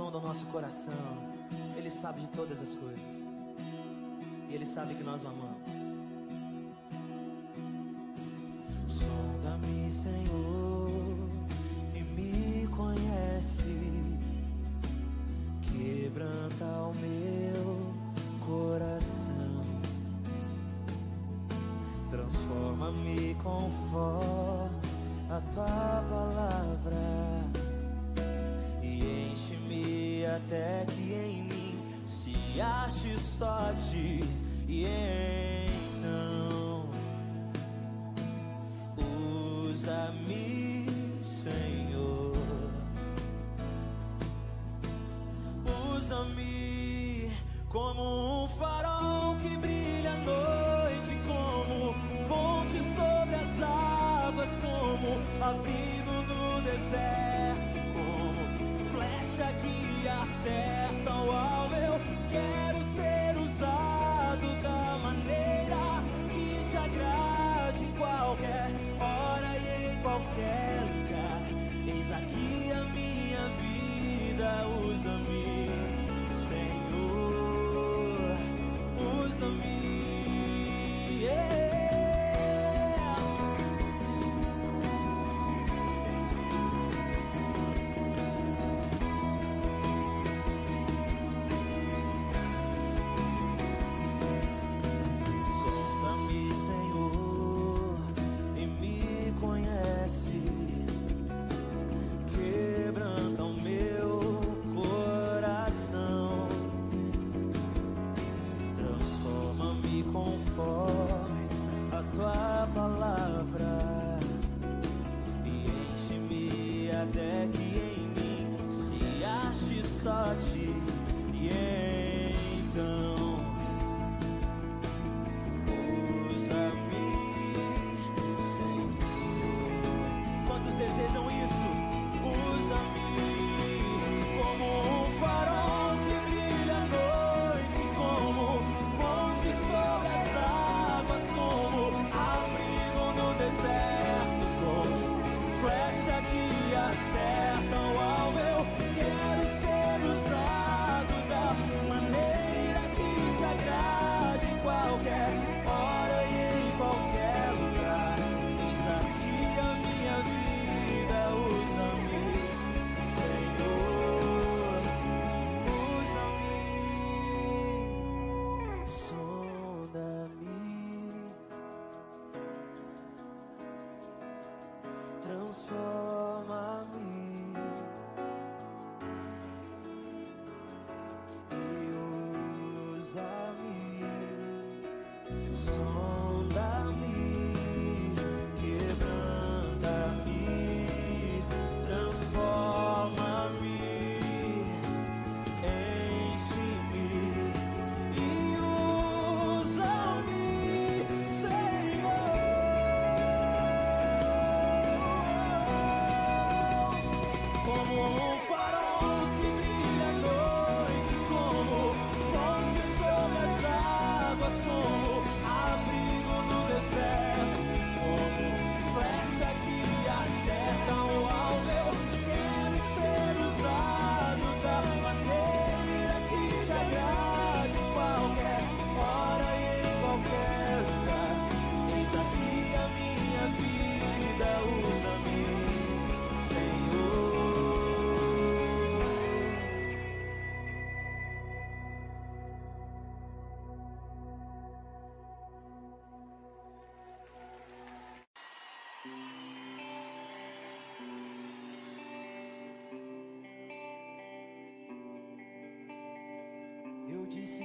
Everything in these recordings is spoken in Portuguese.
sonda o nosso coração. Ele sabe de todas as coisas. E Ele sabe que nós o amamos. sorte. Yeah.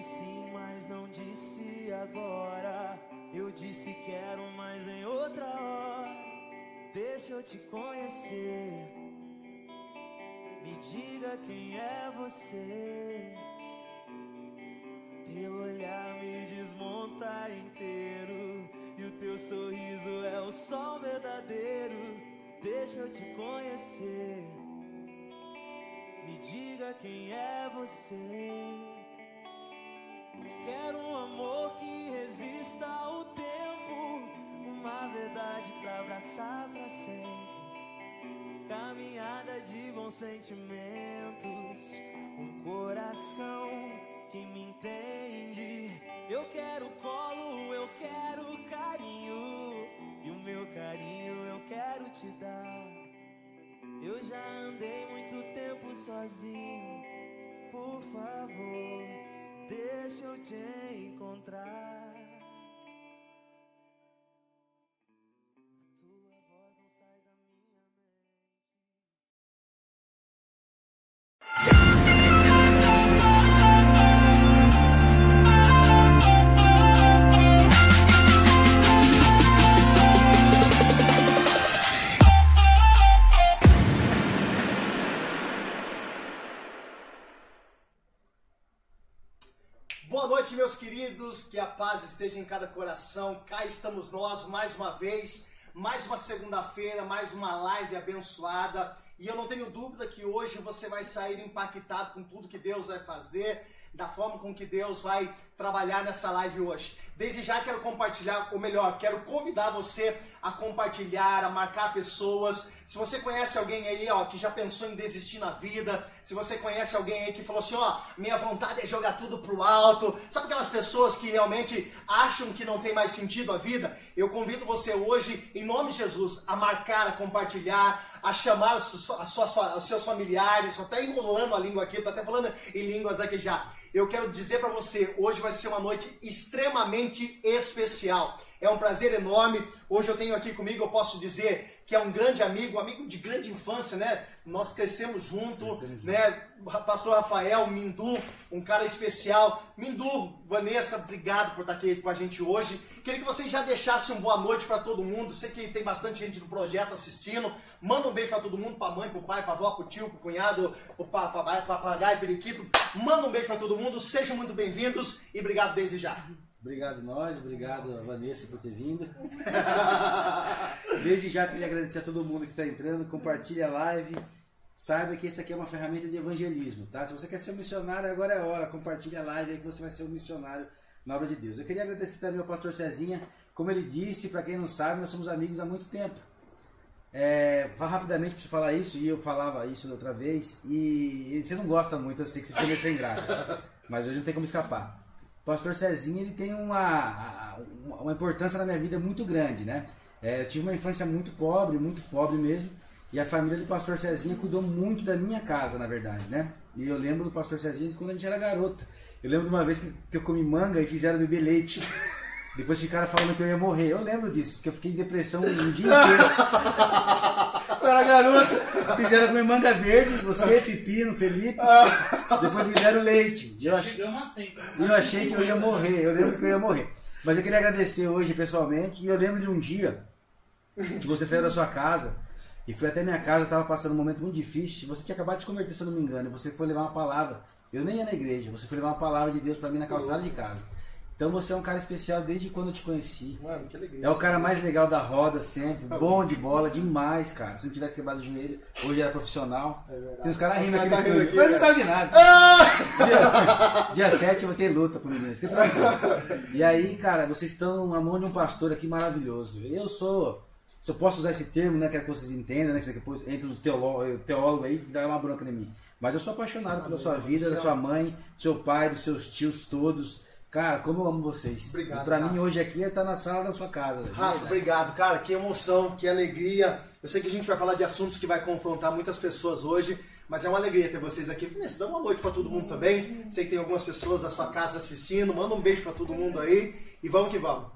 sim, mas não disse agora. Eu disse quero, mas em outra hora. Deixa eu te conhecer. Me diga quem é você. Teu olhar me desmonta inteiro. E o teu sorriso é o sol verdadeiro. Deixa eu te conhecer. Me diga quem é você. abraçar pra sempre. Caminhada de bons sentimentos, um coração que me entende. Eu quero colo, eu quero carinho, e o meu carinho eu quero te dar. Eu já andei muito tempo sozinho, por favor, deixa eu te encontrar. Que a paz esteja em cada coração. Cá estamos nós mais uma vez, mais uma segunda-feira, mais uma live abençoada. E eu não tenho dúvida que hoje você vai sair impactado com tudo que Deus vai fazer, da forma com que Deus vai trabalhar nessa live hoje. Desde já quero compartilhar, ou melhor, quero convidar você a compartilhar, a marcar pessoas. Se você conhece alguém aí, ó, que já pensou em desistir na vida, se você conhece alguém aí que falou assim, ó, minha vontade é jogar tudo pro alto, sabe aquelas pessoas que realmente acham que não tem mais sentido a vida? Eu convido você hoje, em nome de Jesus, a marcar, a compartilhar, a chamar os, seus- suas, os seus familiares, até enrolando a língua aqui, tô até falando em línguas aqui já. Eu quero dizer para você, hoje vai ser uma noite extremamente especial. É um prazer enorme. Hoje eu tenho aqui comigo, eu posso dizer que é um grande amigo, um amigo de grande infância, né? Nós crescemos junto, né? Pastor Rafael, Mindu, um cara especial. Mindu, Vanessa, obrigado por estar aqui com a gente hoje. Queria que vocês já deixassem uma boa noite para todo mundo. Sei que tem bastante gente no projeto assistindo. Manda um beijo para todo mundo, para mãe, para pai, para avó, para tio, para cunhado, para papagaio, periquito. Manda um beijo para todo mundo. Sejam muito bem-vindos e obrigado desde já. Obrigado nós, obrigado a Vanessa por ter vindo. Desde já queria agradecer a todo mundo que está entrando, compartilhe a live. Saiba que isso aqui é uma ferramenta de evangelismo, tá? Se você quer ser um missionário, agora é a hora. Compartilhe a live aí que você vai ser um missionário na obra de Deus. Eu queria agradecer também ao pastor Cezinha. Como ele disse, para quem não sabe, nós somos amigos há muito tempo. É, vá rapidamente para você falar isso, e eu falava isso da outra vez, e você não gosta muito, eu sei que você fica meio sem graça, mas hoje não tem como escapar. Pastor Cezinha ele tem uma, uma importância na minha vida muito grande, né? É, eu tive uma infância muito pobre, muito pobre mesmo, e a família do pastor Cezinha cuidou muito da minha casa, na verdade, né? E eu lembro do pastor Cezinha quando a gente era garoto. Eu lembro de uma vez que, que eu comi manga e fizeram beber leite. Depois ficaram falando que eu ia morrer. Eu lembro disso, que eu fiquei em depressão um dia inteiro. Eu era garoto. Fizeram comer manga verde, você, Pepino, Felipe. Depois me deram leite. E eu achei, Chegamos a 100. e eu achei que eu ia morrer. Eu lembro que eu ia morrer. Mas eu queria agradecer hoje pessoalmente. E eu lembro de um dia que você saiu da sua casa e foi até minha casa. Eu estava passando um momento muito difícil. Você tinha acabado de se converter, se eu não me engano. e Você foi levar uma palavra. Eu nem ia na igreja. Você foi levar uma palavra de Deus para mim na calçada de casa. Então você é um cara especial desde quando eu te conheci. Mano, que alegria. É o cara mais legal da roda sempre, bom de bola, demais, cara. Se não tivesse quebrado o joelho, hoje era profissional. verdade. Tem os caras rindo aqui tá rindo aqui, Mas não né? sabe de nada. Dia, dia 7 eu vou ter luta o menino, fica tranquilo. E aí, cara, vocês estão na mão de um pastor aqui maravilhoso. Eu sou. Se eu posso usar esse termo, né? Quero que vocês entendam, né? Que depois entra os teólogos teólogo aí dá uma bronca em mim. Mas eu sou apaixonado pela sua vida, da sua mãe, do seu pai, dos seus tios todos. Cara, como eu amo vocês. Obrigado, E pra Rafa. mim hoje aqui é estar na sala da sua casa. Rafa, obrigado, cara. Que emoção, que alegria. Eu sei que a gente vai falar de assuntos que vai confrontar muitas pessoas hoje, mas é uma alegria ter vocês aqui. Vanessa, dá uma noite pra todo mundo também. Sei que tem algumas pessoas da sua casa assistindo. Manda um beijo pra todo mundo aí e vamos que vamos.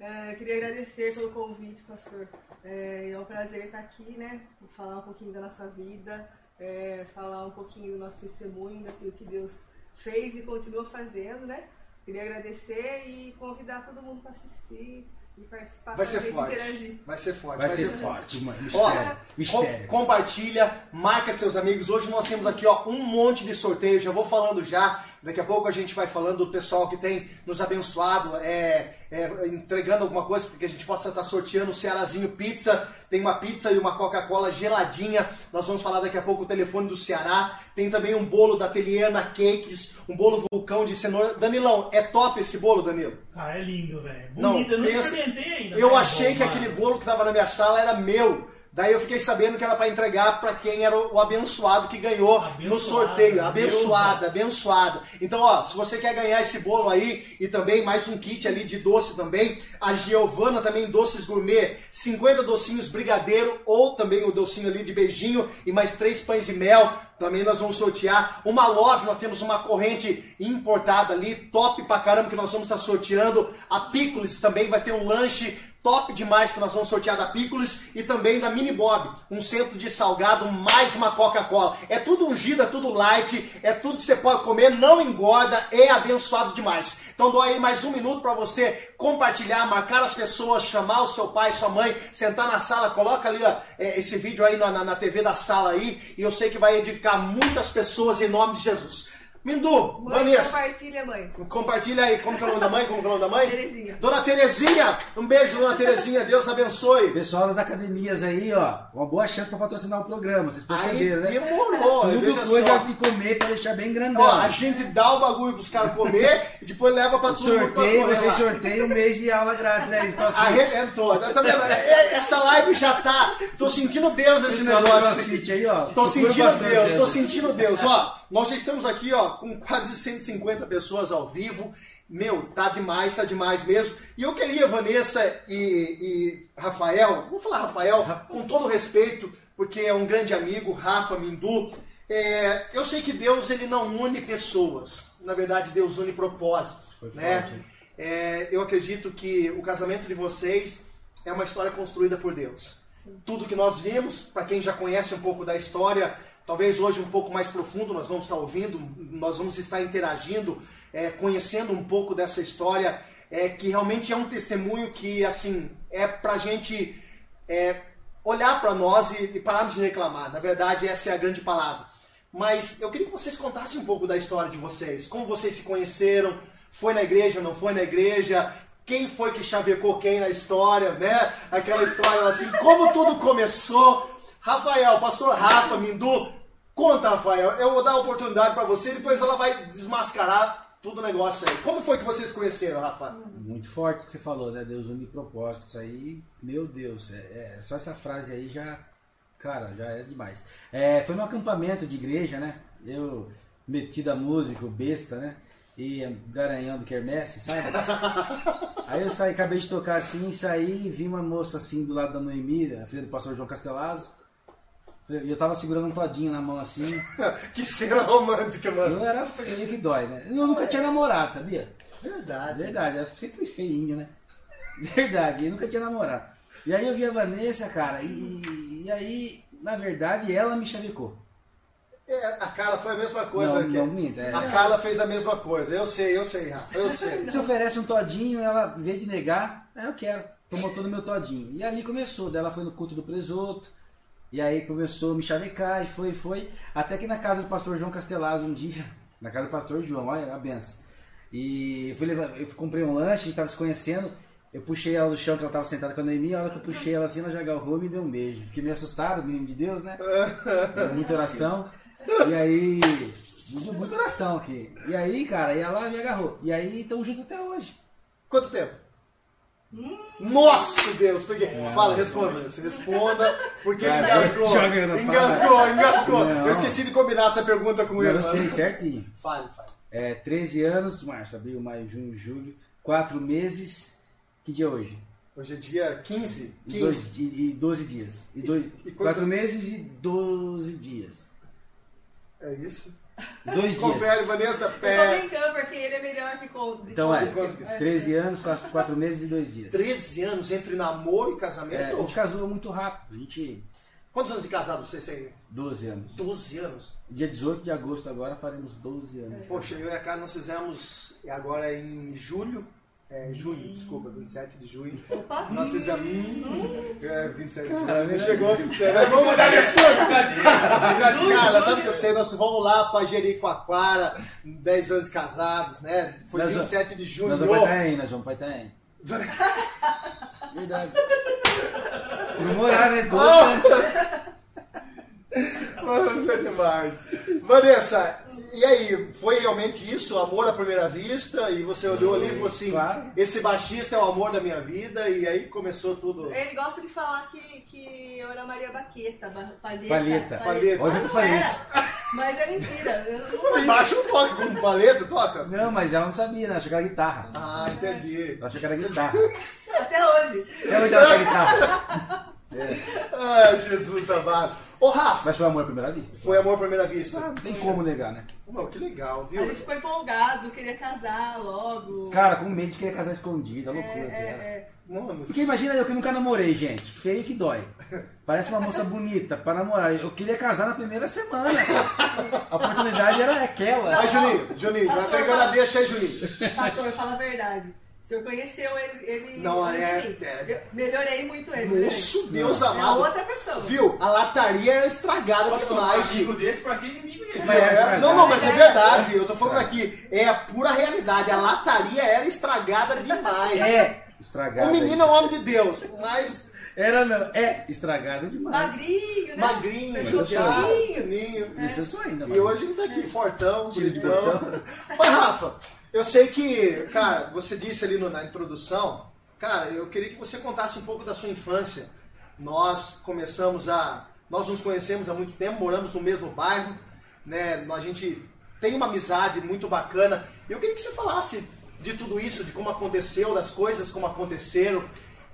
É, queria agradecer pelo convite, pastor. É, é um prazer estar aqui, né? Falar um pouquinho da nossa vida, é, falar um pouquinho do nosso testemunho, daquilo que Deus fez e continua fazendo, né? Queria agradecer e convidar todo mundo para assistir e participar Vai ser forte. interagir. Vai ser forte. Vai ser forte, mano. Ó, Mistério. Mistério. com- compartilha, marca seus amigos. Hoje nós temos aqui ó, um monte de sorteio. Já vou falando já. Daqui a pouco a gente vai falando do pessoal que tem nos abençoado, é, é, entregando alguma coisa, porque a gente possa estar sorteando o Cearazinho Pizza. Tem uma pizza e uma Coca-Cola geladinha. Nós vamos falar daqui a pouco o telefone do Ceará. Tem também um bolo da Teliana Cakes, um bolo vulcão de cenoura. Danilão, é top esse bolo, Danilo? Cara, é lindo, velho. Não, Bonito, eu não experimentei ainda. Eu mas é achei bom, que mano. aquele bolo que tava na minha sala era meu. Daí eu fiquei sabendo que era para entregar para quem era o abençoado que ganhou no Abençoada, sorteio. Abençoada, abençoado. Então, ó, se você quer ganhar esse bolo aí e também mais um kit ali de doce também, a Giovana também doces gourmet, 50 docinhos brigadeiro ou também o docinho ali de beijinho e mais três pães de mel. Também nós vamos sortear uma love, nós temos uma corrente importada ali, top pra caramba que nós vamos estar sorteando. A Pickles também vai ter um lanche top demais que nós vamos sortear da Pickles e também da Mini Bob, um centro de salgado mais uma Coca-Cola. É tudo ungido, é tudo light, é tudo que você pode comer, não engorda, é abençoado demais. Então dou aí mais um minuto para você compartilhar, marcar as pessoas, chamar o seu pai, sua mãe, sentar na sala, coloca ali ó, é, esse vídeo aí na, na, na TV da sala aí e eu sei que vai edificar muitas pessoas em nome de Jesus. Mindu, Mãe, Vanessa. compartilha, mãe. Compartilha aí, como que é o nome da mãe? Como que é o nome da mãe? Terezinha. Dona Terezinha, um beijo, Dona Terezinha, Deus abençoe. Pessoal das academias aí, ó, uma boa chance pra patrocinar o programa, vocês Aí perceberam, né? demorou, Tudo coisa só. de comer pra deixar bem grandão. Ó, a gente dá o bagulho pros caras comer e depois leva pra pra sorteio, vocês sorteiam um mês de aula grátis aí. Arrebentou. Tá vendo? É- Essa live já tá. Tô sentindo Deus Pessoal do negócio. Aí, ó. Tô sentindo Deus, tô sentindo Deus. Ó, nós já estamos aqui, ó, com quase 150 pessoas ao vivo. Meu, tá demais, tá demais mesmo. E eu queria, Vanessa e, e Rafael, vou falar Rafael, com todo respeito, porque é um grande amigo, Rafa Mindu. É, eu sei que Deus ele não une pessoas. Na verdade, Deus une propósitos. Foi né? forte? É, eu acredito que o casamento de vocês é uma história construída por Deus. Tudo que nós vimos, para quem já conhece um pouco da história, talvez hoje um pouco mais profundo, nós vamos estar ouvindo, nós vamos estar interagindo, é, conhecendo um pouco dessa história, é, que realmente é um testemunho que, assim, é para a gente é, olhar para nós e, e pararmos de reclamar. Na verdade, essa é a grande palavra. Mas eu queria que vocês contassem um pouco da história de vocês. Como vocês se conheceram? Foi na igreja, não foi na igreja? Quem foi que chavecou quem na história, né? Aquela história assim, como tudo começou. Rafael, pastor Rafa, Mindu, conta, Rafael. Eu vou dar a oportunidade para você, depois ela vai desmascarar tudo o negócio aí. Como foi que vocês conheceram, Rafa? Muito forte o que você falou, né? Deus une propósitos. Isso aí, meu Deus, é, é- só essa frase aí já, cara, já é demais. É, foi num acampamento de igreja, né? Eu metido a música, o besta, né? E garanhão do quermesse, sabe? Aí eu saí, acabei de tocar assim, saí e vi uma moça assim do lado da Noemi, a filha do pastor João Castelazo. E eu tava segurando um todinho na mão assim. que cena romântica, mano. Eu era feio que dói, né? Eu nunca tinha namorado, sabia? Verdade. Verdade, eu sempre fui feinho, né? Verdade, eu nunca tinha namorado. E aí eu vi a Vanessa, cara, e, e aí, na verdade, ela me chavecou. É, a Carla foi a mesma coisa. Não, que- não minta, é. A Carla fez a mesma coisa. Eu sei, eu sei, Rafa, eu sei. Você oferece um todinho, ela, em vez de negar, é, eu quero. Tomou todo o meu todinho. E ali começou, daí ela foi no culto do presoto, e aí começou a me chavecar, e foi, foi. Até que na casa do pastor João Castelazo um dia, na casa do pastor João, olha a benção. E eu, fui levar, eu comprei um lanche, a gente tava se conhecendo, eu puxei ela do chão, que ela tava sentada com a Noemi, a hora que eu puxei ela assim, ela já agarrou e me deu um beijo. Fiquei meio assustado, menino de Deus, né? Muita oração. E aí, muita oração aqui. E aí, cara, e ela me agarrou. E aí, estamos juntos até hoje. Quanto tempo? Nossa Deus, porque... Fala, responda. Você responda, porque Cara, engasgou. na Engasgou, engasgou. Não. Eu esqueci de combinar essa pergunta com ele. Eu sei certinho. Fale, fale. É, 13 anos, março, abril, maio, junho, julho, 4 meses. Que dia é hoje? Hoje é dia 15. E 15. dois- e, e 12 dias. E dois, e quanto- 4 meses e 12 dias. É isso? Dois dias. Confere, Vanessa, Eu tô pé. brincando porque ele é melhor que com. Então é, Quanto que- 13 anos, 4 meses e 2 dias. 13 anos entre namoro e É, casamento? a gente casou muito rápido. A gente. Quantos anos de casado vocês têm? 12 anos. 12 anos. Dia 18 de agosto agora faremos 12 anos. Poxa, eu e a Carla nós fizemos agora em julho. É, junho, desculpa, 27 de junho. Opa! Nós fizemos. É, 27 de junho. Cara, Não chegou a 27. Mas vamos mudar de assunto. Carla, sabe o que eu sei? Nós vamos lá pra Jericoacoara, 10 anos casados, né? Foi Nós 27 de junho. Nós vamos pra Itaém, nós vamos pra Itaém. Verdade. Comemorar, né? Doze, né? Mano, isso é demais. Vanessa, E aí, foi realmente isso, amor à primeira vista? E você olhou ali e falou assim: Claro. esse baixista é o amor da minha vida, e aí começou tudo. Ele gosta de falar que, que eu era Maria Baqueta, ba- palheta. Palheta. Palheta. Hoje eu Mas falei isso. Mas é mentira. Eu baixo não toca, como paleta toca? Não, mas ela não sabia, né? Achou que era guitarra. Ah, entendi. Ela achou que era guitarra. Até hoje. Até hoje ela acha guitarra. Ai, Jesus amado. Ô, Rafa, Mas foi amor à primeira vista. foi amor à primeira vista. Ah, não tem como negar, né? Não, que legal, A viu? gente ficou empolgado, queria casar logo. Cara, com medo de querer casar escondido, a loucura é, era. é. Mano, Porque imagina eu que nunca namorei, gente. Feio que dói. Parece uma moça bonita pra namorar. Eu queria casar na primeira semana. cara. A oportunidade era aquela. Vai, Juninho, Juninho, vai pegando a deixa aí, Juninho. Pastor, fala a verdade. O senhor conheceu ele. ele Não, é- mim. é- melhorei muito ele. Nosso Deus É amado. outra pessoa. Viu? A lataria era estragada Posso falar demais, amigo desse pra quem inimigo dele? É É, verdade. não, não, mas é É verdade. Eu tô falando aqui. É a pura realidade. A lataria era estragada demais. É estragada. O menino é um homem de Deus, mas Era não, é estragada demais. Magrinho, né? magrinho, pequenininho. Isso eu sou ainda, E hoje ele tá aqui, fortão, bonitão. Mas, Rafa, eu sei que, cara, você disse ali no- na introdução, cara, eu queria que você contasse um pouco da sua infância. Nós começamos a. Nós nos conhecemos há muito tempo, moramos no mesmo bairro, né? A gente tem uma amizade muito bacana. Eu queria que você falasse de tudo isso, de como aconteceu, das coisas como aconteceram.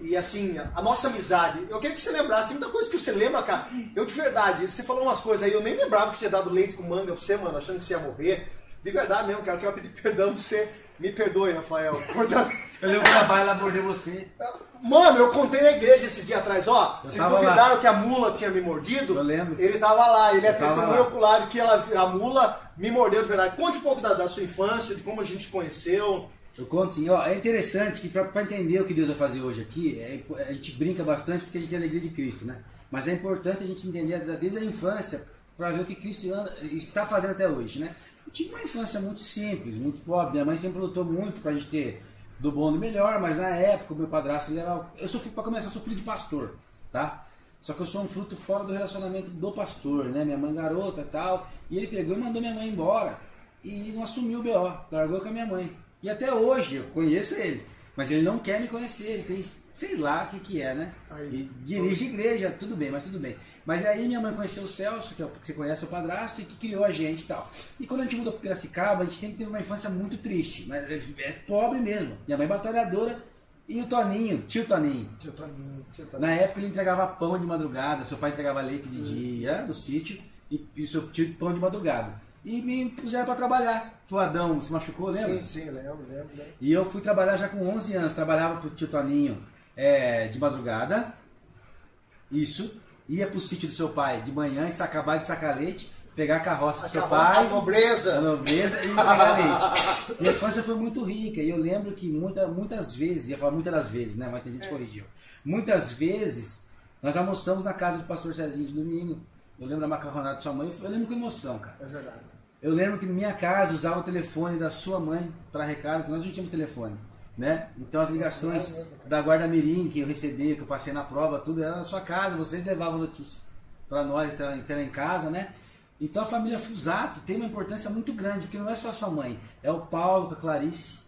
E assim, a nossa amizade, eu queria que você lembrasse, tem muita coisa que você lembra, cara. Eu de verdade, você falou umas coisas aí, eu nem lembrava que tinha dado leite com manga pra você, mano, achando que você ia morrer. De verdade mesmo, cara, eu quero pedir perdão pra você. Me perdoe, Rafael. Eu lembro quando a baila abordei você. Mano, eu contei na igreja esses dias atrás, ó. Eu Vocês duvidaram que a mula tinha me mordido? Eu lembro. Ele tava lá, ele é testemunho lá. ocular que ela, a mula me mordeu de verdade. Conte um pouco da, da sua infância, de como a gente se conheceu. Eu conto assim, ó, é interessante que para entender o que Deus vai fazer hoje aqui, é a gente brinca bastante porque a gente tem a alegria de Cristo, né? Mas é importante a gente entender desde a infância para ver o que Cristo anda- está fazendo até hoje, né? Eu tive uma infância muito simples, muito pobre. Minha mãe sempre lutou muito para a gente ter do bom do melhor, mas na época o meu padrasto ele era. Eu sofri para começar, sofri de pastor, tá? Só que eu sou um fruto fora do relacionamento do pastor, né? Minha mãe garota e tal. E ele pegou e mandou minha mãe embora. E não assumiu o BO, largou com a minha mãe. E até hoje eu conheço ele. Mas ele não quer me conhecer, ele tem sei lá o que, que é, né? Aí. Dirige igreja, tudo bem, mas tudo bem. Mas aí minha mãe conheceu o Celso, que, é o, que você conhece, o padrasto, e que criou a gente e tal. E quando a gente mudou para Piracicaba, a gente sempre teve uma infância muito triste, mas é, é pobre mesmo. Minha mãe batalhadora e o Toninho, tio Toninho. Tio Toninho, tio Toninho. Na época ele entregava pão de madrugada, seu pai entregava leite de dia do sítio e, e seu tio pão de madrugada. E me puseram para trabalhar. Que o Adão se machucou, lembra? Sim, sim, lembro, lembro, lembro. E eu fui trabalhar já com 11 anos. Trabalhava pro tio Toninho é, de madrugada. Isso. Ia pro sítio do seu pai de manhã e acabar de sacar leite. Pegar a carroça do seu pai. a nobreza. A nobreza e entregar leite. Minha infância foi muito rica. E eu lembro que muita, muitas vezes, ia falar muitas das vezes, né? Mas tem gente que corrigiu. Muitas vezes nós almoçamos na casa do pastor Cezinho de domingo. Eu lembro da macarronada de sua mãe. Eu lembro com emoção, cara. É verdade. Eu lembro que na minha casa usava o telefone da sua mãe para recado, porque nós não tínhamos telefone, né? Então as ligações da guarda mirim que eu recebi, que eu passei na prova, tudo era na sua casa, vocês levavam notícia para nós estar em casa, né? Então a família Fusato tem uma importância muito grande, porque não é só a sua mãe, é o Paulo com a Clarice,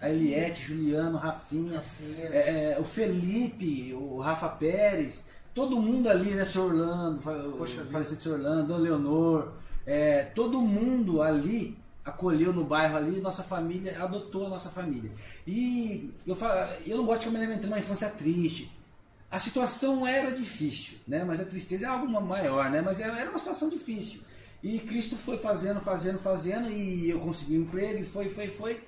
a Eliette, Juliano, Rafinha, Rafinha. é, é, o Felipe, o Rafa Pérez, todo mundo ali, né? Seu Orlando, falecido seu Orlando, Dona Leonor, é, todo mundo ali acolheu no bairro ali, nossa família adotou a nossa família. E eu, fa- eu não gosto de ficar me alimentando uma infância triste. A situação era difícil, né? Mas a tristeza é algo ma- maior, né? Mas era uma situação difícil. E Cristo foi fazendo, fazendo, fazendo, e eu consegui um emprego, e foi, foi, foi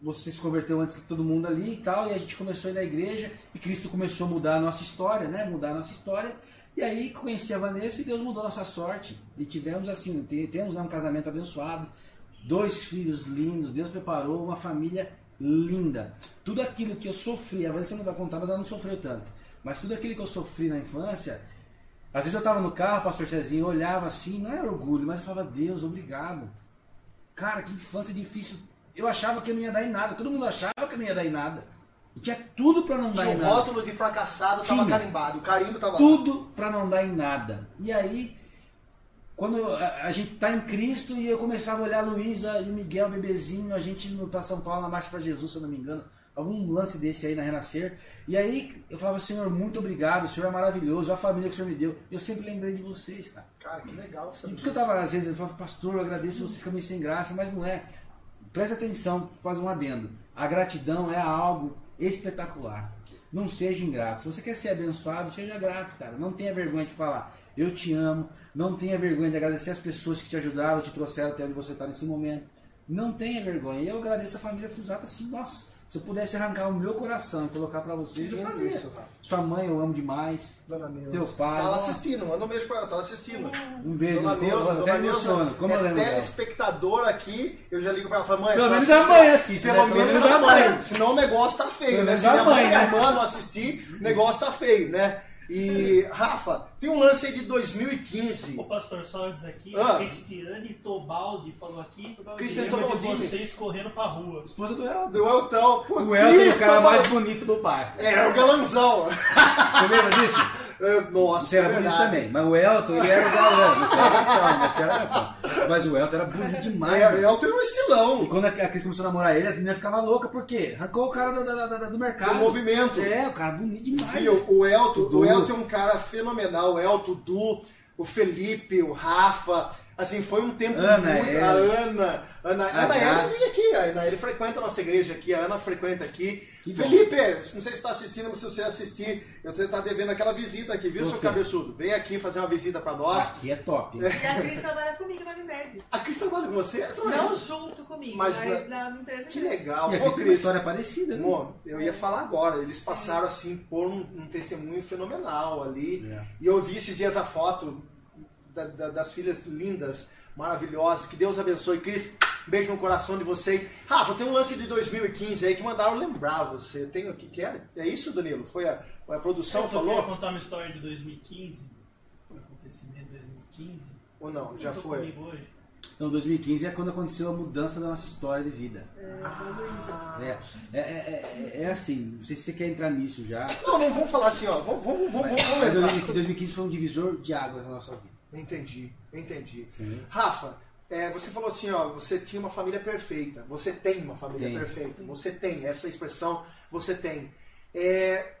você se converteu antes de todo mundo ali e tal, e a gente começou a ir na igreja, e Cristo começou a mudar a nossa história, né? Mudar a nossa história. E aí conheci a Vanessa e Deus mudou a nossa sorte. E tivemos assim, te- temos um casamento abençoado, dois filhos lindos, Deus preparou uma família linda. Tudo aquilo que eu sofri, a Vanessa não vai contar, mas ela não sofreu tanto. Mas tudo aquilo que eu sofri na infância, às vezes eu estava no carro, o pastor Cezinho eu olhava assim, não era orgulho, mas eu falava, Deus, obrigado. Cara, que infância difícil. Eu achava que eu não ia dar em nada. Todo mundo achava que eu não ia dar em nada. E tinha tudo para não dar Tinha em o nada. rótulo de fracassado, tava Tinha. carimbado. O carimbo tava lá. Tudo para não dar em nada. E aí, quando a, a gente tá em Cristo e eu começava a olhar a Luísa e o Miguel, bebezinho, a gente no pra São Paulo na Marcha para Jesus, se eu não me engano, algum lance desse aí na Renascer. E aí eu falava, Senhor, muito obrigado, o Senhor é maravilhoso, a família que o Senhor me deu. Eu sempre lembrei de vocês, cara. Cara, que legal E saber por isso que eu tava, às vezes, eu falava, pastor, eu agradeço, você fica meio sem graça, mas não é. Preste atenção, faz um adendo. A gratidão é algo espetacular. Não seja ingrato. Se você quer ser abençoado, seja grato, cara. Não tenha vergonha de falar, eu te amo. Não tenha vergonha de agradecer as pessoas que te ajudaram, te trouxeram até onde você está nesse momento. Não tenha vergonha. E eu agradeço a família Fusata assim, nossa, se eu pudesse arrancar o meu coração e colocar para vocês, eu fazia. isso. Sua mãe eu amo demais. Dona Neuza. Teu pai, Tá assistindo, manda um beijo pra ela, tá lá assistindo. Um beijo, Dona Neuza, até Dona emociono. Neuza Como eu é lembro dela. telespectadora aqui, eu já ligo pra ela e falo, mãe, Pelo só menos a mãe assiste, né? Pelo Pelo menos a mãe, senão o negócio tá feio, Pelo né? menos Se minha mãe e minha né? irmã não assistir, o negócio tá feio, né? E, Rafa, tem um lance aí de 2015. Ô pastor, só antes aqui, Ah. Cristiane Tobaldi falou aqui. Cristiane de vocês correndo pra rua. Esposa do Elton. Do Elton. Pô, O Elton é o cara mais bonito do pai. É, é o galanzão. Você lembra disso? É, Nossa, Você era é bonito verdade. também. Mas o Elton, ele era o galã. Você era você era. Mas o Elton era bonito demais. É, mano. Elton é um E estilão. quando a Cris começou a namorar ele, as meninas ficavam loucas, por quê? Arrancou o cara da- da- do mercado. Do movimento. É, o cara bonito demais. Fio, o Elton, O o Elton é um cara fenomenal. O Elton, o Du, o Felipe, o Rafa. Assim, foi um tempo Ana, muito. Ellen. A Ana. Ana, A Ana. Ellen vem aqui. A Ana, ele frequenta a nossa igreja aqui. A Ana frequenta aqui. Que bom. Felipe, não sei se está assistindo, mas se você assistir, eu tô tá devendo aquela visita aqui, viu, Ô, seu filho. cabeçudo? Vem aqui fazer uma visita pra nós. Aqui é top. E a Cris trabalha comigo na Unimed. A Cris trabalha com você? Não junto comigo, Mas mas, na- na empresa Que legal. E aqui Ô, tem uma Cris, história parecida, né? Amor, eu ia falar agora. Eles passaram assim por um, um testemunho fenomenal ali. É. E eu vi esses dias a foto da- da- das filhas lindas, maravilhosas. Que Deus abençoe. Cris, beijo no coração de vocês. Rafa, tem um lance de 2015 aí que mandaram lembrar você. Tem o que que é? É isso, Danilo? Foi a, a produção Eu falou? queria contar uma história de 2015. Um acontecimento de 2015. Ou não? Já foi? Então, 2015 é quando aconteceu a mudança da nossa história de vida. Ah. É, é, é, é- é assim, não sei se você quer entrar nisso já. Não, não vamos falar assim, ó. Vamos, vamos, vamos, vamos Mas entrar. 2015 2015 foi um divisor de águas na nossa vida. Entendi, entendi. Sim. Rafa, é, você falou assim, ó, você tinha uma família perfeita. Você tem uma família perfeita. Você tem essa expressão, você tem. É,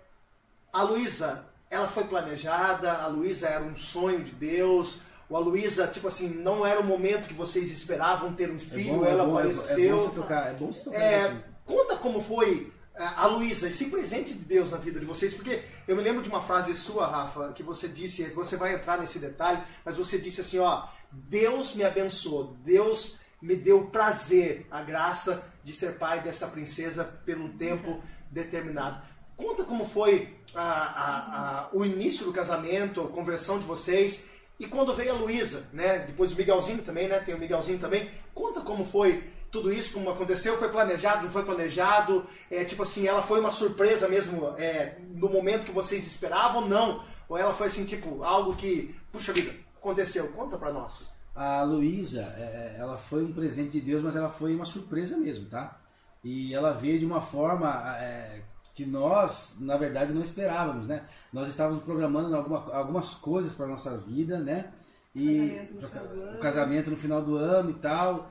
a Luísa, ela foi planejada, a Luísa era um sonho de Deus. Ou a Luísa, tipo assim, não era o momento que vocês esperavam ter um filho, ela é bom, é bom apareceu. você trocar, é bom você trocar. É, assim. conta como foi é, a Luísa, esse presente de Deus na vida de vocês, porque eu me lembro de uma frase sua, Rafa, que você disse, você vai entrar nesse detalhe, mas você disse assim, ó, Deus me abençoou, Deus me deu prazer, a graça de ser pai dessa princesa por um tempo determinado. Conta como foi a- a- a- o início do casamento, a conversão de vocês, e quando veio a Luísa, né? Depois o Miguelzinho também, né? Tem o Miguelzinho também. Conta como foi tudo isso, como aconteceu, foi planejado, não foi planejado? É tipo assim, ela foi uma surpresa mesmo é, no momento que vocês esperavam, não? Ou ela foi assim, tipo, algo que, puxa vida, aconteceu? Conta pra nós. A Luísa, é, ela foi um presente de Deus, mas ela foi uma surpresa mesmo, tá? E ela veio de uma forma é, que nós, na verdade, não esperávamos, né? Nós estávamos programando alguma- algumas coisas para nossa vida, né? E Casamento no final do ano. o casamento no final do ano e tal.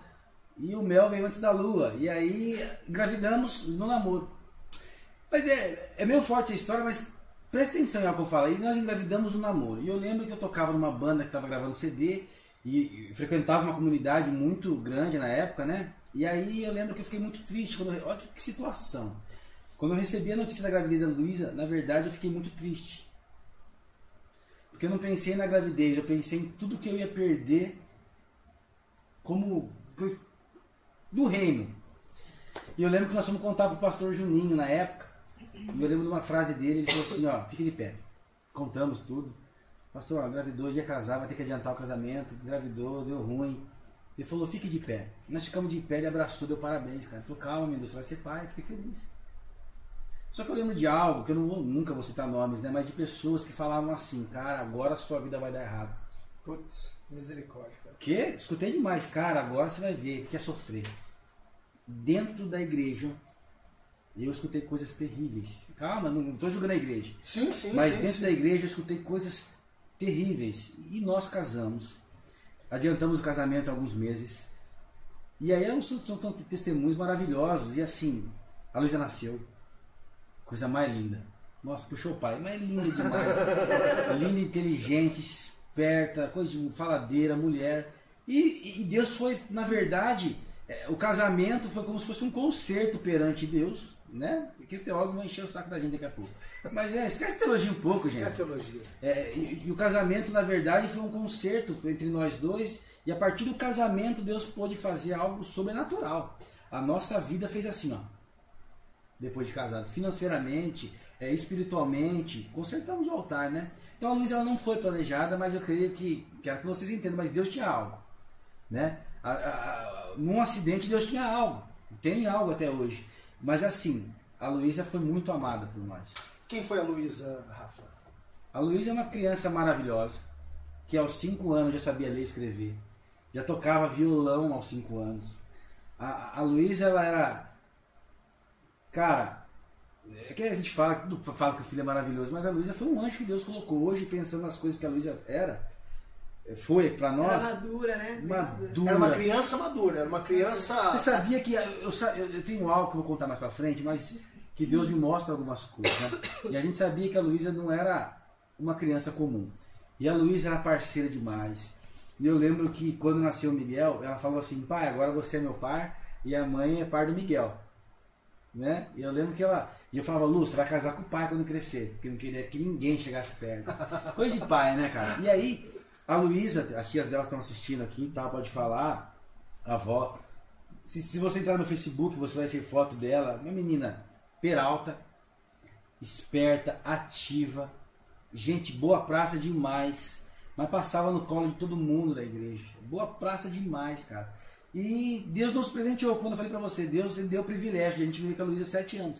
E o mel veio antes da lua. E aí engravidamos no namoro. Mas é, é meio forte a história, mas presta atenção em algo que eu falo. E nós engravidamos no namoro. E eu lembro que eu tocava numa banda que estava gravando CD e, e frequentava uma comunidade muito grande na época, né? E aí eu lembro que eu fiquei muito triste. Quando eu, olha que, que situação. Quando eu recebi a notícia da gravidez da Luísa, na verdade eu fiquei muito triste. Porque eu não pensei na gravidez, eu pensei em tudo que eu ia perder como do reino. E eu lembro que nós fomos contar pro pastor Juninho na época. E eu lembro de uma frase dele, ele falou assim, ó, fique de pé. Contamos tudo. Pastor, ó, engravidou, ia casar, vai ter que adiantar o casamento, engravidou, deu ruim. Ele falou, fique de pé. Nós ficamos de pé, ele abraçou, deu parabéns, cara. Ele falou, calma, meu Deus, você vai ser pai, fique feliz. Só que eu lembro de algo, que eu não nunca vou citar nomes, né? Mas de pessoas que falavam assim, cara, agora a sua vida vai dar errado. Putz, misericórdia, cara. Que? Escutei demais, cara, agora você vai ver que quer sofrer. Dentro da igreja, eu escutei coisas terríveis. Calma, não estou julgando a igreja. Sim, sim, Mas sim. dentro sim. da igreja eu escutei coisas terríveis. E nós casamos. adiantamos o casamento alguns meses. E aí são, são, são testemunhos maravilhosos. E assim, a Luísa nasceu. Coisa mais linda. Nossa, puxou o pai, mas linda demais. linda, inteligente, esperta, coisa de faladeira, mulher. E, e Deus foi, na verdade, é, o casamento foi como se fosse um concerto perante Deus, né? Que esse teólogo vai encher o saco da gente daqui a pouco. Mas é, esquece teologia um pouco, gente. Esquece teologia. É, e, e, o casamento, na verdade, foi um concerto entre nós dois. E a partir do casamento, Deus pôde fazer algo sobrenatural. A nossa vida fez assim, ó. Depois de casado, financeiramente, é, espiritualmente, consertamos o altar, né? Então a Luísa ela não foi planejada, mas eu creio que, quero que vocês entendam, mas Deus tinha algo, né? A, a, num acidente Deus tinha algo, tem algo até hoje. Mas assim, a Luísa foi muito amada por nós. Quem foi a Luísa, Rafa? A Luísa é uma criança maravilhosa, que aos 5 anos já sabia ler e escrever. Já tocava violão aos 5 anos. A, a Luísa, ela era. Cara, é que a gente fala, tudo fala que o filho é maravilhoso, mas a Luísa foi um anjo que Deus colocou hoje, pensando nas coisas que a Luísa era. Foi para nós. Era madura, né? Madura. Era uma criança madura, era uma criança. Você sabia que. Eu, eu, eu tenho algo que eu vou contar mais para frente, mas que Deus me mostra algumas coisas. Né? E a gente sabia que a Luísa não era uma criança comum. E a Luísa era parceira demais. E eu lembro que quando nasceu o Miguel, ela falou assim: pai, agora você é meu pai e a mãe é par do Miguel. Né? E eu lembro que ela. E eu falava, Lu, você vai casar com o pai quando crescer, porque eu não queria que ninguém chegasse perto. Coisa de pai, né, cara? E aí, a Luísa, as tias dela estão assistindo aqui, tá? Pode falar. A avó. Se, se você entrar no Facebook, você vai ver foto dela. Uma menina peralta, esperta, ativa, gente boa praça demais, mas passava no colo de todo mundo da igreja. Boa praça demais, cara. E Deus nos presenteou, quando eu falei para você, Deus deu o privilégio de a gente viver com a Luísa sete anos,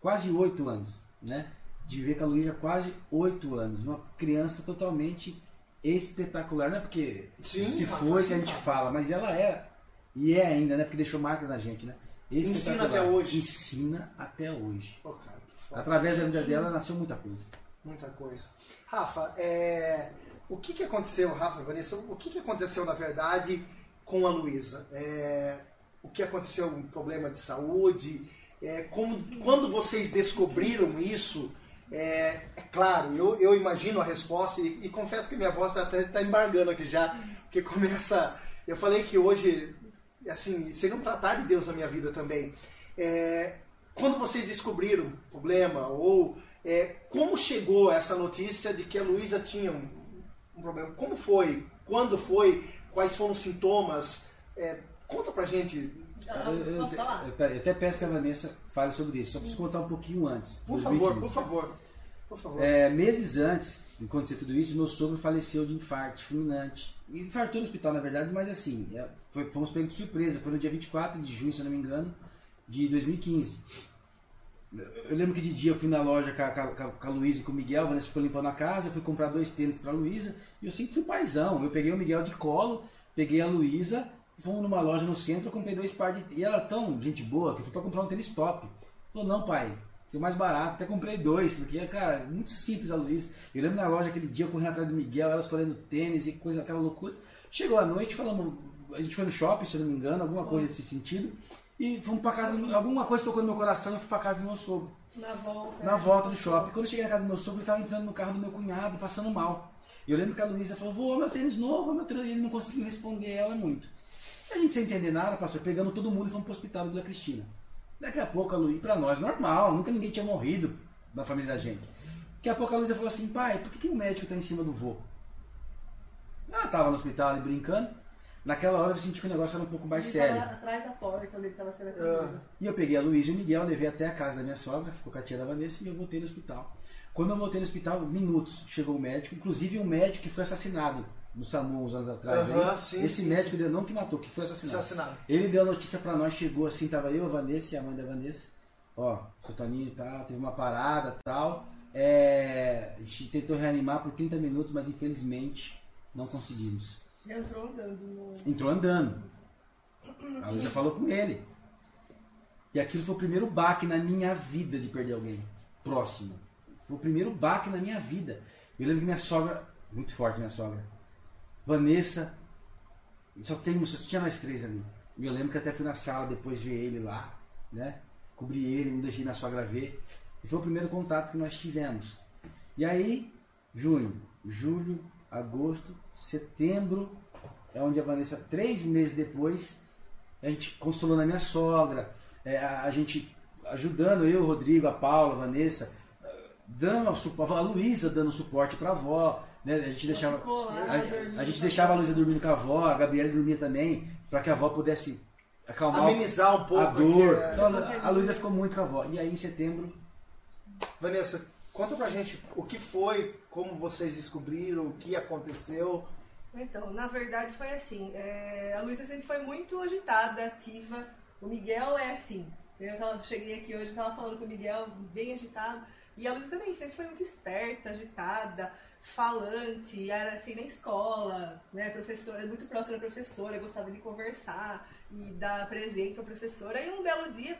quase oito anos, né? De viver com a Luísa quase oito anos, uma criança totalmente espetacular, não é porque Sim, se foi que a gente fala, mas ela é, e é ainda, né? Porque deixou marcas na gente, né? Ensina até hoje. Ensina até hoje. Oh, cara, Através da vida dela nasceu muita coisa. Muita coisa. Rafa, é... o que, que aconteceu, Rafa, Vanessa, o que, que aconteceu na verdade com a Luísa? É... O que aconteceu? Um problema de saúde? É... Como... Quando vocês descobriram isso? É, é claro, eu, eu imagino a resposta e, e confesso que minha voz até está embargando aqui já, porque começa. Eu falei que hoje assim, seria um tratar de Deus na minha vida também. É, quando vocês descobriram o problema, ou é, como chegou essa notícia de que a Luísa tinha um, um, problema? Como foi? Quando foi? Quais foram os sintomas? É, conta pra gente. Ah, eu, eu, falar? Eu, eu, até peço que a Vanessa fale sobre isso, só preciso contar um pouquinho antes. Por favor, por favor. Favor. É, meses antes de acontecer tudo isso, meu sogro faleceu de infarto fulminante infartou no hospital, na verdade, mas assim, é, foi, fomos pegos de surpresa. Foi no dia 24 de junho, se eu não me engano, de 2015. Eu lembro que de dia eu fui na loja com a, com a, Luísa e com o Miguel, a Vanessa ficou limpando a casa, eu fui comprar dois tênis pra Luísa, e eu sempre fui paizão. Eu peguei o Miguel de colo, peguei a Luísa, fomos numa loja no centro, eu comprei dois pares de... E ela tão gente boa que eu fui pra comprar um tênis top. Falou, não pai, tem mais barato, até comprei dois, porque, cara, muito simples a Luísa. Eu lembro na loja aquele dia, correndo atrás do Miguel, ela escolhendo tênis e coisa, aquela loucura. Chegou a noite, falamos, a gente foi no shopping, se eu não me engano, alguma coisa nesse sentido, e fomos pra casa, alguma coisa tocou no meu coração, eu fui pra casa do meu sogro. Na volta. Na volta do shopping. Quando eu cheguei na casa do meu sogro, ele estava entrando no carro do meu cunhado, passando mal. E eu lembro que a Luísa falou, vou, meu tênis novo, meu tênis. E ele não conseguiu responder ela muito. A gente sem entender nada, pastor, pegamos todo mundo e fomos pro hospital Vila Cristina. Daqui a pouco a Luísa, pra nós, normal, nunca ninguém tinha morrido na família da gente. Daqui a pouco a Luísa falou assim, pai, por que, que o médico tá em cima do vô? Ela tava no hospital ali brincando. Naquela hora eu senti que o negócio era um pouco mais Ele sério. tava atrás da porta onde ele estava sendo atendido. E eu peguei a Luísa e o Miguel, levei até a casa da minha sogra, ficou com a tia da Vanessa e eu voltei no hospital. Quando eu voltei no hospital, minutos, chegou o médico, inclusive um médico que foi assassinado no SAMU uns anos atrás. Aham, aí. sim, Esse sim, médico deu não que matou, que foi assassinado. Assassinado. Ele deu a notícia pra nós, chegou assim, tava eu, a Vanessa e a mãe da Vanessa. Ó, seu Toninho tá, teve uma parada tal. É, a gente tentou reanimar por 30 minutos, mas infelizmente não conseguimos. Ele entrou andando no. Entrou andando. A Luísa falou com ele. E aquilo foi o primeiro baque na minha vida de perder alguém próximo. Foi o primeiro baque na minha vida. Eu lembro que minha sogra, muito forte minha sogra, Vanessa, só, tem, só tinha nós três ali. E eu lembro que até fui na sala depois ver ele lá, né? Cobri ele, não deixei na sogra ver. E foi o primeiro contato que nós tivemos. E aí, junho, julho, agosto, setembro, é onde a Vanessa, três meses depois, a gente consolou na minha sogra, é, a, a gente ajudando eu, o Rodrigo, a Paula, a Vanessa, dando suporte, a Luísa dando suporte para a avó, né? A gente deixava a, a gente deixava a Luísa dormindo com a avó, a Gabriela dormia também, para que a avó pudesse acalmar Amenizar um pouco a dor. aqui, é. Então, a Luísa ficou muito com a avó. E aí em setembro, Vanessa, conta pra gente o que foi, como vocês descobriram, o que aconteceu. Então, na verdade foi assim. é, a Luísa sempre foi muito agitada, ativa. O Miguel é assim. Eu tava- cheguei aqui hoje, tava falando com o Miguel, bem agitado. E a Luísa também sempre foi muito esperta, agitada, falante, era assim na escola, né? Professora, muito próxima da professora, gostava de conversar e dar presente pra professora. E um belo dia,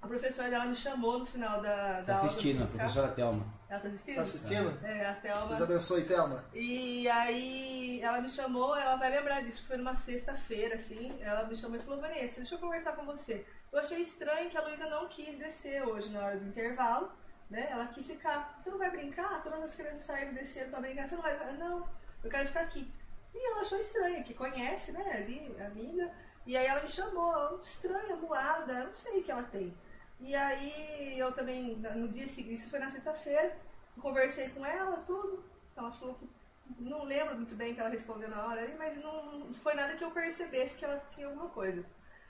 a professora dela me chamou no final da, da tá aula. assistindo, a professora Thelma. Ela tá assistindo? Tá assistindo? É, a Thelma. Deus abençoe, Thelma. E aí ela me chamou, ela vai lembrar disso, que foi numa sexta-feira, assim, ela me chamou e falou, Vanessa, deixa eu conversar com você. Eu achei estranho que a Luísa não quis descer hoje na hora do intervalo, né? Ela quis ficar. Você não vai brincar? Todas as crianças saíram desceram pra brincar, você não vai. Não, eu quero ficar aqui. E ela achou estranho, que conhece, né, ali, a amiga. E aí ela me chamou, estranha, moada, não sei o que ela tem. E aí eu também, no dia seguinte, isso foi na sexta-feira, conversei com ela, tudo. Ela falou que não lembro muito bem que ela respondeu na hora ali, mas não foi nada que eu percebesse que ela tinha alguma coisa.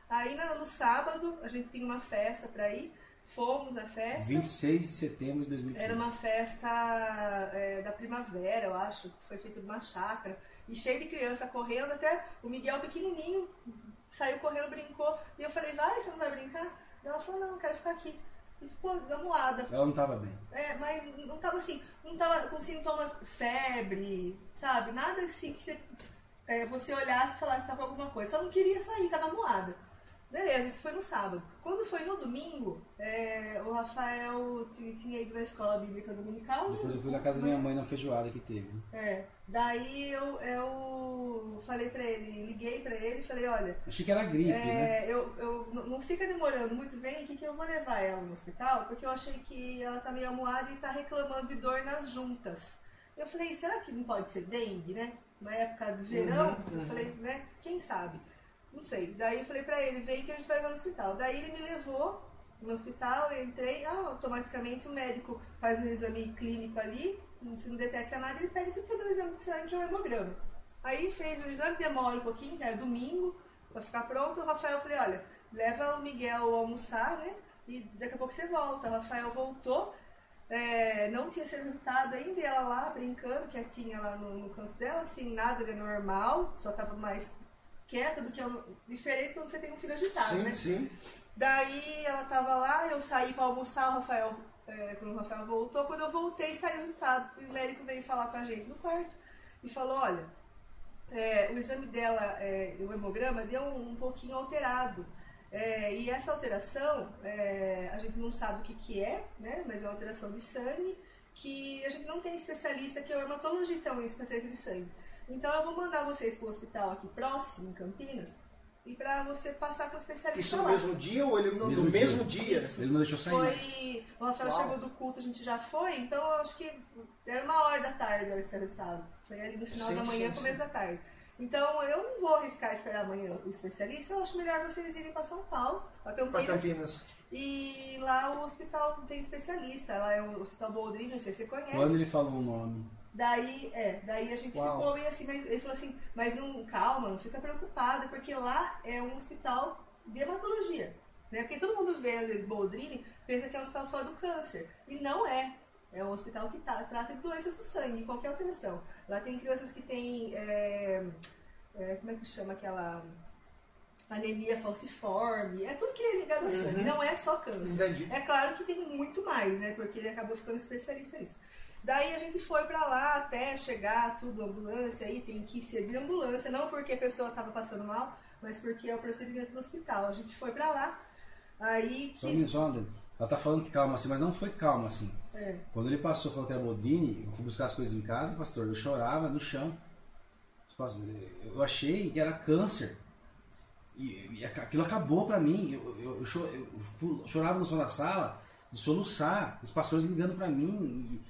Aí no sábado a gente tinha uma festa pra ir, fomos à festa. 26 de setembro de 2015. Era uma festa é, da primavera, eu acho, que foi feito numa chácara. E cheio de criança correndo, até o Miguel pequenininho saiu correndo, brincou. E eu falei, vai, você não vai brincar? E ela falou, não, quero ficar aqui. E ficou amuada. Ela não estava bem. É, mas não tava assim, não tava com sintomas febre, sabe? Nada assim que você, é, você olhasse e falasse que tava alguma coisa. Só não queria sair, tava moada. Beleza, isso foi no sábado. Quando foi no domingo, é, o Rafael t- tinha ido na escola bíblica dominical. né? Depois eu fui na casa da minha mãe na feijoada que teve. né? É, daí eu, eu falei pra ele, liguei pra ele e falei, olha, Achei que era gripe, né? é, eu, eu, n- não fica demorando muito, vem aqui que eu vou levar ela no hospital, porque eu achei que ela tá meio amuada e tá reclamando de dor nas juntas. Eu falei, será que não pode ser dengue, né? Na época do verão, eu falei, né? Quem sabe? Não sei. Daí eu falei pra ele, vem que a gente vai no hospital. Daí ele me levou no hospital, eu entrei, ah, automaticamente o médico faz um exame clínico ali, se não detecta nada, ele pede você fazer um exame de sangue ou hemograma. Aí fez o exame, demora um pouquinho, que era domingo, pra ficar pronto. O Rafael, falei, olha, leva o Miguel almoçar, né? E daqui a pouco você volta. O Rafael voltou, é, não tinha sido resultado ainda, e ela lá brincando, quietinha lá no, no canto dela, assim, nada de normal, só tava mais quieta do que eu, diferente quando você tem um filho agitado, sim, né? sim. Daí ela tava lá, eu saí pra almoçar, o Rafael, é, quando o Rafael voltou, quando eu voltei, saiu o resultado. E o médico veio falar com a gente no quarto e falou, olha, é, o exame dela, é, o hemograma, deu um, um pouquinho alterado. É, e essa alteração, é, a gente não sabe o que, que é, né? Mas é uma alteração de sangue, que a gente não tem especialista, que é o hematologista, é um especialista de sangue. Então eu vou mandar vocês para o hospital aqui próximo, em Campinas, e para você passar com o especialista Isso no lá. mesmo dia ou ele no Mesmo mesmo, dia. dia? Isso. Ele não deixou sair mais. Foi. O Rafael Uau. chegou do culto, a gente já foi, então eu acho que era uma hora da tarde esse resultado. Foi ali no final Sim, da manhã, sim, começo sim. da tarde. Então eu não vou arriscar esperar amanhã o especialista, eu acho melhor vocês irem para São Paulo, para Pra Campinas. Campinas. E lá o hospital tem especialista, lá é o Hospital Boldrini, não sei se você conhece. Quando ele falou o nome. Daí, é, daí a gente Uau. ficou meio assim, mas ele falou assim, mas não, calma, não fica preocupada, porque lá é um hospital de hematologia. Né? Porque todo mundo vê, às vezes, Boldrini, pensa que é um hospital só do câncer. E não é. É um hospital que tá, trata de doenças do sangue, qualquer alteração. Lá tem crianças que têm. é, é, como é que chama aquela. Anemia falciforme, é tudo que é ligado ao sangue, Uhum. não é só câncer. Entendi. É claro que tem muito mais, né? Porque ele acabou ficando especialista nisso. Daí a gente foi pra lá até chegar, tudo, ambulância, aí tem que ser de ambulância, não porque a pessoa tava passando mal, mas porque é o procedimento do hospital. A gente foi pra lá, aí Só que. um só, André. Ela tá falando que calma assim, mas não foi calma assim. É, Quando ele passou falando que era Boldrini, eu fui buscar as coisas em casa, pastor, eu chorava no chão. Eu achei que era câncer. E, e aquilo acabou pra mim. Eu, eu, eu eu chorava no som da sala, de soluçar, os pastores ligando pra mim. E,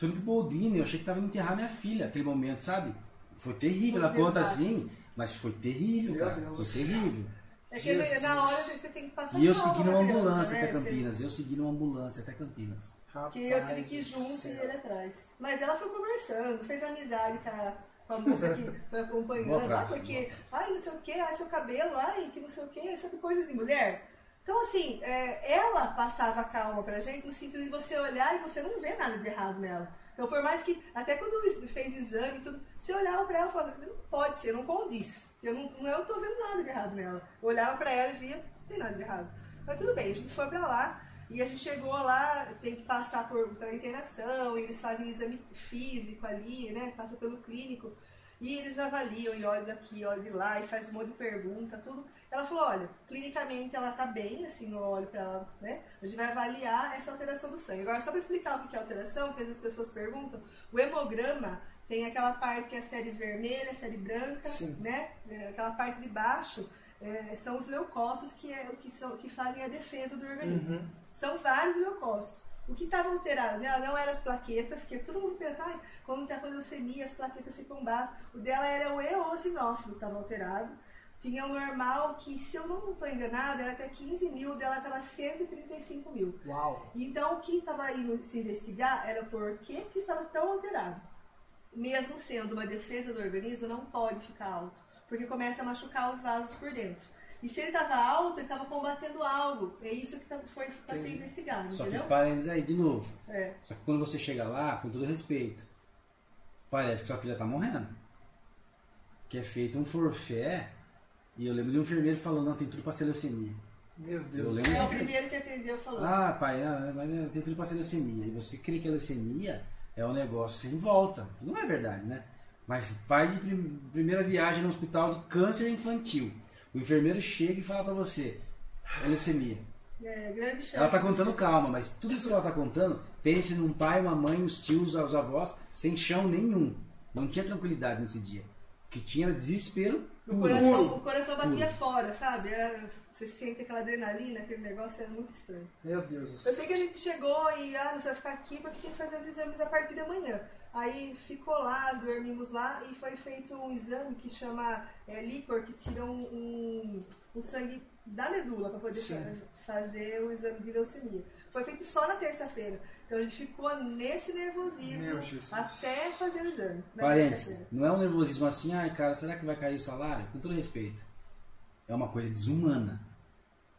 Tony Boldrini, eu achei que tava indo enterrar minha filha naquele momento, sabe? Foi terrível, ela conta assim, mas foi terrível, Meu cara. Deus. Foi terrível. É que Jesus. na hora você tem que passar E eu segui numa ambulância né? até Você- Campinas. Eu segui numa ambulância até Campinas. Rapaz Que eu tive que ir junto e céu. ele atrás. Mas ela foi conversando, fez amizade com a, com a moça que foi acompanhando. Ah, porque, ai, não sei o que, ai, seu cabelo, ai, que não sei o que, sabe coisas de mulher? Então, assim, é, ela passava calma pra gente no sentido de você olhar e você não vê nada de errado nela. Então, por mais que, até quando fez exame e tudo, você olhava pra ela e falava, não pode ser, não condiz. Eu não, não eu tô vendo nada de errado nela. Eu olhava pra ela e via, não tem nada de errado. Mas tudo bem, a gente foi pra lá e a gente chegou lá, tem que passar por, pela internação, e eles fazem exame físico ali, né? Passa pelo clínico. E eles avaliam e olham daqui, olham de lá, e faz um monte de pergunta, tudo. Ela falou, olha, clinicamente ela tá bem, assim, eu olho pra ela, né? A gente vai avaliar essa alteração do sangue. Agora, só pra explicar o que é alteração, porque às vezes as pessoas perguntam, o hemograma tem aquela parte que é a série vermelha, a série branca, Sim. né? É, Aquela parte de baixo é, são os leucócitos que, é, que, são, que fazem a defesa do organismo. Uhum. São vários leucócitos. O que estava alterado nela não eram as plaquetas, que todo mundo pensa, ai, quando tem a leucemia, as plaquetas se combatem. O dela era o eosinófilo que estava alterado. Tinha o normal, que se eu não estou enganada, era até 15 mil, dela estava 135 mil. Uau. Então, o que estava indo se investigar era por que, que estava tão alterado. Mesmo sendo uma defesa do organismo, não pode ficar alto, porque começa a machucar os vasos por dentro. E se ele estava alto, ele estava combatendo algo. É isso que tá- foi para ser investigado, Só que entendeu? parênteses aí, de novo. É. Só que quando você chega lá, com todo respeito, parece que sua filha tá morrendo. Que é feito um forfé. E eu lembro de um enfermeiro falando, não, tem tudo pra ser leucemia. Meu Deus. Eu do lembro É o primeiro que atendeu falou. Ah, pai, mas é, tem tudo pra ser leucemia. E você crê que a leucemia é um negócio sem volta. Não é verdade, né? Mas pai de prim- primeira viagem no hospital de câncer infantil. O enfermeiro chega e fala pra você, é leucemia. É, grande chance. Ela tá contando calma, mas tudo isso que ela tá contando, pense num pai, uma mãe, os tios, os avós, sem chão nenhum. Não tinha tranquilidade nesse dia. O que tinha era desespero O puro. coração, Puro. o coração batia fora, sabe? É, você sente aquela adrenalina, aquele negócio, é muito estranho. Meu Deus do Eu céu. sei que a gente chegou e, ah, você vai ficar aqui porque tem que fazer os exames a partir da manhã. Aí ficou lá, dormimos lá e foi feito um exame que chama é, líquor, que tira um, um, um sangue da medula para poder Sim. fa- fazer o exame de leucemia. Foi feito só na terça-feira. Então a gente ficou nesse nervosismo até fazer o exame. Parênteses, não é um nervosismo assim, ai cara, será que vai cair o salário? Com todo respeito. É uma coisa desumana.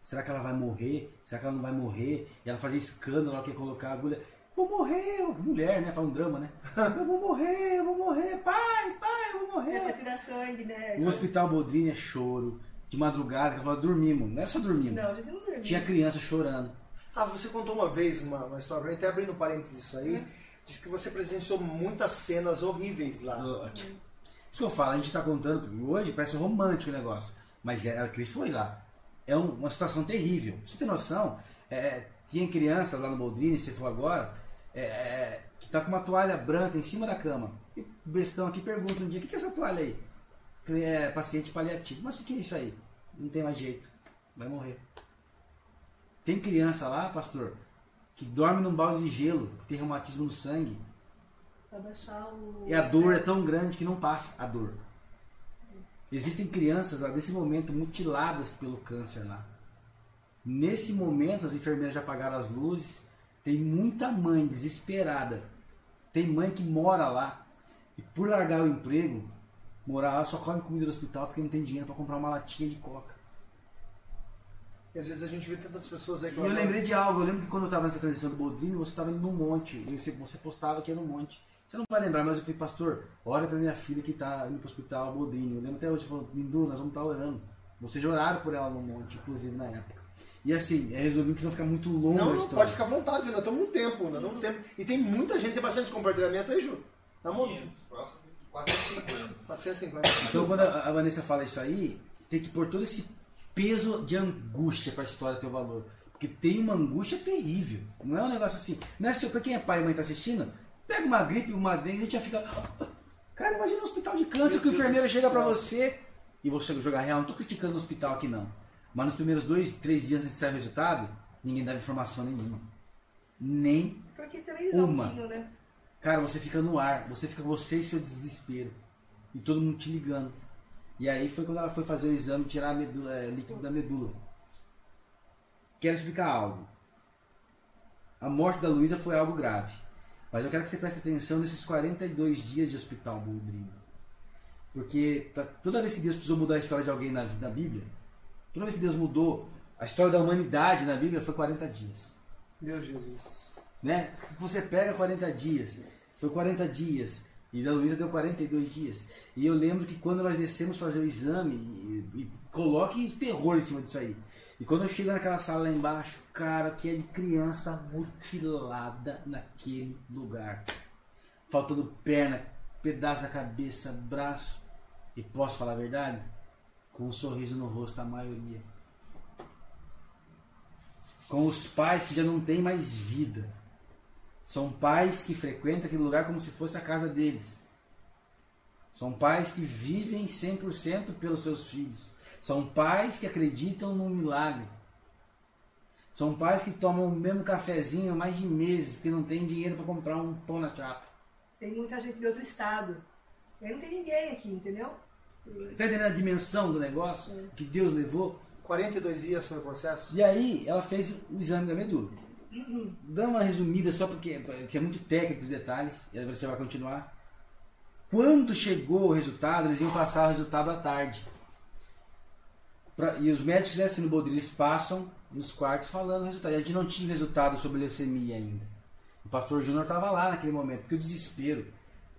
Será que ela vai morrer? Será que ela não vai morrer? E ela fazia escândalo, ela quer colocar a agulha. Vou morrer, mulher, né? Fala um drama, né? Eu vou morrer, eu vou morrer, pai, pai, eu vou É pra morrer. tirar sangue, né? O hospital Bodrini é choro. De madrugada, que ela falou, dormimos. Não é só dormimos. Não, a gente não dormiu. Tinha criança chorando. Ah, você contou uma vez uma, uma história, pra mim, até abrindo parênteses isso aí, diz que você presenciou muitas cenas horríveis lá. Isso que eu falo, a gente está contando, hoje parece romântico o negócio. Mas é, a Cris foi lá. É um- uma situação terrível. Pra você ter noção, é, tinha criança lá no Boldrini, você for agora, é, é, que tá com uma toalha branca em cima da cama. E o bestão aqui pergunta um dia, o que, que é essa toalha aí? É, paciente paliativo. Mas o que é isso aí? Não tem mais jeito. Vai morrer. Tem criança lá, pastor, que dorme num balde de gelo, que tem reumatismo no sangue. O... E a dor é tão grande que não passa a dor. Existem crianças lá, nesse momento mutiladas pelo câncer lá. Nesse momento as enfermeiras já apagaram as luzes. Tem muita mãe desesperada. Tem mãe que mora lá e por largar o emprego, morar lá só come comida do hospital porque não tem dinheiro para comprar uma latinha de coca. E às vezes a gente vê tantas pessoas aí E eu lembrei de algo, eu lembro que quando eu estava nessa transição do Bodrinho, você estava indo no monte, você, você postava que ia no monte. Você não vai lembrar, mas eu falei, pastor, olha pra minha filha que está indo pro hospital Bodrinho. Eu lembro até hoje, falou, Lindu, nós vamos estar orando. Vocês oraram por ela no monte, inclusive na época. E assim, é resumindo que não fica muito longo Não, a não, história. pode ficar à vontade, nós estamos um tempo, nós estamos um tempo. E tem muita gente, tem bastante compartilhamento aí, Ju. Tá bom? 500, próximo de 450. 450. Então quando a a Vanessa fala isso aí, tem que pôr todo esse peso de angústia pra história ter o valor. Porque tem uma angústia terrível. Não é um negócio assim. Não é só pra quem é pai e mãe tá assistindo, pega uma gripe, uma dengue, a gente já fica. Cara, imagina um hospital de câncer Meu que o enfermeiro chega pra céu. você e você jogar real. Não tô criticando o hospital aqui não. Mas nos primeiros dois, três dias antes de sair o resultado, ninguém dava informação nenhuma. Nem. Uma. tinham, né? Cara, você fica no ar. Você fica você e seu desespero. E todo mundo te ligando. E aí foi quando ela foi fazer o exame tirar a medula, é, líquido da medula. Quero explicar algo. A morte da Luísa foi algo grave. Mas eu quero que você preste atenção nesses 42 dias de hospital Boldrini. Porque tá- toda vez que Deus precisou mudar a história de alguém na, na Bíblia, toda vez que Deus mudou a história da humanidade na Bíblia, foi 40 dias Meu Jesus. né? Você pega 40 dias, foi 40 dias, e da Luísa deu 42 dias. E eu lembro que quando nós descemos fazer o exame, e, e coloque terror em cima disso aí. E quando eu chego naquela sala lá embaixo, cara, que é de criança mutilada naquele lugar. Faltando perna, pedaço da cabeça, braço. E posso falar a verdade? Com um sorriso no rosto, a maioria. Com os pais que já não têm mais vida. São pais que frequentam aquele lugar como se fosse a casa deles. São pais que vivem 100% pelos seus filhos. São pais que acreditam no milagre. São pais que tomam o mesmo cafezinho há mais de meses porque não tem dinheiro para comprar um pão na chapa. Tem muita gente de outro estado. Aí não tem ninguém aqui, entendeu? Está entendendo a dimensão do negócio que Deus levou? 42 dias foi o processo? E aí ela fez o exame da medula. Dá uma resumida só porque, porque é muito técnico os detalhes, e aí você vai continuar. Quando chegou o resultado, eles iam passar o resultado à tarde. Pra- e os médicos é assim no Bodri, eles passam nos quartos falando o resultado. E a gente não tinha resultado sobre leucemia ainda. O pastor Júnior estava lá naquele momento, porque o desespero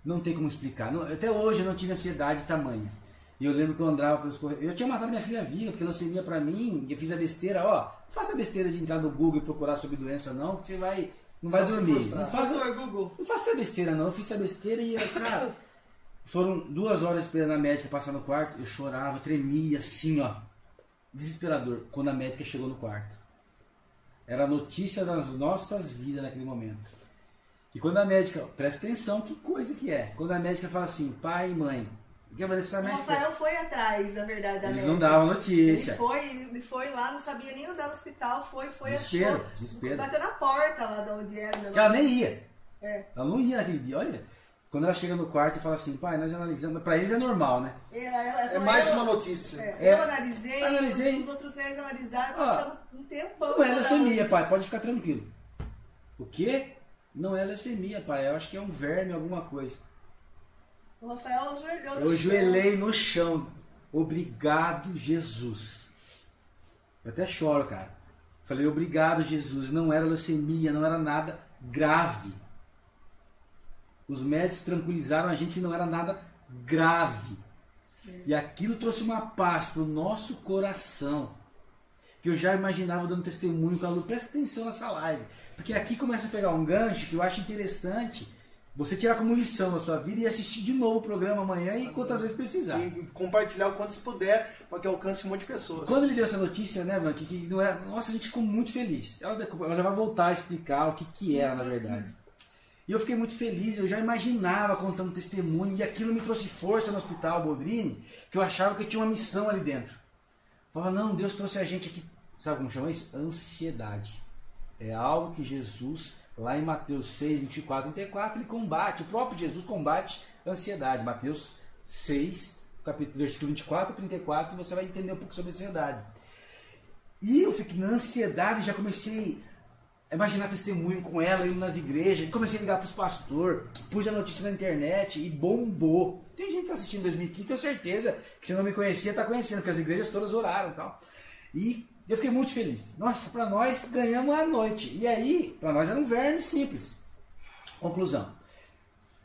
não tem como explicar. Não- até hoje eu não tive ansiedade tamanha. E eu lembro que eu andava pelos corredores. Eu tinha matado minha filha viva, porque leucemia pra mim, eu fiz a besteira, ó. Não faça a besteira de entrar no Google e procurar sobre doença, não, que você vai. Não vai dormir. Não faça, não faça essa besteira, não. Eu fiz essa besteira e, cara, foram duas horas esperando a médica passar no quarto. Eu chorava, tremia, assim, ó. Desesperador. Quando a médica chegou no quarto. Era a notícia das nossas vidas naquele momento. E quando a médica, presta atenção que coisa que é. Quando a médica fala assim, pai e mãe, que a Vanessa O. Rafael foi atrás, na verdade, da Eles médica. não davam notícia. Ele foi, ele foi lá, não sabia nem andar no hospital, foi, foi, Desespero, achou. desespero. Bateu na porta lá de onde era. né? Que ela nem ia. É. Ela não ia naquele dia, olha. Quando ela chega no quarto e fala assim, pai, nós analisamos. Pra eles é normal, né? Ela- ela É mais eu- uma notícia. É, É. Eu analisei, Analisei. os outros médicos analisaram, Ó, passamos um tempão. Não é leucemia, pai, pode ficar tranquilo. O quê? Não é leucemia, pai. Eu acho que é um verme, alguma coisa. O Rafael ajoelhou no Eu chão. ajoelhei no chão. Obrigado, Jesus. Eu até choro, cara. Falei, obrigado, Jesus. Não era leucemia, não era nada grave. Os médicos tranquilizaram a gente que não era nada grave. E aquilo trouxe uma paz para o nosso coração. Que eu já imaginava dando testemunho com a Lu. Presta atenção nessa live. Porque aqui começa a pegar um gancho que eu acho interessante. Você tirar como lição na sua vida e assistir de novo o programa amanhã e quantas vezes precisar. E compartilhar o quanto se puder para que alcance um monte de pessoas. Quando ele deu essa notícia, né, Van, que, que não era, nossa, a gente ficou muito feliz. Ela, ela já vai voltar a explicar o que, que era, na verdade. E eu fiquei muito feliz, eu já imaginava contando testemunho, e aquilo me trouxe força no hospital Boldrini, que eu achava que eu tinha uma missão ali dentro. Falava, não, Deus trouxe a gente aqui. Sabe como chama isso? Ansiedade. É algo que Jesus, lá em Mateus 6, 24, 34, ele combate. O próprio Jesus combate a ansiedade. Mateus 6, capítulo, versículo 24 e 34, você vai entender um pouco sobre a ansiedade. E eu fiquei na ansiedade, já comecei a imaginar testemunho com ela, indo nas igrejas, comecei a ligar para os pastores, pus a notícia na internet e bombou. Tem gente que está assistindo em 2015, tenho certeza que se não me conhecia, está conhecendo, porque as igrejas todas oraram e tal. E eu fiquei muito feliz. Nossa, para nós ganhamos a noite. E aí, para nós era um verme simples. Conclusão.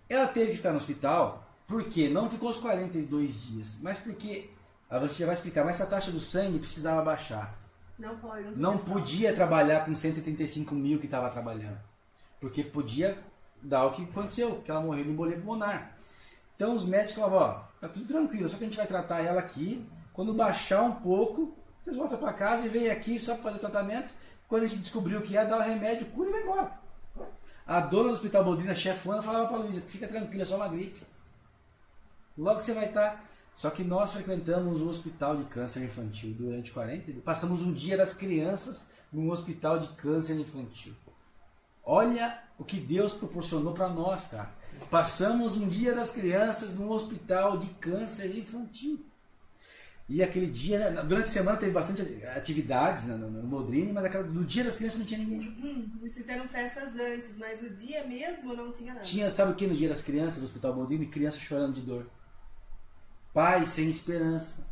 Ela teve que ficar no hospital porque não ficou os 42 dias, mas porque, a você já vai explicar, mas essa taxa do sangue precisava baixar. Não pode, não, Não podia trabalhar com 135 mil que estava trabalhando. Porque podia dar o que aconteceu, que ela morreu de embolia pulmonar. Então os médicos falavam, ó, tá tudo tranquilo, só que a gente vai tratar ela aqui. Quando baixar um pouco, vocês voltam para casa e vêm aqui só para fazer tratamento. Quando a gente descobriu o que é, dá o remédio, cura e vai embora. A dona do Hospital Boldrina, chefona, falava para Luísa, fica tranquila, é só uma gripe. Logo você vai estar. Só que nós frequentamos o hospital de câncer infantil durante 40 dias. Passamos um dia das crianças num hospital de câncer infantil. Olha o que Deus proporcionou para nós, cara. Passamos um dia das crianças num hospital de câncer infantil. E aquele dia, né, durante a semana teve bastante atividades né, no, no Modrini, mas aquela, no dia das crianças não tinha ninguém. Eles fizeram festas antes, mas o dia mesmo não tinha nada. Tinha, sabe o que no dia das crianças do Hospital Modrini? Crianças chorando de dor. Pais sem esperança.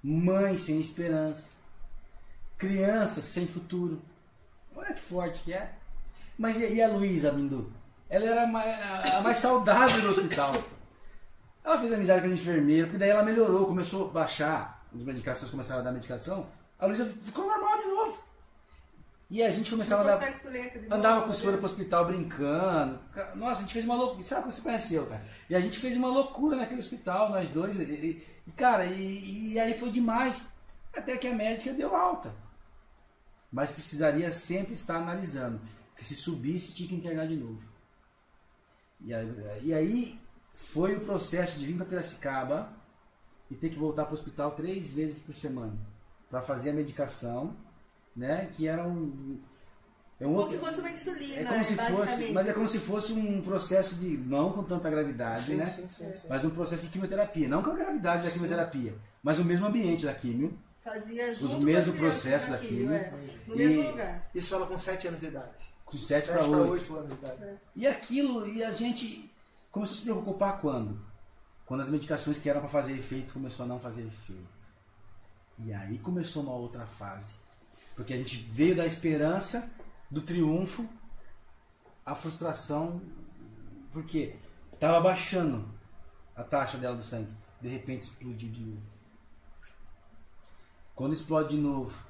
Mães sem esperança. Crianças sem futuro. Olha que forte que é. Mas e, e a Luísa Mindu? Ela era a mais, a mais saudável do hospital. Ela fez amizade com as enfermeiras, porque daí ela melhorou, começou a baixar, as medicações começaram a dar medicação. A Luísa ficou normal de novo. E a gente começava a Começou dar. ficar espoleta de Andava novo, com o senhor né? pro hospital brincando. Ca- Nossa, a gente fez uma loucura. Sabe como você conheceu, cara? E a gente fez uma loucura naquele hospital, nós dois. E, e- cara, e, e aí foi demais. Até que a médica deu alta. Mas precisaria sempre estar analisando. Que se subisse, tinha que internar de novo. E aí, e aí foi o processo de vir para Piracicaba e ter que voltar para o hospital três vezes por semana. Para fazer a medicação, né? Que era um. É um Como outro- se fosse uma insulina, é como se fosse, mas é como se fosse um processo de não com tanta gravidade, Sim, né? sim, sim, sim. Mas um processo de quimioterapia, não com a gravidade da Sim. quimioterapia, mas o mesmo ambiente da quimio, Fazia junto mesmos as crianças processos daquilo, daquilo. é, no E- mesmo lugar. Isso ela com 7 anos de idade. com 7 7 para para 8. 8 anos de idade. E aquilo, e a gente começou a se preocupar quando? Quando as medicações que eram para fazer efeito começou a não fazer efeito. E aí começou uma outra fase. Porque a gente veio da esperança, do triunfo, a frustração, porque estava baixando a taxa dela do sangue. De repente explodiu de novo. Quando explode de novo,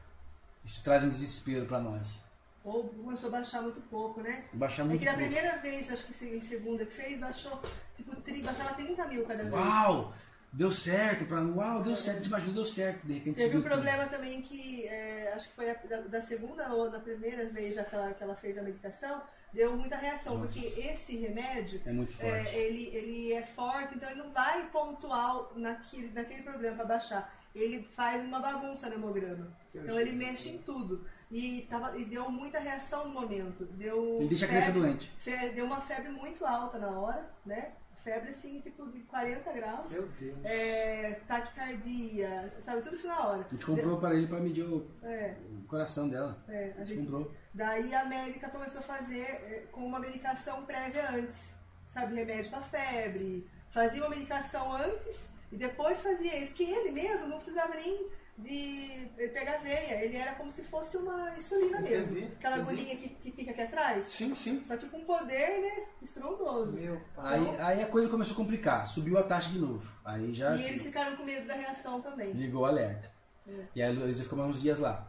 isso traz um desespero para nós. Ou começou a baixar muito pouco, né? Baixar É muito que na pouco. primeira vez, acho que em segunda que fez, baixou, tipo, tri, baixava 30 mil cada vez. Uau! Deu certo, pra... uau, deu certo, te ajudou, deu certo. De repente Teve um tudo. problema também que, é, acho que foi a- da, da segunda ou da primeira vez já que ela, que ela fez a medicação, deu muita reação, Nossa. porque esse remédio, É muito forte. é, ele, ele é forte, então ele não vai pontual naquele, naquele problema para baixar. Ele faz uma bagunça no hemograma. Então ele mexe em tudo. E, tava, e deu muita reação no momento. Deu Ele deixa a criança febre- doente. fe- Deu uma febre muito alta na hora, né? Febre assim, tipo de 40 graus. Meu Deus. É, taquicardia, sabe? Tudo isso na hora. A gente comprou para ele para medir o É, o coração dela. é, a A gente gente, comprou. daí a médica começou a fazer é, com uma medicação prévia antes. Sabe, remédio para febre. Fazia uma medicação antes e depois fazia isso. Que ele mesmo não precisava nem de eh, pegar veia. Ele era como se fosse uma insulina mesmo. Entendi, Aquela entendi. agulhinha que, que fica aqui atrás. Sim, sim. Só que com poder, né, estrondoso. Meu pai. Aí, aí a coisa começou a complicar. Subiu a taxa de novo. Aí já E eles ficaram com medo da reação também. ligou o alerta. É. E aí a Luísa ficou mais uns dias lá.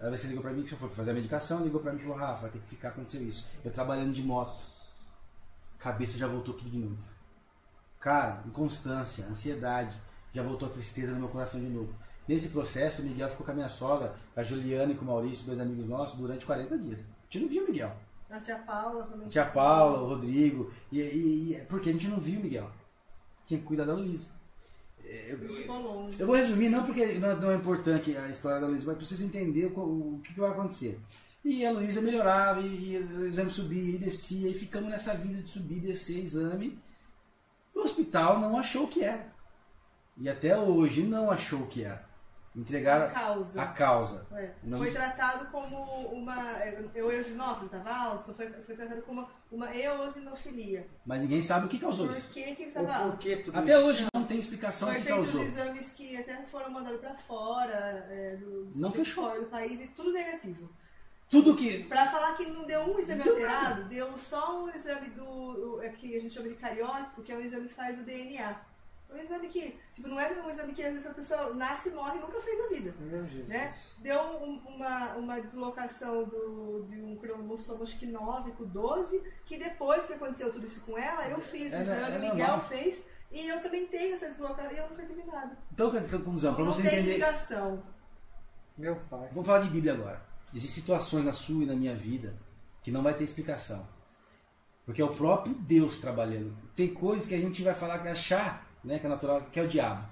Aí você ligou pra mim que você foi fazer a medicação, ligou pra mim e falou, Rafa, vai ter que ficar, aconteceu isso. Eu trabalhando de moto. Cabeça já voltou tudo de novo. Cara, inconstância, ansiedade, já voltou a tristeza no meu coração de novo. Nesse processo, o Miguel ficou com a minha sogra, com a Juliana e com o Maurício, dois amigos nossos, durante 40 dias. A gente não viu o Miguel. A tia Paula também. Tia Paula, o Rodrigo, e, e, e- porque a gente não viu o Miguel. Tinha que cuidar da Luísa. Eu, Ficou longe. eu vou resumir, não porque não não é importante a história da Luísa, mas para vocês entenderem o, o que, que vai acontecer. E a Luísa melhorava, e, e o exame subia e descia, e ficamos nessa vida de subir, descer, exame. O hospital não achou o que era. E até hoje não achou o que era. Entregaram A causa. a causa. É. Não- Foi tratado como uma eosinófilo, estava alto, foi, foi tratado como uma eosinofilia. Mas ninguém sabe o que causou Por isso. que, que ele O estava alto? Até isso? hoje não tem explicação o Foi que feito causou. os exames que até foram mandados para fora, é, do, Não fechou. fora do país, e tudo negativo. Tudo que. Para falar que não deu um exame Deu alterado, deu só um exame do. é que a gente chama de cariótipo, que é um exame que faz o DNA. É um exame que, tipo, não é um exame que às vezes a pessoa nasce e morre e nunca fez a vida. Meu Jesus. né? Deu um- uma, uma deslocação do, de um cromossomo, acho que 9 com 12, que depois que aconteceu tudo isso com ela, eu fiz o É, exame, é o Miguel normal. fez, e eu também tenho essa deslocação, e eu nunca tive nada. Então, conclusão, para não você tem entender. ligação. Meu pai. Vamos falar de Bíblia agora. Existem situações na sua e na minha vida que não vai ter explicação. Porque é o próprio Deus trabalhando. Tem coisas que a gente vai falar que achar né, que é natural, que é o diabo.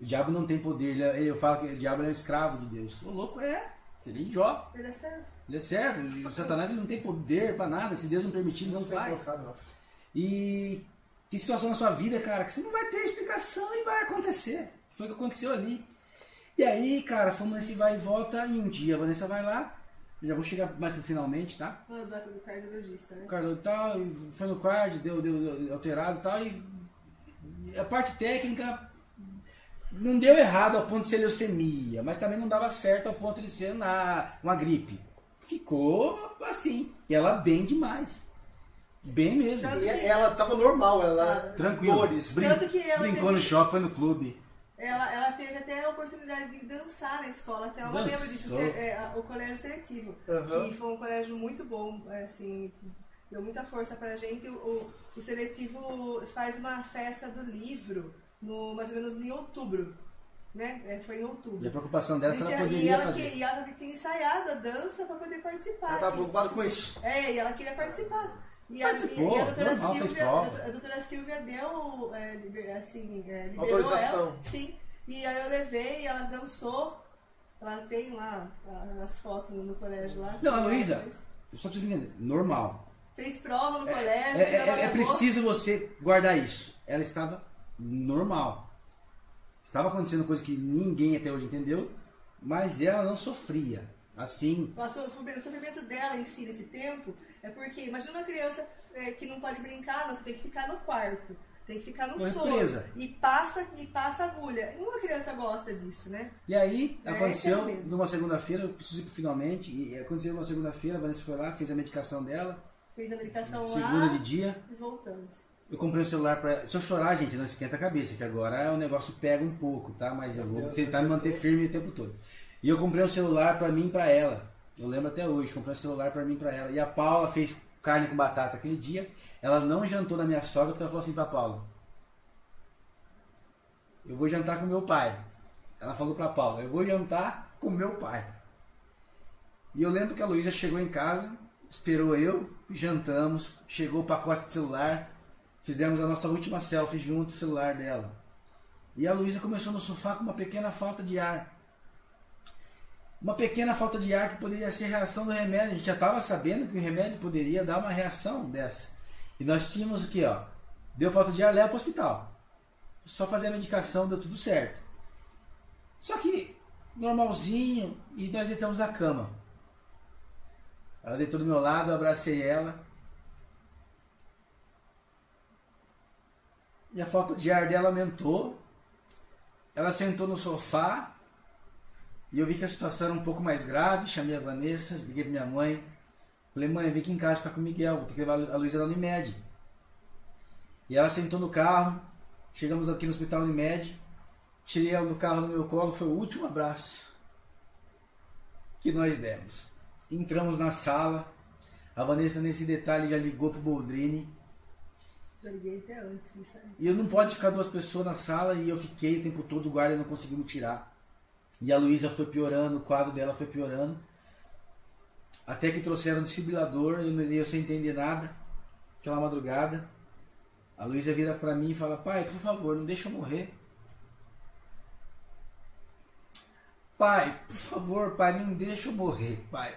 O diabo não tem poder, ele é- eu falo que o diabo é um escravo de Deus. O louco é, seria de Jó. Ele é servo. Ele é servo, o Satanás ele não tem poder pra nada, se Deus não permitir, ele não Tem faz. colocado. E tem situação na sua vida, cara, que você não vai ter explicação e vai acontecer. Foi o que aconteceu ali. E aí, cara, fomos nesse vai e volta e um dia a Vanessa vai lá, eu já vou chegar mais pro finalmente, tá? Ah, do, do cardiologista, né? O e tal, foi no card, deu, deu, deu alterado e tal, e a parte técnica não deu errado ao ponto de ser leucemia, mas também não dava certo ao ponto de ser na, uma gripe. Ficou assim. E ela bem demais. Bem mesmo. E ela tava normal, ela Tranquilo. dores. Brin- Tanto que ela brincou teve- no shopping, foi no clube. Ela, ela teve até a oportunidade de dançar na escola, até ela lembra disso, é, a- o colégio seletivo, Aham. que foi um colégio muito bom, é, assim, deu muita força pra gente. O, o, o seletivo faz uma festa do livro, no, mais ou menos em outubro, né? É, foi em E a outubro. preocupação dela se ela e, poderia ela, fazer. que- e ela tinha ensaiado a dança pra poder participar. Ela tava E- preocupada com isso. é, e ela queria participar. E a, Participou, e a doutora normal, Silvia, a doutora- a doutora Silvia deu, é, assim, é, liberou Autorização. ela. Sim. E aí eu levei, ela dançou. Ela tem lá a- as fotos no, colégio lá. Não, a Ela Luísa, Só pra vocês entenderem, normal. Fez prova no colégio. É, tirou é- é a preciso você guardar isso. Ela estava normal. Estava acontecendo coisa que ninguém até hoje entendeu, mas ela não sofria. Assim, o sofrimento- dela em si nesse tempo é porque, imagina uma criança é, que não pode brincar, você tem que ficar no quarto, tem que ficar no Foi presa. E passa, e passa agulha. Nenhuma criança gosta disso, né? E aí, É, aconteceu é numa segunda-feira, eu preciso ir finalmente, e aconteceu numa segunda-feira, a Vanessa foi lá, fez a medicação dela, Fez a medicação segunda lá de dia, e voltamos. eu comprei um celular pra. Se eu chorar, gente, não esquenta a cabeça, que agora o negócio pega um pouco, tá? Mas eu vou Deus, tentar me já manter firme o tempo todo. E eu comprei um celular pra mim e pra ela. Eu lembro até hoje, comprei um celular pra mim e pra ela. E a Paula fez carne com batata aquele dia. Ela não jantou na minha sogra porque ela falou assim pra Paula. Eu vou jantar com meu pai. Ela falou pra Paula, eu vou jantar com meu pai. E eu lembro que a Luísa chegou em casa, esperou eu, jantamos, chegou o pacote de celular, fizemos a nossa última selfie junto celular dela. E a Luísa começou no sofá com uma pequena falta de ar. Uma pequena falta de ar que poderia ser reação do remédio. A gente já estava sabendo que o remédio poderia dar uma reação dessa. E nós tínhamos o que, ó? Deu falta de ar, leva para o hospital. Só fazer a medicação, deu tudo certo. Só que, normalzinho, e nós deitamos na cama. Ela deitou do meu lado, eu abracei ela. E a falta de ar dela aumentou. Ela sentou no sofá. E eu vi que a situação era um pouco mais grave. Chamei a Vanessa, liguei pra minha mãe. Falei, mãe, vem aqui em casa ficar com o Miguel. Vou ter que levar a Luísa na Unimed. E ela sentou no carro. Chegamos aqui no hospital Unimed. Tirei ela do carro no meu colo. Foi o último abraço que nós demos. Entramos na sala. A Vanessa, nesse detalhe, já ligou pro Boldrini. Já liguei até antes disso aí. E eu não pode ficar duas pessoas na sala e eu fiquei o tempo todo, o guarda não conseguiu me tirar. E a Luísa foi piorando, o quadro dela foi piorando. Até que trouxeram um desfibrilador, eu não ia sem entender nada. Aquela madrugada. A Luísa vira pra mim e fala, pai, por favor, não deixa eu morrer. Pai, por favor, pai, não deixa eu morrer, pai.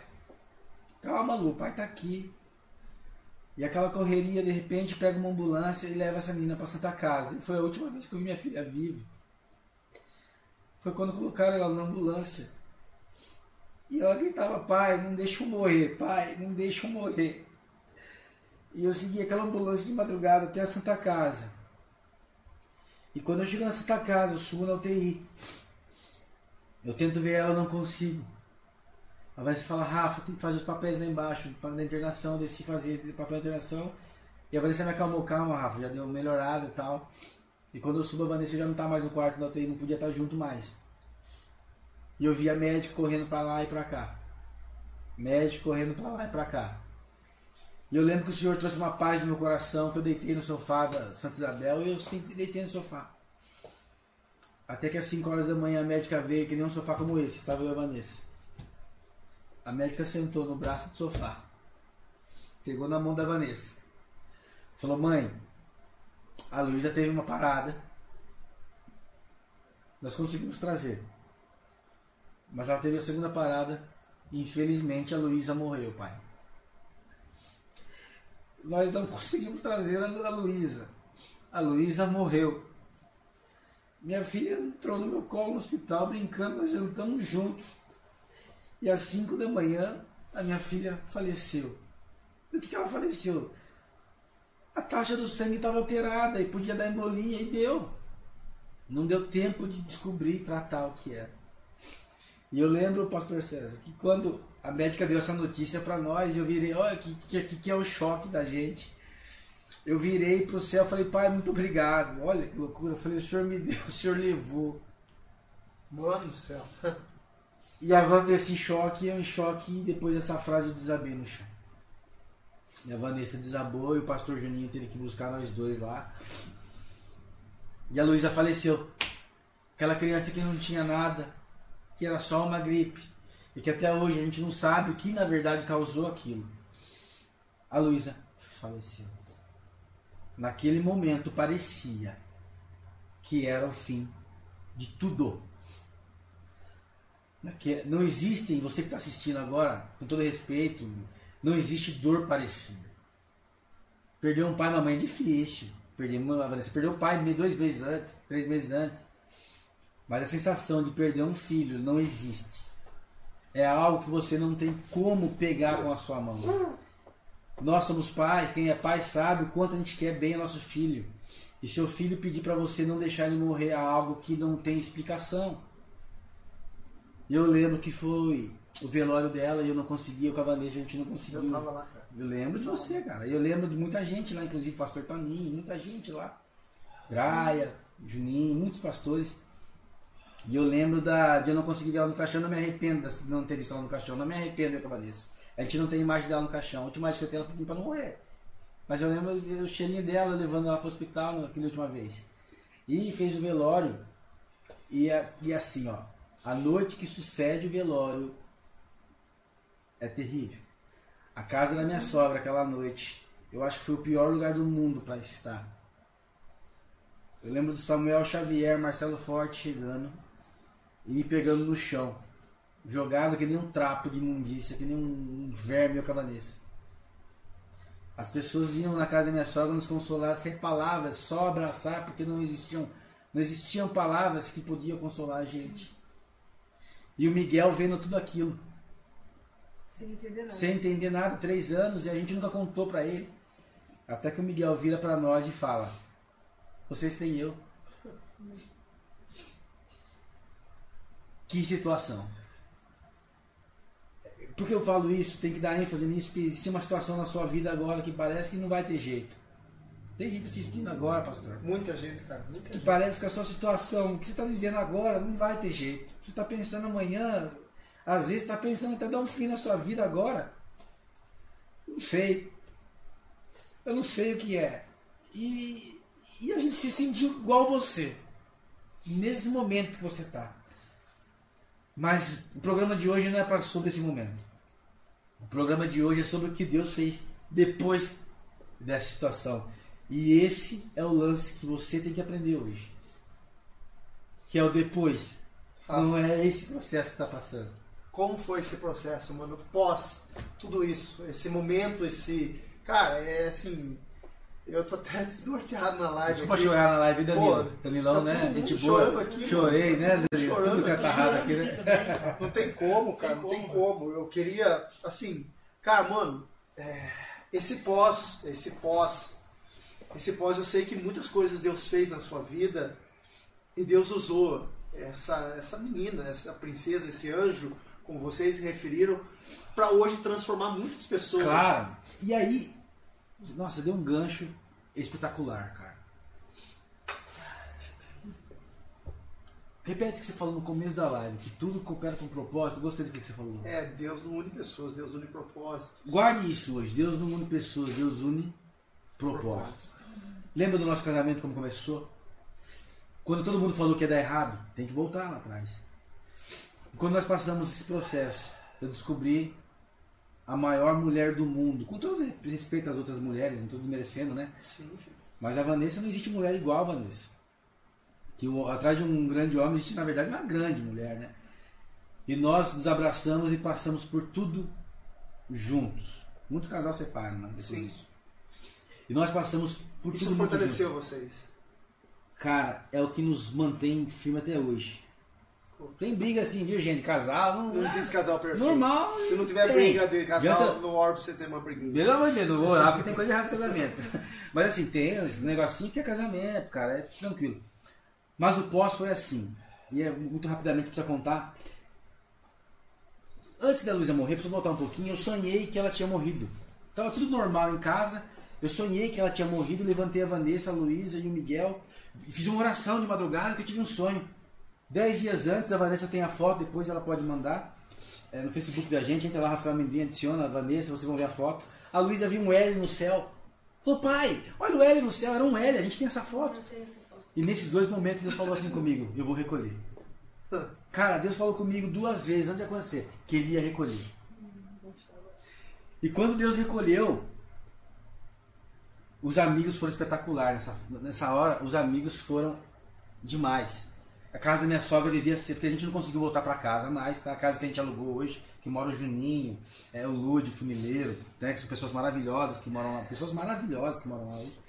Calma, Lu, pai tá aqui. E aquela correria, de repente, pega uma ambulância e leva essa menina para Santa Casa. E foi a última vez que eu vi minha filha viva. Foi quando colocaram ela na ambulância. E ela gritava, pai, não deixa eu morrer, pai, não deixa eu morrer. E eu segui aquela ambulância de madrugada até a Santa Casa. E quando eu chego na Santa Casa, eu subo na UTI. Eu tento ver ela, não consigo. A Vanessa fala, Rafa, tem que fazer os papéis lá embaixo, da internação, desci fazer papel da internação. E a Vanessa me acalmou, calma, Rafa, já deu melhorada e tal. E quando eu subo, a Vanessa já não tá mais no quarto da UTI, não podia estar junto mais. E eu vi a médica correndo pra lá e pra cá. Médico correndo pra lá e pra cá. E eu lembro que o Senhor trouxe uma paz no meu coração, que eu deitei no sofá da Santa Isabel e eu sempre deitei no sofá. Até que às 5 horas da manhã a médica veio, que nem um sofá como esse, estava eu e a Vanessa. A médica sentou no braço do sofá. Pegou na mão da Vanessa. Falou, mãe, a Luísa teve uma parada. Nós conseguimos trazer. Mas ela teve a segunda parada e infelizmente a Luísa morreu, pai. Nós não conseguimos trazer a Luísa. A Luísa morreu. Minha filha entrou no meu colo no hospital brincando, nós jantamos juntos. E às 5 da manhã a minha filha faleceu. Do que, que ela faleceu? A taxa do sangue estava alterada e podia dar embolia e deu. Não deu tempo de descobrir e tratar o que era. E eu lembro, pastor César, que quando a médica deu essa notícia para nós, eu virei, olha, que, que, que é o choque da gente. Eu virei para o céu e falei, pai, muito obrigado. Olha que loucura. Eu falei, o senhor me deu, o senhor levou. Mano do céu. E a em choque, eu em choque, e depois dessa frase eu desabei no chão. E a Vanessa desabou e o pastor Juninho teve que buscar nós dois lá. E a Luísa faleceu. Aquela criança que não tinha nada, que era só uma gripe. E que até hoje a gente não sabe o que na verdade causou aquilo. A Luísa faleceu. Naquele momento parecia que era o fim de tudo. Naque- Não existem, você que está assistindo agora, com todo respeito, não existe dor parecida. Perder um pai e uma mãe é difícil. Perder você perdeu o pai dois meses antes, três meses antes. Mas a sensação de perder um filho não existe. É algo que você não tem como pegar com a sua mão. Nós somos pais, quem é pai sabe o quanto a gente quer bem ao nosso filho. E seu filho pedir para você não deixar ele morrer é algo que não tem explicação. E eu lembro que foi o velório dela e eu não conseguia, eu com a gente não conseguiu. Eu tava lá, cara. Eu lembro de você, cara. Eu lembro de muita gente lá, inclusive pastor Toninho, muita gente lá. Graia, Juninho, muitos pastores. E eu lembro da, de eu não conseguir ver ela no caixão, eu não me arrependo de não ter visto ela no caixão, não me arrependo a Vanessa. A gente não tem imagem dela no caixão. A última imagem que eu tenho ela pedindo pra não morrer. Mas eu lembro do cheirinho dela levando ela pro hospital naquela última vez. E fez o velório. E, a- e assim, ó. A noite que sucede o velório é terrível. A casa da minha sogra aquela noite, eu acho que foi o pior lugar do mundo para estar. Eu lembro do Samuel Xavier, Marcelo Forte chegando e me pegando no chão, jogado que nem um trapo de imundícia, que nem um, verme ou cabanês. As pessoas iam na casa da minha sogra nos consolar sem palavras, só abraçar, porque não existiam, não existiam palavras que podiam consolar a gente. E o Miguel vendo tudo aquilo Sem entender nada. sem entender nada, três anos, e a gente nunca contou pra ele. Até que o Miguel vira pra nós e fala: Vocês têm eu. Que situação. Por que eu falo isso? Tem que dar ênfase nisso, porque existe uma situação na sua vida agora que parece que não vai ter jeito. Tem gente assistindo agora, pastor Muita gente, cara. Muita que gente. parece que a sua situação, o que você está vivendo agora, não vai ter jeito. Você está pensando amanhã, às vezes está pensando até dar um fim na sua vida agora. Não sei. Eu não sei o que é. E, e a gente se sentiu igual você. Nesse momento que você está. Mas o programa de hoje não é pra, sobre esse momento. O programa de hoje é sobre o que Deus fez depois dessa situação. E esse é o lance que você tem que aprender hoje. Que é o depois. Não é esse processo que está passando. Como foi esse processo, mano? Pós tudo isso, esse momento, esse. Cara, é assim. Eu tô até desnorteado na live. Desculpa aqui. chorar na live, Danilo. Pô, Danilão, tá né? Gente chorando boa. aqui, Chorei, mano. né, Tá Danilo? chorando Tudo catarrado aqui, né? Não tem como, cara, não tem como. Eu queria, assim, cara, mano, é, esse pós, esse pós, esse pós, eu sei que muitas coisas Deus fez na sua vida e Deus usou essa, essa menina, essa princesa, esse anjo, como vocês se referiram, para hoje transformar muitas pessoas. Claro. E aí, nossa, deu um gancho espetacular, cara. Repete o que você falou no começo da live, que tudo coopera com propósito. Gostei do que você falou. É, Deus não une pessoas, Deus une propósitos. Guarde isso hoje. Deus não une pessoas, Deus une propósitos. Lembra do nosso casamento como começou? Quando todo mundo falou que ia dar errado, tem que voltar lá atrás. E quando nós passamos esse processo, eu descobri a maior mulher do mundo, com todo respeito às outras mulheres, não estou desmerecendo, né? Sim, filho. Mas a Vanessa não existe mulher igual a Vanessa. Que atrás de um grande homem existe, na verdade, uma grande mulher, né? E nós nos abraçamos e passamos por tudo juntos. Muitos casais separam, né? Depois Sim. disso. E nós passamos por Isso fortaleceu vocês. Cara, é o que nos mantém firme até hoje. Tem briga assim, viu, gente? Casal, não. Não existe casal perfeito. Normal. Se não tiver tem. briga de casal, Adianta- no orbe você tem uma briguinha. Pelo amor de Deus, não vou orar porque tem coisa errada nesse casamento. Mas assim, tem uns negocinhos que é casamento, cara, é tranquilo. Mas o pós foi assim. E é muito rapidamente precisa contar. Antes da Luísa morrer, preciso voltar um pouquinho, eu sonhei que ela tinha morrido. Tava tudo normal em casa. Eu sonhei que ela tinha morrido, levantei a Vanessa, a Luísa e o Miguel. Fiz uma oração de madrugada que eu tive um sonho. Dez dias antes, a Vanessa tem a foto, depois ela pode mandar é, no Facebook da gente, entra lá, Rafael Mendes, adiciona a Vanessa, vocês vão ver a foto. A Luísa viu um L no céu. Falou, pai, olha o L no céu, era um L, a gente tem essa foto. Essa foto. E nesses dois momentos Deus falou assim comigo, eu vou recolher. Cara, Deus falou comigo duas vezes antes de acontecer, que ele ia recolher. E quando Deus recolheu, os amigos foram espetaculares nessa, nessa hora, os amigos foram demais. A casa da minha sogra devia ser, porque a gente não conseguiu voltar para casa mais, tá? A casa que a gente alugou hoje, que mora o Juninho, é, o Lude, o Funileiro, né? Que são pessoas maravilhosas que moram lá, pessoas maravilhosas que moram lá hoje.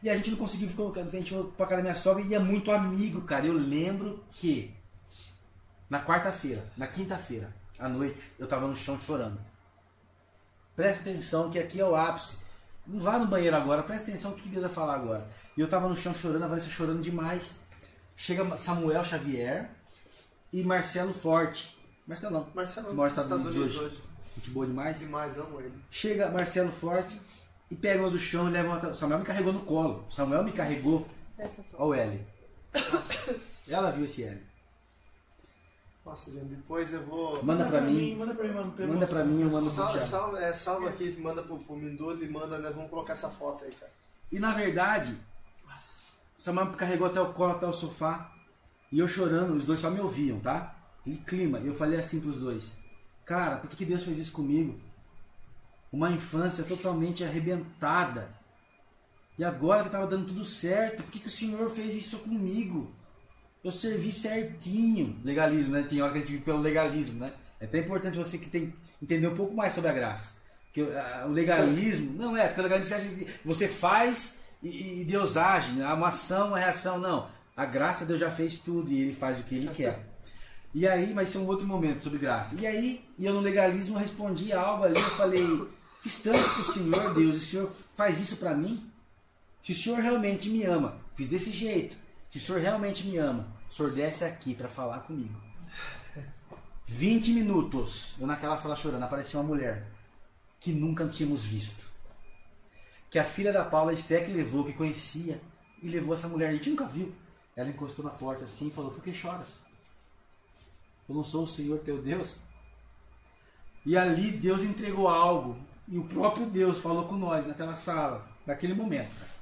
E a gente não conseguiu ficar, a gente pra casa da minha sogra e é muito amigo, cara. Eu lembro que na quarta-feira, na quinta-feira, à noite, eu tava no chão chorando. Presta atenção que aqui é o ápice. Não vá no banheiro agora, presta atenção no que Deus vai falar agora. E eu tava no chão chorando, a Vanessa chorando demais. Chega Samuel Xavier e Marcelo Forte. Marcelão. Marcelo, que mora nos Estados Estados Unidos hoje. Gente boa demais. Demais, amo ele. Chega Marcelo Forte e pega uma do chão e leva uma. O Samuel me carregou no colo. O Samuel me carregou Essa foto. ao L. Ela viu esse L. Nossa, gente, depois eu vou... Manda pra mim. Manda pra mim, mano. Manda pra mim, eu mando pro Salva, Thiago. salva, é, salva aqui, manda pro, pro Mindolo e manda, nós vamos colocar essa foto aí, cara. E na verdade, Samuel me carregou até o colo, até o sofá. E eu chorando, os dois só me ouviam, tá? E clima. E eu falei assim pros dois: Cara, por que, que Deus fez isso comigo? Uma infância totalmente arrebentada. E agora que estava dando tudo certo, por que, que o Senhor fez isso comigo? Eu servi certinho. Legalismo, né? Tem hora que a gente vive pelo legalismo, né? É até importante você que tem entender um pouco mais sobre a graça. Ah, o legalismo, não é, porque o legalismo você que faz e, e Deus age, né? Uma ação, uma reação, não. A graça Deus já fez tudo e ele faz o que ele quer. E aí, mas é um outro momento sobre graça. E aí, eu no legalismo respondi algo ali, eu falei, fiz tanto pro Senhor, Deus, o Senhor faz isso pra mim? Se o Senhor realmente me ama, fiz desse jeito. Se o Senhor realmente me ama, o Senhor desce aqui pra falar comigo. 20 minutos, eu naquela sala chorando, apareceu uma mulher que nunca tínhamos visto. Que a filha da Paula que levou, que conhecia, e levou essa mulher, a gente nunca viu. Ela encostou na porta assim e falou: Por que choras? Eu não sou o Senhor teu Deus? E ali Deus entregou algo. E o próprio Deus falou com nós naquela sala, naquele momento.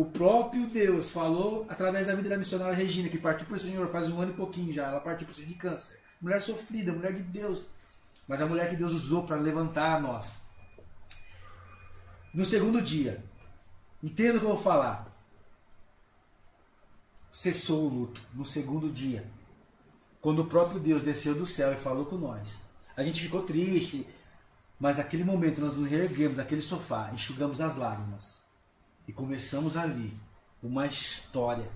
O próprio Deus falou através da vida da missionária Regina, que partiu para o Senhor faz um ano e pouquinho já. Ela partiu para o Senhor de câncer. Mulher sofrida, mulher de Deus. Mas a mulher que Deus usou para levantar nós. No segundo dia, entenda o que eu vou falar. Cessou o luto no segundo dia. Quando o próprio Deus desceu do céu e falou com nós. A gente ficou triste, mas naquele momento nós nos reerguemos daquele sofá, enxugamos as lágrimas e começamos ali uma história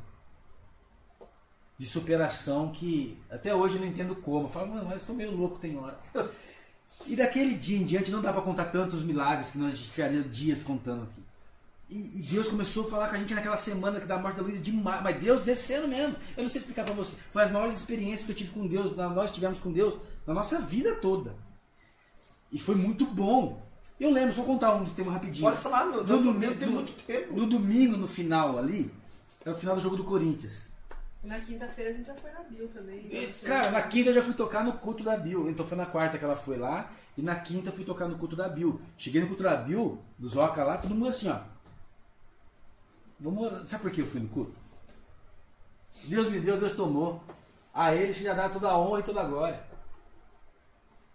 de superação que até hoje eu não entendo como. Eu falo, mas eu sou meio louco, tem hora. E daquele dia em diante não dá para contar tantos milagres que nós ficaria dias contando aqui. E, e Deus começou a falar com a gente naquela semana que da morte da Luísa demais, mas Deus descendo mesmo. Eu não sei explicar para você. Foi as maiores experiências que eu tive com Deus, nós tivemos com Deus na nossa vida toda. E foi muito bom. Eu lembro, só contar um tema rapidinho. Pode falar, meu, no no domingo, tem muito tempo. no domingo, no final ali, é o final do jogo do Corinthians. Na quinta-feira a gente já foi na Bill também. E, Então, Cara, na quinta eu já fui tocar no culto da Bill. Então foi na quarta que ela foi lá. E na quinta eu fui tocar no culto da Bill. Cheguei no culto da Bill, do Zoca lá, todo mundo assim, ó. Vamos. Sabe por que eu fui no culto? Deus me deu, Deus tomou. A eles que já dá toda a honra e toda a glória.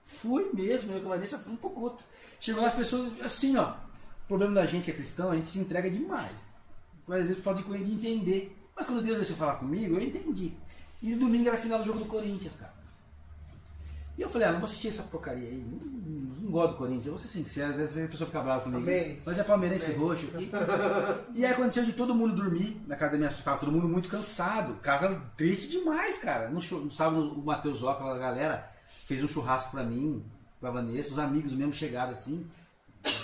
Fui mesmo, eu com a Vanessa fui pro culto. Chegou lá as pessoas assim, ó. O problema da gente que é cristão, a gente se entrega demais. às vezes falta de de entender. Mas quando Deus deixou falar comigo, eu entendi. E domingo era a final do jogo do Corinthians, cara. E eu falei, ah, não vou assistir essa porcaria aí. Não, não, não gosto do Corinthians, eu vou ser sincero, deve a pessoa ficar brava comigo. Amém. Mas é palmeirense Amém. roxo. E, e aí aconteceu de todo mundo dormir na casa da minha tava todo mundo muito cansado. Casa triste demais, cara. No, no sábado o Matheus Oca, a galera, fez um churrasco pra mim, pra Vanessa, os amigos mesmo chegaram assim.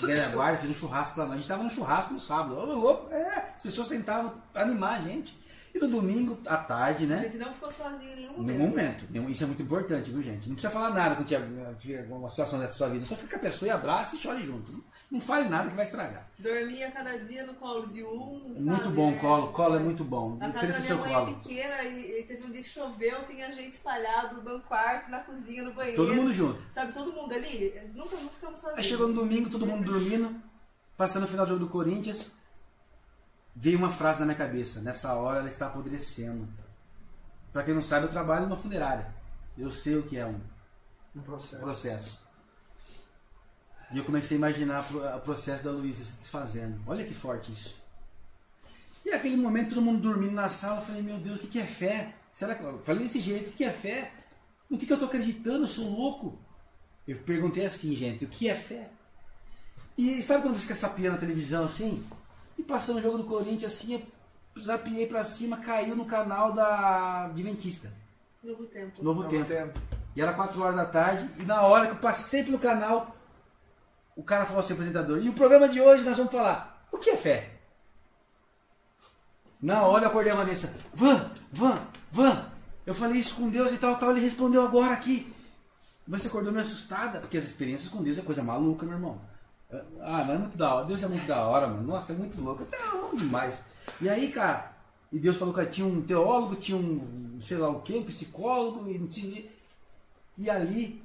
Velha guarda fez um churrasco pra nós. A gente tava no churrasco no sábado. Ô, louco, é. As pessoas tentavam animar a gente. E no domingo, à tarde, né? gente não ficou sozinho em nenhum momento. momento. Nenhum- Isso é muito importante, viu, gente? Não precisa falar nada quando tiver, tiver uma situação dessa sua vida. Só fica com a pessoa e abraça e chore junto. Não, fale nada que vai estragar. Dormia cada dia no colo de um. É sabe? muito bom É. colo. Colo é muito bom. A casa da minha seu mãe colo. é pequena e, e teve um dia que choveu, tem a gente espalhado no quarto, na cozinha, no banheiro. Todo mundo junto. Sabe, todo mundo ali? Nunca, nunca ficamos sozinhos. Aí chegou no domingo, todo mundo dormindo, passando o final do jogo do Corinthians. Veio uma frase na minha cabeça: nessa hora ela está apodrecendo. Pra quem não sabe, eu trabalho numa funerária. Eu sei o que é um Um processo. processo. E eu comecei a imaginar o processo da Luísa se desfazendo. Olha que forte isso. E aquele momento, todo mundo dormindo na sala, eu falei, meu Deus, o que que é fé? Será que. Eu falei desse jeito, o que que é fé? No que, que eu tô acreditando? Eu sou louco? Eu perguntei assim, gente, o que é fé? E sabe quando você fica sapeando na televisão assim? E passando o jogo do Corinthians assim, eu zapiei pra cima, caiu no canal da Adventista. Novo tempo. Novo Novo Tempo. tempo. E era 4 horas da tarde, e na hora que eu passei pelo canal, o cara falou assim, apresentador, e o programa de hoje nós vamos falar, o que é fé? Na hora eu acordei a Vanessa, Van, Van, Van, eu falei isso com Deus e tal, tal, ele respondeu agora aqui. Você acordou meio assustada, porque as experiências com Deus é coisa maluca, meu irmão. Ah, mas é muito da hora, Deus é muito da hora, mano. Nossa, é muito louco, até amo demais. E aí, cara, e Deus falou que tinha um teólogo, tinha um, sei lá o que, um psicólogo, e não. E ali,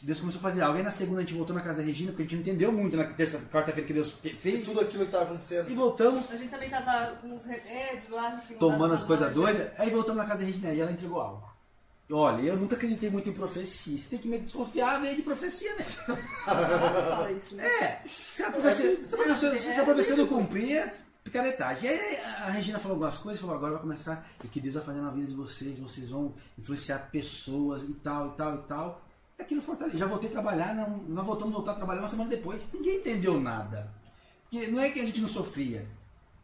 Deus começou a fazer algo. Aí na segunda a gente voltou na casa da Regina, porque a gente não entendeu muito na terça, quarta-feira que Deus fe- E fez. tudo aquilo que estava acontecendo. E voltamos, A gente também tava com uns remédios lá. enfim, tomando lá as coisas doidas. Aí voltamos na casa da Regina e ela entregou algo. Olha, eu nunca acreditei muito em profecia. Você tem que meio que desconfiar meio de profecia mesmo. Fala isso, né? É, se a profecia, se a profecia, se a profecia não cumprir, picaretagem. E aí a Regina falou algumas coisas, falou, agora vai começar o que Deus vai fazer na vida de vocês, vocês vão influenciar pessoas e tal, e tal, e tal. E aquilo fortaleceu. Já voltei a trabalhar, não, nós voltamos a voltar a trabalhar uma semana depois. Ninguém entendeu nada. Porque não é que a gente não sofria,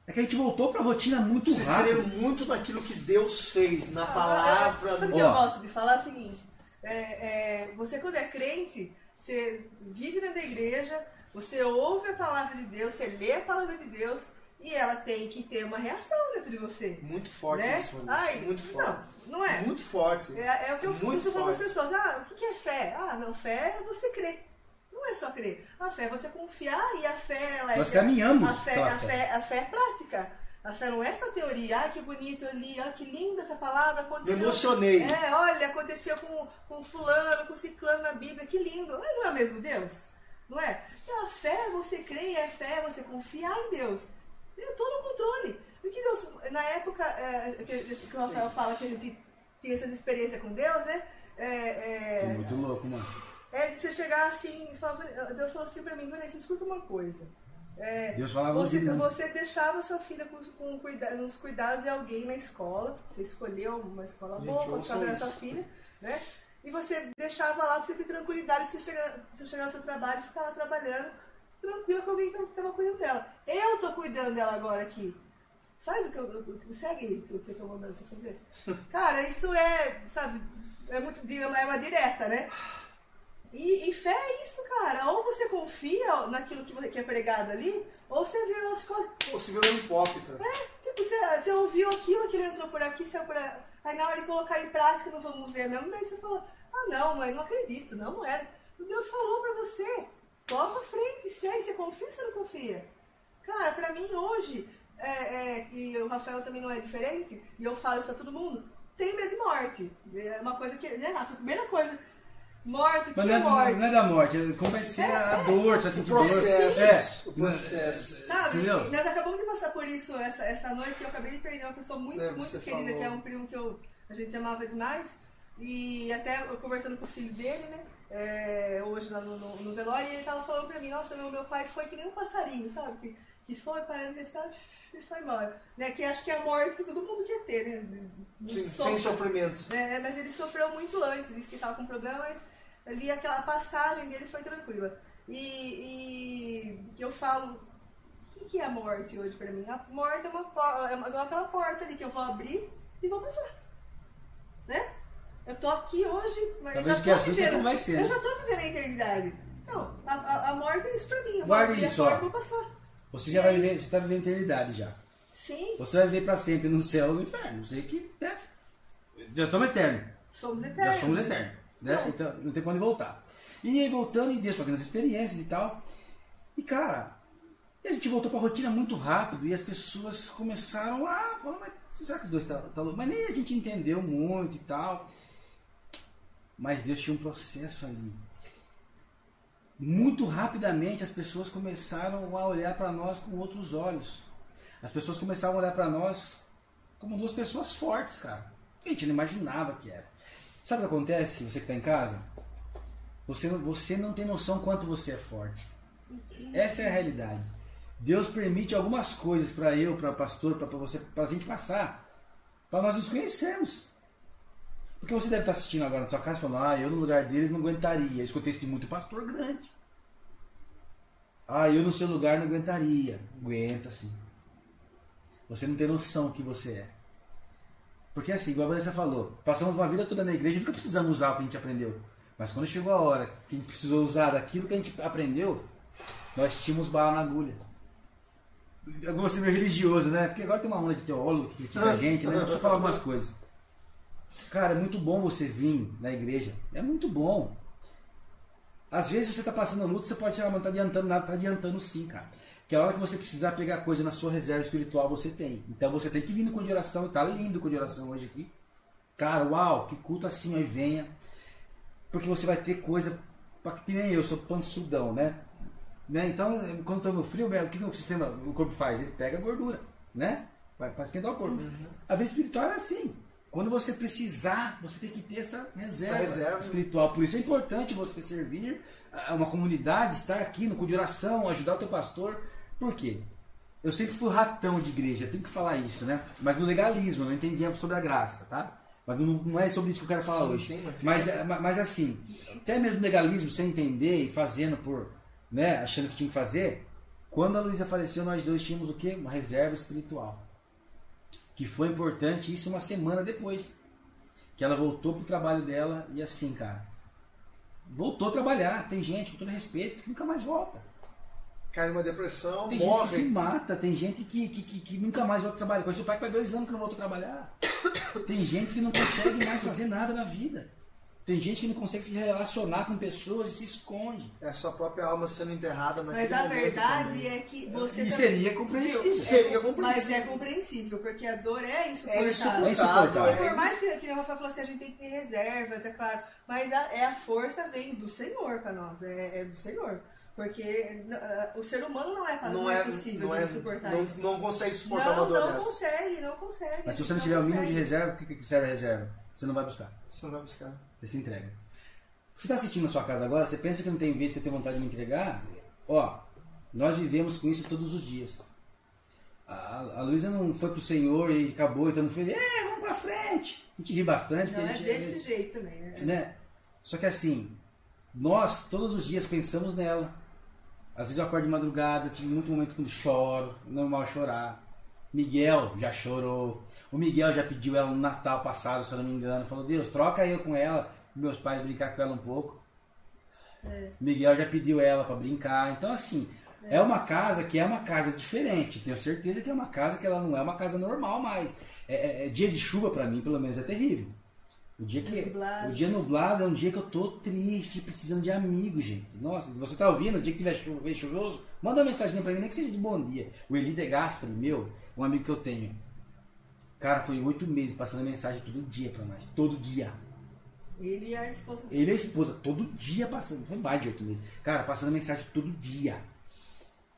é que a gente voltou pra rotina muito Vocês creram rápido. muito naquilo que Deus fez, na palavra. Sabe o no- que eu gosto de falar? É o seguinte: é, é, você, quando é crente, você vive dentro da igreja, você ouve a palavra de Deus, você lê a palavra de Deus e ela tem que ter uma reação dentro de você. Muito forte né? isso. Ai, Muito forte. Não, não é? Muito forte. É, é o que eu Muito falo para as pessoas. Ah, o que é fé? Ah, não, fé é você crer. Não é só crer. A fé é você confiar e a fé ela é. Nós caminhamos A fé, a fé. a fé é prática. A fé não é só teoria. Ah, que bonito eu li. Ah, que linda essa palavra. Me Aconteceu. emocionei. É, olha, aconteceu com, com fulano, com ciclano na Bíblia. Que lindo. Ah, não é mesmo Deus? Não é? Então, a fé é você crer e a fé é você confiar em Deus. Ele é todo o controle. Porque Deus, na época é, que, que o Rafael fala que a gente tinha essas experiências com Deus, né? É, é, Muito louco, mano. é de você chegar assim e falar, Deus falou assim pra mim, Vanessa, escuta uma coisa. É, Deus falava você, mim. você deixava sua filha com, com cuida, nos cuidados de alguém na escola, você escolheu uma escola Gente, boa para ficar na sua filha, né? E você deixava lá pra você ter tranquilidade, pra você chegar, você chegar no seu trabalho e ficar lá trabalhando, tranquilo que alguém estava cuidando dela. Eu tô cuidando dela agora aqui. Faz o que eu, que- segue o que eu tô mandando você fazer. Cara, isso é, sabe, é muito é uma direta, né? E, e fé é isso, cara. Ou você confia naquilo que, que é pregado ali, ou você vira as coisas. Ou se virou um hipócrita. Tipo, você, você ouviu aquilo que ele entrou por aqui, saiu por aí. Na hora de colocar em prática, não vamos ver mesmo. Daí você fala, ah não, mãe, não acredito, não, não era. Deus falou pra você. Toma a frente, segue, você confia ou você não confia? Cara, pra mim hoje, é, é, e o Rafael também não é diferente, e eu falo isso pra todo mundo, tem medo de morte. É uma coisa que, né, Rafa? A primeira coisa, morte, que Mas é não é, morte? não é da morte, é como vai ser a dor, você vai processo. dor. É. O processo. Sabe? Entendeu? Nós acabamos de passar por isso essa, essa noite que eu acabei de perder uma pessoa muito, É, muito querida, falou. que é um primo que eu, a gente amava demais. E até eu conversando com o filho dele, né? É, hoje lá no, no, no velório, e ele tava falando pra mim, nossa, meu, meu pai foi que nem um passarinho, sabe? Que, que foi, parei no respirar e foi embora. Né? Que acho que é a morte que todo mundo quer ter, né? Sim, sem sofrimento. É, mas ele sofreu muito antes, disse que estava com problema, mas ali aquela passagem dele foi tranquila. E, e eu falo, o que, que é a morte hoje pra mim? A morte é uma, é uma- é aquela porta ali que eu vou abrir e vou passar. Né? Eu tô aqui hoje, mas Talvez já o que tô é vivendo. vai ser, Eu né? já tô vivendo a eternidade. Não, a, a, a morte é isso pra mim. Eu vou Guarde abrir isso, a ó. vou passar. Você já vai viver, você está vivendo eternidade já. Sim, Você vai viver para sempre no céu ou no inferno. Não sei que. Né? Já estamos eternos. somos Já eternos. somos eternos. Né? Então não tem pra onde voltar. E aí voltando e Deus fazendo as experiências e tal. E cara, e a gente voltou pra rotina muito rápido e as pessoas começaram a falar, mas será que os dois tá, tá louco? Mas nem a gente entendeu muito e tal. Mas Deus tinha um processo ali. Muito rapidamente as pessoas começaram a olhar para nós com outros olhos. As pessoas começaram a olhar para nós como duas pessoas fortes, cara. A gente não imaginava que era. Sabe o que acontece, você que está em casa? Você você não tem noção quanto você é forte. Essa é a realidade. Deus permite algumas coisas para eu, para pastor, para você, para a gente passar, para nós nos conhecermos. Porque você deve estar assistindo agora na sua casa falando, ah, eu no lugar deles não aguentaria. Eu escutei isso de muito pastor grande. Ah, eu no seu lugar não aguentaria. Aguenta sim. Você não tem noção que você é. Porque assim, igual a Vanessa falou, passamos uma vida toda na igreja e nunca precisamos usar o que a gente aprendeu. Mas quando chegou a hora que a gente precisou usar daquilo que a gente aprendeu, nós tínhamos bala na agulha. Eu de ser meio religioso, né? Porque agora tem uma onda de teólogo que critica a gente, né? Eu preciso falar algumas coisas. Cara, é muito bom você vir na igreja. É muito bom. Às vezes você está passando luta, você pode tirar, mas não está adiantando nada, está adiantando sim, cara. Que a hora que você precisar pegar coisa na sua reserva espiritual, você tem. Então você tem que vir com de oração, tá lindo com de oração hoje aqui. Cara, uau, que culto assim, aí venha. Porque você vai ter coisa, pra, que nem eu, sou pansudão, né? né? Então, quando estou no frio, o que que o sistema, o corpo faz? Ele pega gordura, né? Vai para esquentar o corpo. A vida espiritual é assim. Quando você precisar, você tem que ter essa reserva, Essa reserva. espiritual. Por isso é importante você servir a uma comunidade, estar aqui no cu de oração, ajudar o teu pastor. Por quê? Eu sempre fui ratão de igreja, tenho que falar isso, né? Mas no legalismo, eu não entendia sobre a graça, tá? Mas não, não é sobre isso que eu quero falar Sim, hoje. sim, mas mas, mas assim, até mesmo legalismo sem entender e fazendo por, né, achando que tinha que fazer, quando a Luísa faleceu, nós dois tínhamos o quê? Uma reserva espiritual. Que foi importante isso uma semana depois. Que ela voltou pro trabalho dela e assim, cara. Voltou a trabalhar. Tem gente, com todo respeito, que nunca mais volta. Cai numa depressão, Tem gente que se morre. mata, tem gente que, que, que, que nunca mais volta a trabalhar. Conheci o pai que faz dois anos que não voltou a trabalhar. Tem gente que não consegue mais fazer nada na vida. Tem gente que não consegue se relacionar com pessoas e se esconde. É a sua própria alma sendo enterrada naquele Mas a verdade também. é que você E também- seria compreensível. Seria Mas compreensível. é compreensível, porque a dor é É insuportável. insuportável. É insuportável. é Por mais que, que a Rafa falou assim, a gente tem que ter reservas, é claro. Mas a, é a força vem do Senhor para nós, é, é do Senhor. Porque uh, o ser humano não é, Não é, possível não, é, suportar não, isso. não consegue suportar uma Não, dor não dessa. consegue, não consegue. Mas se você não tiver o mínimo de reserva, o que, que serve a reserva? Você não vai buscar. Você não vai buscar. Você se entrega. Você está assistindo na sua casa agora, você pensa que não tem vez que eu tenho vontade de me entregar? Ó, nós vivemos com isso todos os dias. A, a Luísa não foi pro Senhor e acabou, então não foi, é, vamos pra frente. A gente ri bastante. Não é gente, desse jeito também, né? né? Só que assim, nós todos os dias pensamos nela. Às vezes eu acordo de madrugada, tive muito momento quando choro, normal chorar. Miguel já chorou. O Miguel já pediu ela no Natal passado, se eu não me engano. Falou, Deus, troca eu com ela, meus pais brincar com ela um pouco. Miguel já pediu ela para brincar. Então, assim, é. uma casa que é uma casa diferente. Tenho certeza que é uma casa que ela não é uma casa normal mais. É, é- é dia de chuva para mim, pelo menos, é terrível. O dia, que, Nublado. o dia nublado é um dia que eu tô triste, precisando de amigos, gente. Nossa, se você tá ouvindo, o dia que tiver chu- bem chuvoso, manda uma mensagem pra mim, nem que seja de bom dia. O Eli De Gaspari, meu, um amigo que eu tenho. Cara, foi oito meses passando mensagem todo dia pra nós. Todo dia. Ele e a esposa Ele e a esposa, todo dia passando. Foi mais de oito meses. Cara, passando mensagem todo dia.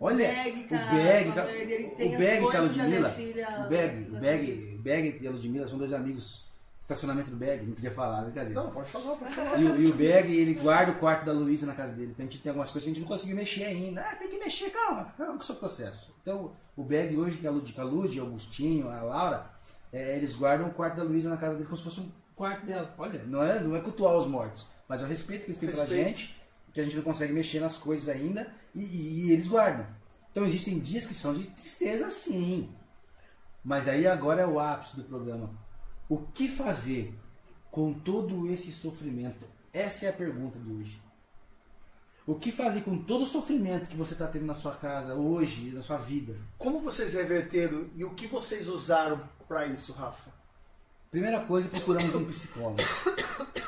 Olha, Beg, o Beg, cara, o Beg e a Ludmilla. filha. O Beg, o Beg, o Beg e a Ludmilla são dois amigos estacionamento do Bag, não podia falar, brincadeira. Não, pode falar, pode falar. E, o- e o Bag, ele guarda o quarto da Luísa na casa dele. Porque a gente tem algumas coisas que a gente não conseguiu mexer ainda. Ah, tem que mexer, calma, calma com o seu processo. Então, o Bag hoje, que é a Lud, a Lud, o Augustinho, a Laura, é, eles guardam o quarto da Luísa na casa deles como se fosse um quarto dela. Olha, não é, não é cultuar os mortos, mas é o respeito que eles têm pela Respeito. gente, que a gente não consegue mexer nas coisas ainda, e, e- e eles guardam. Então, existem dias que são de tristeza, sim. Mas aí agora é o ápice do programa. O que fazer com todo esse sofrimento? Essa é a pergunta de hoje. O que fazer com todo o sofrimento que você está tendo na sua casa hoje, na sua vida? Como vocês reverteram e o que vocês usaram pra isso, Rafa? Primeira coisa, procuramos um psicólogo.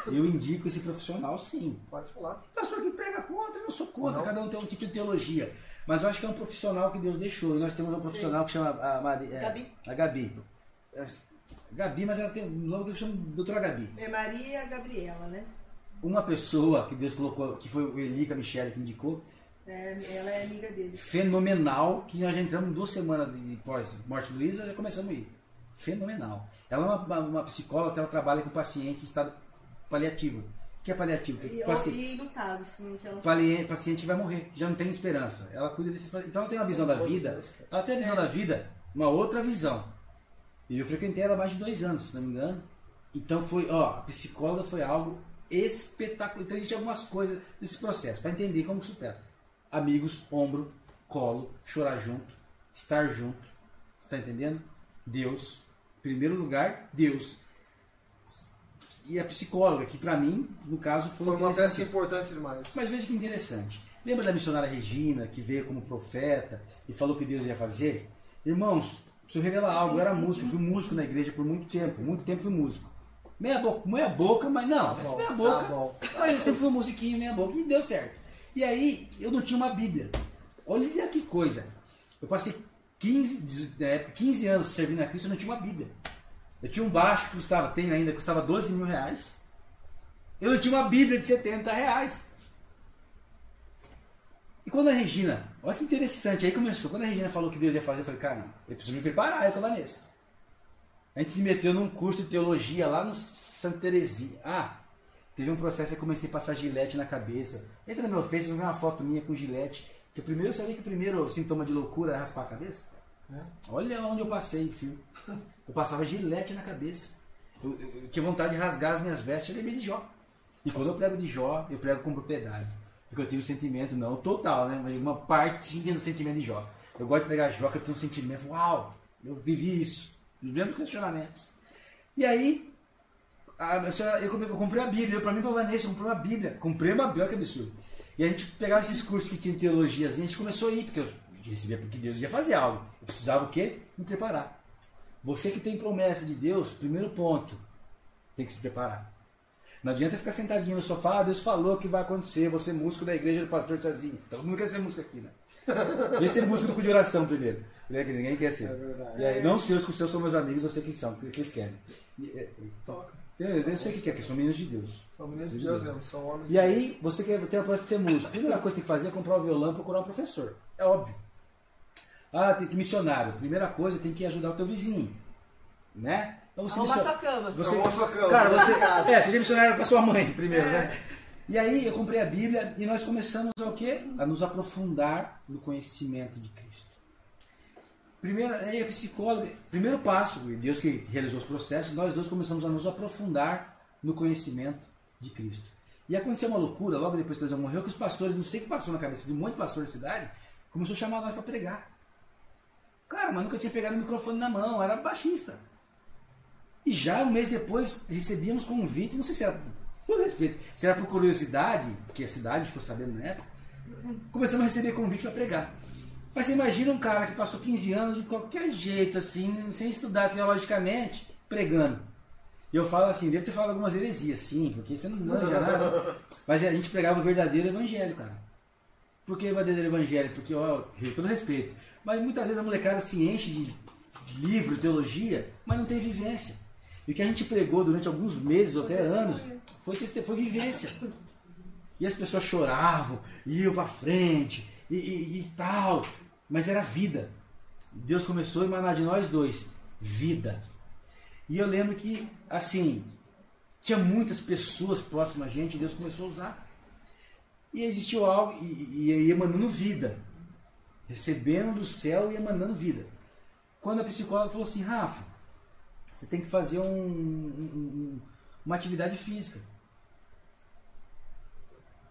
Eu indico esse profissional, sim. Pode falar. Pastor que prega contra, eu não sou contra, Não. cada um tem um tipo de teologia. Mas eu acho que é um profissional que Deus deixou. E nós temos um profissional que chama a, Mari, é, Gabi. a Gabi. É, Gabi, mas ela tem um nome que eu chamo de doutora Gabi. É Maria Gabriela, né? Uma pessoa que Deus colocou, que foi o Eli, que a Michelle que indicou, É, ela é amiga dele. fenomenal, que nós já entramos duas semanas de pós morte do Luísa, já começamos a ir. Fenomenal. Ela é uma, uma, uma psicóloga que ela trabalha com paciente em estado paliativo. O que é paliativo? E, Que paci- e lutados, que ela pali- paciente vai morrer, já não tem esperança. Ela cuida desse. Então ela tem uma visão da vida, ela tem a visão da vida, uma outra visão. E eu frequentei ela há mais de dois anos, se não me engano. Então foi, ó, a psicóloga foi algo espetacular. Então existem algumas coisas nesse processo, para entender como supera. Amigos, ombro, colo, chorar junto, estar junto. Está entendendo? Deus. Em primeiro lugar, Deus. E a psicóloga, que para mim, no caso, foi, Foi uma peça importante demais. Mas veja que interessante. Lembra da missionária Regina, que veio como profeta e falou que Deus ia fazer? Irmãos, preciso revelar algo. Eu era músico, fui músico na igreja por muito tempo. Muito tempo fui músico. Meia boca, meia boca mas não, Tá bom, meia tá boca. bom. Mas eu sempre fui musiquinho, meia boca, e deu certo. E aí, eu não tinha uma Bíblia. Olha que coisa. Eu passei 15, na época, 15 anos servindo a Cristo, eu não tinha uma Bíblia. Eu tinha um baixo que custava, tenho ainda, custava 12 mil reais. Eu não tinha uma Bíblia de 70 reais. E quando a Regina, olha que interessante, aí começou, quando a Regina falou que Deus ia fazer, eu falei, cara, eu preciso me preparar, eu com a Vanessa. A gente se meteu num curso de teologia lá no Santa Terezinha. Ah, teve um processo, eu comecei a passar gilete na cabeça. Entra no meu Facebook, vê uma foto minha com gilete. Que o primeiro, sabia que o primeiro sintoma de loucura é raspar a cabeça? É. Olha onde eu passei, fio. Eu passava gilete na cabeça. Eu, eu- eu tinha vontade de rasgar as minhas vestes, eu lembrei de Jó. E quando eu prego de Jó, eu prego com propriedade. Porque eu tive um sentimento, não total, né? Mas uma partinha do sentimento de Jó. Eu gosto de pregar Jó, que eu tenho um sentimento, uau, eu vivi isso. Os mesmos questionamentos. E aí, a senhora- eu, eu comprei a Bíblia, pra mim, pra Vanessa, comprei uma Bíblia. Comprei uma Bíblia, que absurdo. E a gente pegava esses cursos que tinha em teologia, a gente começou a ir, porque eu recebia porque Deus ia fazer algo. Eu precisava o quê? Me preparar. Você que tem promessa de Deus, primeiro ponto, tem que se preparar. Não adianta ficar sentadinho no sofá, ah, Deus falou que vai acontecer, você é músico da igreja do pastor sozinho. Todo mundo quer ser músico aqui, né? Vem ser músico do cu de oração primeiro. Né, que Ninguém quer ser. É verdade. E aí, não seus, que os seus são meus amigos, eu sei quem são, o que eles querem. E, é, Toca. eu, eu sei o que quer, porque são meninos de Deus. São meninos de Deus mesmo, são homens. E aí, você quer ter a promessa de ser músico. A primeira coisa que tem que fazer é comprar o violão e procurar um professor. É óbvio. Ah, tem que missionário. Primeira coisa, tem que ajudar o teu vizinho. Né? Então você Arruma missio- sua cama. você- Arruma sua cama, Cara, arruma você. É, seja missionário para sua mãe primeiro, né? E aí eu comprei a Bíblia e nós começamos a o quê? A nos aprofundar no conhecimento de Cristo. Primeiro, aí a psicóloga, primeiro passo, Deus que realizou os processos, nós dois começamos a nos aprofundar no conhecimento de Cristo. E aconteceu uma loucura, logo depois que Deus morreu, que os pastores, não sei o que passou na cabeça de um monte de pastor da cidade, começou a chamar nós para pregar. Cara, mas nunca tinha pegado o microfone na mão, era baixista. E já um mês depois recebíamos convite, não sei se era, todo respeito, se era por curiosidade, que a cidade ficou sabendo na época, começamos a receber convite para pregar. Mas você imagina um cara que passou 15 anos de qualquer jeito, assim, sem estudar teologicamente, pregando. E eu falo assim, devo ter falado algumas heresias, sim, porque você não manja nada. Mas a gente pregava o verdadeiro evangelho, cara. Por que o verdadeiro evangelho? Porque, ó, com todo respeito, mas muitas vezes a molecada se enche de livro, teologia, mas não tem vivência. E o que a gente pregou durante alguns meses ou até anos foi, foi vivência. E as pessoas choravam, iam para frente e, e- e tal, mas era vida. Deus começou a emanar de nós dois vida. E eu lembro que, assim, tinha muitas pessoas próximas a gente e Deus começou a usar. E existiu algo, e, e, e emanando vida. Recebendo do céu e emanando vida. Quando a psicóloga falou assim, Rafa, você tem que fazer um, um- um- uma atividade física.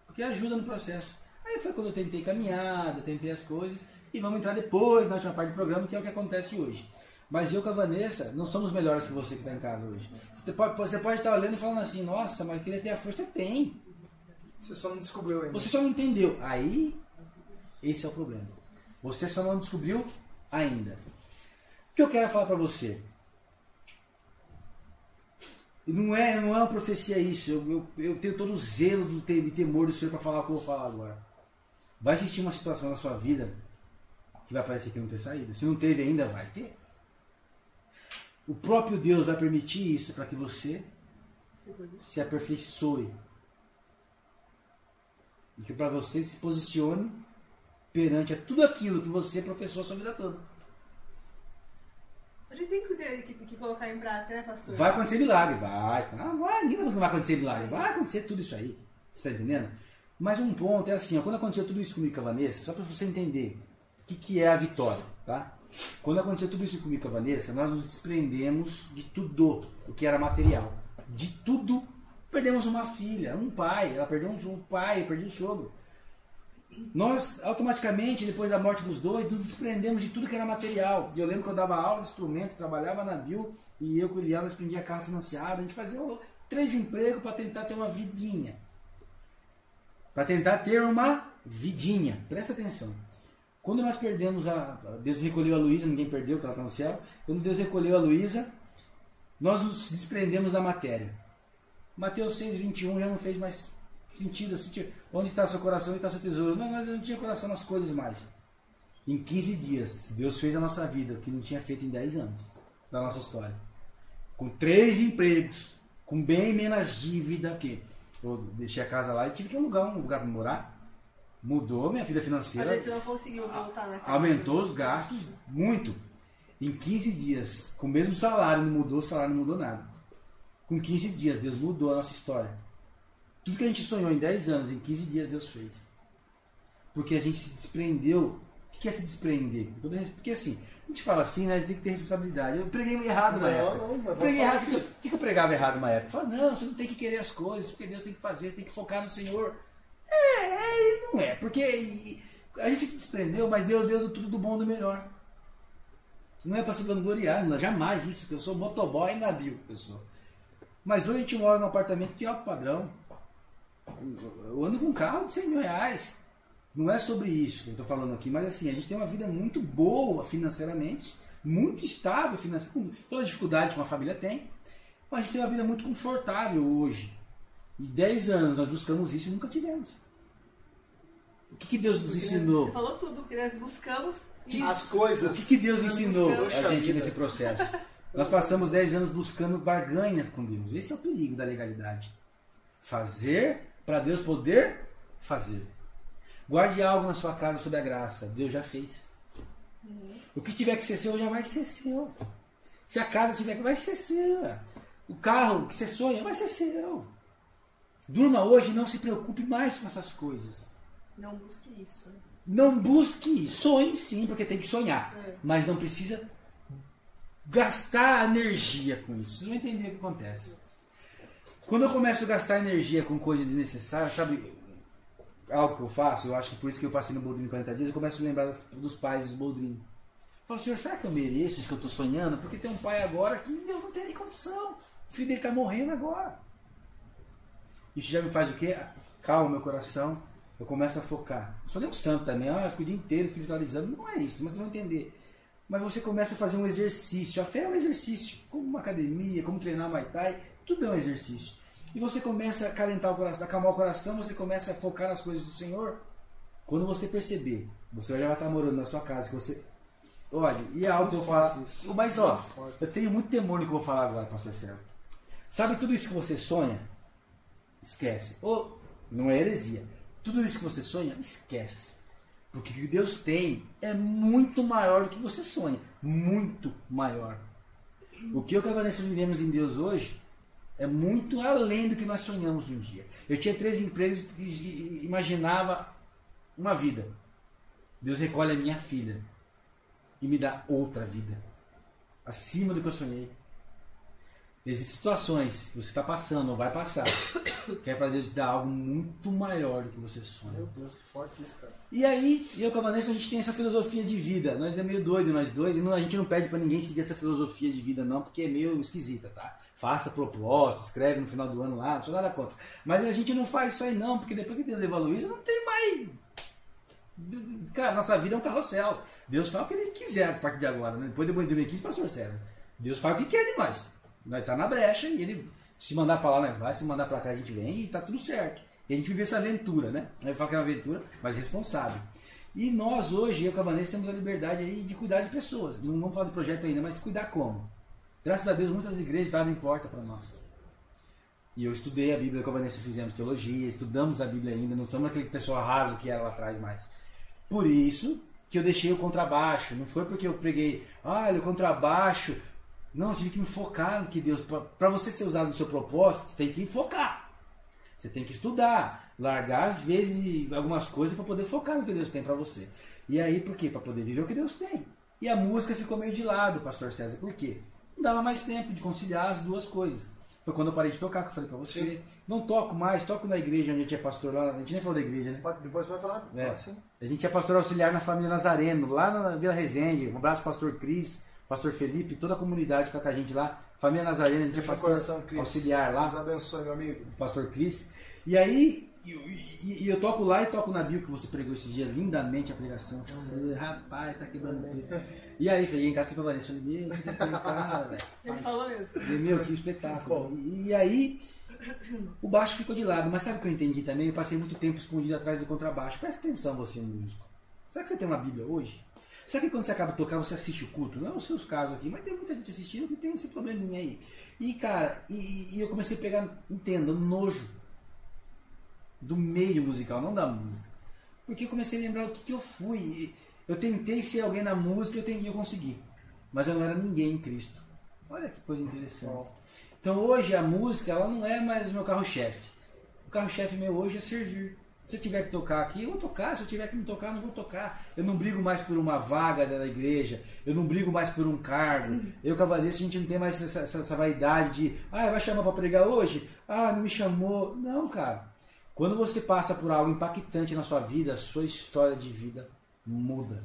Porque ajuda no processo. Aí foi quando eu tentei caminhada, tentei as coisas. E vamos entrar depois na última parte do programa, que é o que acontece hoje. Mas eu com a Vanessa não somos melhores que você que está em casa hoje. Você pode, você pode estar olhando e falando assim, nossa, mas queria ter a força. Você tem. Você só não descobriu ainda. Você só não entendeu. Aí, esse é o problema. Você só não descobriu ainda. O que eu quero falar para você? Não é, não é uma profecia isso. Eu, eu, eu tenho todo o zelo do e temor do Senhor para falar o que eu vou falar agora. Vai existir uma situação na sua vida que vai parecer que não tem saída. Se não teve ainda, vai ter. O próprio Deus vai permitir isso para que você se aperfeiçoe. E que para você se posicione perante a tudo aquilo que você professou a sua vida toda. A gente tem que, que- que colocar em prática, né, pastor? Vai acontecer milagre, vai. Ah, vai, falando que vai acontecer milagre. Vai acontecer tudo isso aí. Você está entendendo? Mas um ponto é assim, ó, quando aconteceu tudo isso comigo com a Vanessa, só para você entender o que, que é a vitória, tá? Quando aconteceu tudo isso comigo com a Vanessa, nós nos desprendemos de tudo o que era material. De tudo. Perdemos uma filha, um pai, ela perdeu um, pai, eu perdi um sogro. Nós, automaticamente, depois da morte dos dois, nos desprendemos de tudo que era material. E eu lembro que eu dava aula de instrumento, trabalhava na Bio, e eu com o Eliana prendia carro financiado, a gente fazia três empregos para tentar ter uma vidinha. Para tentar ter uma vidinha. Presta atenção. Quando nós perdemos a. Deus recolheu a Luísa, ninguém perdeu, porque ela está no céu. Quando Deus recolheu a Luísa, nós nos desprendemos da matéria. Mateus 6, 21 já não fez mais sentido. Assim, tipo, onde está seu coração, onde está seu tesouro? Não, nós não tinha coração nas coisas mais. Em 15 dias, Deus fez a nossa vida, o que não tinha feito em 10 anos da nossa história. Com três empregos, com bem menos dívida que eu deixei a casa lá e tive que alugar um lugar para morar. Mudou minha vida A financeira gente não conseguiu voltar na casa. aumentou os gastos muito. Em 15 dias, com o mesmo salário, não mudou o salário, não mudou nada. Com 15 dias, Deus mudou a nossa história. Tudo que a gente sonhou em 10 anos, em 15 dias, Deus fez. Porque a gente se desprendeu. O que é se desprender? Porque assim, a gente fala assim, né? Tem que ter responsabilidade. Eu preguei errado na Não, época. não, preguei errado. O que, eu- o que eu pregava errado numa época? Falava, não, você não tem que querer as coisas, porque Deus tem que fazer, você tem que focar no Senhor. É, é, e não é, porque e- a gente se desprendeu, mas Deus deu tudo do bom e do melhor. Não é para se vangloriar, não, jamais isso, que eu sou motoboy na bio, eu sou. Mas hoje a gente mora num apartamento de alto padrão. Eu ando com um carro de 100 mil reais. Não é sobre isso que eu estou falando aqui, mas assim, a gente tem uma vida muito boa financeiramente, muito estável financeiramente, com toda a dificuldade que uma família tem, mas a gente tem uma vida muito confortável hoje. E 10 anos nós buscamos isso e nunca tivemos. O que, que Deus nos ensinou? Você falou tudo, porque nós buscamos isso. As coisas. O que, que Deus ensinou a gente nesse processo? Nós passamos 10 anos buscando barganhas com Deus. Esse é o perigo da legalidade. Fazer para Deus poder fazer. Guarde algo na sua casa sob a graça. Deus já fez. O que tiver que ser seu já vai ser seu. Se a casa tiver que vai ser sua. O carro que você sonha vai ser seu. Durma hoje e não se preocupe mais com essas coisas. Não busque isso. Não busque, sonhe sim, porque tem que sonhar. É. Mas não precisa gastar energia com isso. Vocês vão entender o que acontece. Quando eu começo a gastar energia com coisas desnecessárias, sabe? Algo que eu faço, eu acho que por isso que eu passei no Boldrini 40 dias, eu começo a lembrar das- dos pais dos Boldrini. Eu falo, senhor, será que eu mereço isso que eu estou sonhando? Porque tem um pai agora que meu, não tem nem condição. O filho dele está morrendo agora. Isso já me faz o quê? Calma meu coração. Eu começo a focar. Não sou nem um santo também, ah, eu fico o dia inteiro espiritualizando. Não é isso, mas vocês vão entender. Mas você começa a fazer um exercício. A fé é um exercício, como uma academia, como treinar Muay Thai, tudo é um exercício. E você começa a calentar o coração, acalmar o coração, você começa a focar nas coisas do Senhor. Quando você perceber, você já vai estar morando na sua casa, que você. Olha, e é algo que eu falo. isso. Mas ó, eu tenho muito temor no que eu vou falar agora, pastor César. Sabe tudo isso que você sonha? Esquece. Ou não é heresia. Tudo isso que você sonha, esquece. Porque o que Deus tem é muito maior do que você sonha. Muito maior. O que eu e a Vanessa vivemos em Deus hoje é muito além do que nós sonhamos um dia. Eu tinha três empregos e imaginava uma vida. Deus recolhe a minha filha e me dá outra vida. Acima do que eu sonhei. Existem situações que você está passando ou vai passar, que é para Deus te dar algo muito maior do que você sonha. Meu Deus, que forte isso, cara. E aí, eu com a Vanessa, a gente tem essa filosofia de vida. Nós é meio doido, nós dois. E não- a gente não pede pra ninguém seguir essa filosofia de vida, não, porque é meio esquisita, tá? Faça propósito, escreve no final do ano lá, não sou nada contra. Mas a gente não faz isso aí, não, porque depois que Deus evoluiu isso, não tem mais. Cara, nossa vida é um carrossel. Deus faz o que ele quiser a partir de agora, né? Depois de 2015, pastor César. Deus faz o que quer de nós. Nós tá na brecha e ele se mandar pra lá, nós vai, se mandar pra cá, a gente vem e tá tudo certo. E a gente vive essa aventura, né? Eu falo que é uma aventura, mas responsável. E nós hoje, eu e a Vanessa, temos a liberdade aí de cuidar de pessoas. Não vamos falar do projeto ainda, mas cuidar como? Graças a Deus, muitas igrejas abrem porta para nós. E eu estudei a Bíblia com a Vanessa, fizemos teologia, estudamos a Bíblia ainda, não somos aquele pessoal raso que era lá atrás mais. Por isso que eu deixei o contrabaixo. Não foi porque eu preguei, olha, o contrabaixo. Não, eu tive que me focar no que Deus. Para você ser usado no seu propósito, você tem que focar. Você tem que estudar, largar às vezes algumas coisas para poder focar no que Deus tem para você. E aí, por quê? Para poder viver o que Deus tem. E a música ficou meio de lado, Pastor César. Por quê? Dava mais tempo de conciliar as duas coisas. Foi quando eu parei de tocar que eu falei para você. Sim. Não toco mais, toco na igreja onde eu tinha pastor lá. A gente nem falou da igreja, né? Depois vai falar. É. Assim. A gente é pastor auxiliar na família Nazareno, lá na Vila Resende. Um abraço, pastor Cris, pastor Felipe, toda a comunidade que está com a gente lá. Família Nazareno, a gente é Deixa pastor coração, auxiliar lá Deus abençoe, meu amigo. pastor Cris. E aí, e, e- e eu toco lá e toco na Bio que você pregou esse dia lindamente a pregação. Você, rapaz, tá quebrando tudo. E aí, cheguei em casa com a Vanessa, falei, meu, que cara. Ele falou. Falei, Meu, que espetáculo. E, e aí, o baixo ficou de lado. Mas sabe o que eu entendi também? Eu passei muito tempo escondido atrás do contrabaixo. Presta atenção, você, músico. Será que você tem uma Bíblia hoje? Será que quando você acaba de tocar, você assiste o culto? Não é os seus casos aqui, mas tem muita gente assistindo que tem esse probleminha aí. E, cara, e, e eu comecei a pegar, entenda, nojo do meio musical, não da música. Porque eu comecei a lembrar o que, que eu fui. Eu tentei ser alguém na música eu, tentei, eu consegui. Mas eu não era ninguém em Cristo. Olha que coisa interessante. Então hoje a música ela não é mais o meu carro-chefe. O carro-chefe meu hoje é servir. Se eu tiver que tocar aqui, eu vou tocar. Se eu tiver que não tocar, eu não vou tocar. Eu não brigo mais por uma vaga da igreja. Eu não brigo mais por um cargo. Eu Vanessa, a gente não tem mais essa, essa- essa vaidade de ah, vai chamar para pregar hoje? Ah, não me chamou. Não, cara. Quando você passa por algo impactante na sua vida, a sua história de vida muda.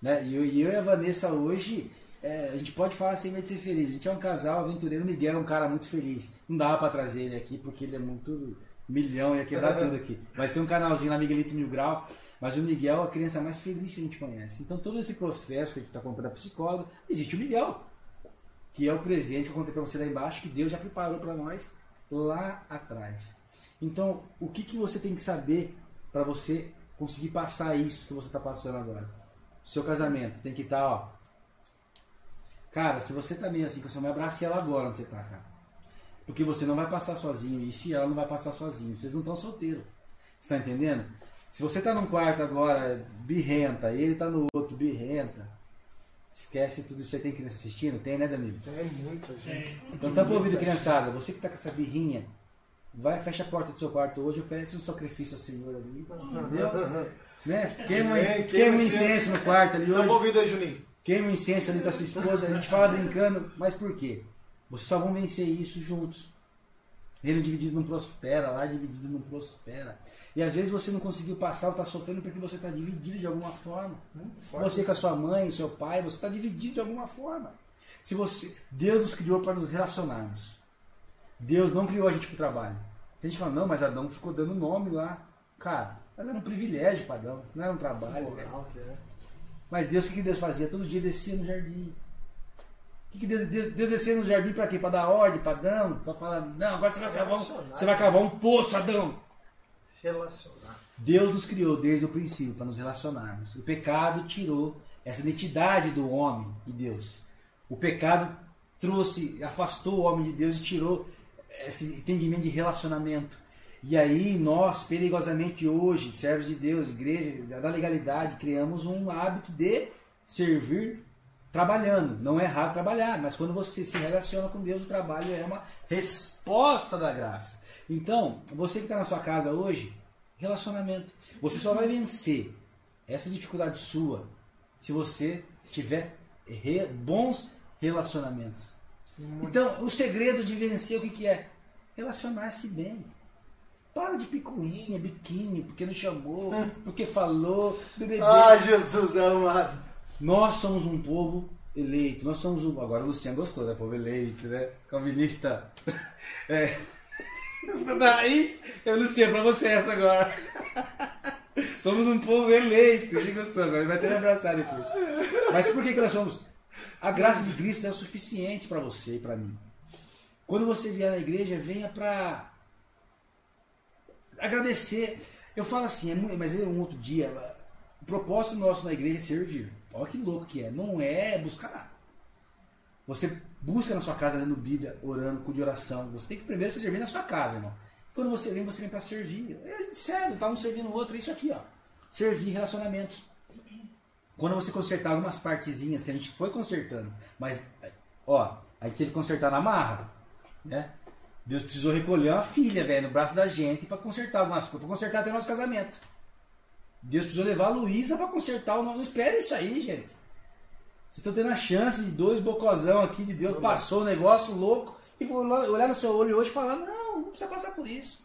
Né? E, eu, eu e a Vanessa hoje, é, a gente pode falar sem medo de ser feliz. A gente é um casal aventureiro. O Miguel é um cara muito feliz. Não dava para trazer ele aqui porque ele é muito milhão, ia quebrar tudo aqui. Vai ter um canalzinho lá, Miguelito Mil Grau. Mas o Miguel é a criança mais feliz que a gente conhece. Então todo esse processo que a gente está contando da psicóloga, existe o Miguel. Que é o presente que eu contei para você lá embaixo, que Deus já preparou para nós lá atrás. Então, o que, que você tem que saber para você conseguir passar isso que você está passando agora? Seu casamento tem que estar, ó. Cara, se você tá meio assim com a sua mãe, abrace ela agora onde você tá, cara. Porque você não vai passar sozinho e se ela não vai passar sozinho. Vocês não estão solteiros. Você tá entendendo? Se você tá num quarto agora birrenta e ele tá no outro birrenta, esquece tudo isso aí. Tem criança assistindo? Tem, né, Danilo? Tem muita gente. Então tampa o ouvido, criançada. Você que tá com essa birrinha, vai, fecha a porta do seu quarto hoje, oferece um sacrifício ao Senhor ali. Entendeu? Né? Queima, Amém, queima, um incenso. no quarto ali hoje. ouvido Juninho. Queima um incenso ali com a sua esposa. A gente fala brincando, mas por quê? Vocês só vão vencer isso juntos. Reino dividido não prospera, lar dividido não prospera. E às vezes você não conseguiu passar ou está sofrendo porque você está dividido de alguma forma. Forte. Você com a sua mãe, seu pai, você está dividido de alguma forma. Se você, Deus nos criou para nos relacionarmos. Deus não criou a gente para o trabalho. A gente fala, não, mas Adão ficou dando nome lá. Cara, mas era um privilégio para Adão, não era um trabalho. Moral que é. Mas Deus, o que Deus fazia? Todo dia descia no jardim. O que, que Deus, Deus, Deus descia no jardim para quê? Para dar ordem para Adão? Para falar, não, agora você vai cavar um, você vai cavar um poço, Adão. Relacionar. Deus nos criou desde o princípio para nos relacionarmos. O pecado tirou essa identidade do homem e Deus. O pecado trouxe, afastou o homem de Deus e tirou esse entendimento de relacionamento. E aí nós, perigosamente hoje, servos de Deus, igreja, da legalidade, criamos um hábito de servir trabalhando. Não é errado trabalhar, mas quando você se relaciona com Deus, o trabalho é uma resposta da graça. Então, você que está na sua casa hoje, relacionamento. Você só vai vencer essa dificuldade sua se você tiver re- bons relacionamentos. Então, o segredo de vencer o que, que é? Relacionar-se bem. Para de picuinha, biquinho, porque não chamou, porque falou, BBB. Ah, Jesus amado. Nós somos um povo eleito. Nós somos um. Agora o Luciano gostou, né? Povo eleito, né? Calvinista. É. Daí, eu, Luciano, pra você essa agora. Somos um povo eleito. Ele gostou agora, ele vai ter que abraçar depois. Mas por que, que nós somos? A graça de Cristo é o suficiente para você e para mim. Quando você vier na igreja, venha para agradecer. Eu falo assim, é mu- mas é um outro dia. O propósito nosso na igreja é servir. Olha que louco que é. Não é buscar nada. Você busca na sua casa lendo Bíblia, orando, com de oração. Você tem que primeiro se servir na sua casa, irmão. Quando você vem, você vem para servir. É sério, tá um servindo o outro. Isso aqui, ó. Servir relacionamentos. Quando você consertar algumas partezinhas que a gente foi consertando, mas, ó, a gente teve que consertar na marra, né? Deus precisou recolher uma filha, velho, no braço da gente para consertar algumas coisas, para consertar até o nosso casamento. Deus precisou levar a Luísa para consertar o nosso. Não espere isso aí, gente. Vocês estão tendo a chance de dois bocozão aqui de Deus passou o negócio louco e vou olhar no seu olho hoje e falar: não, não precisa passar por isso.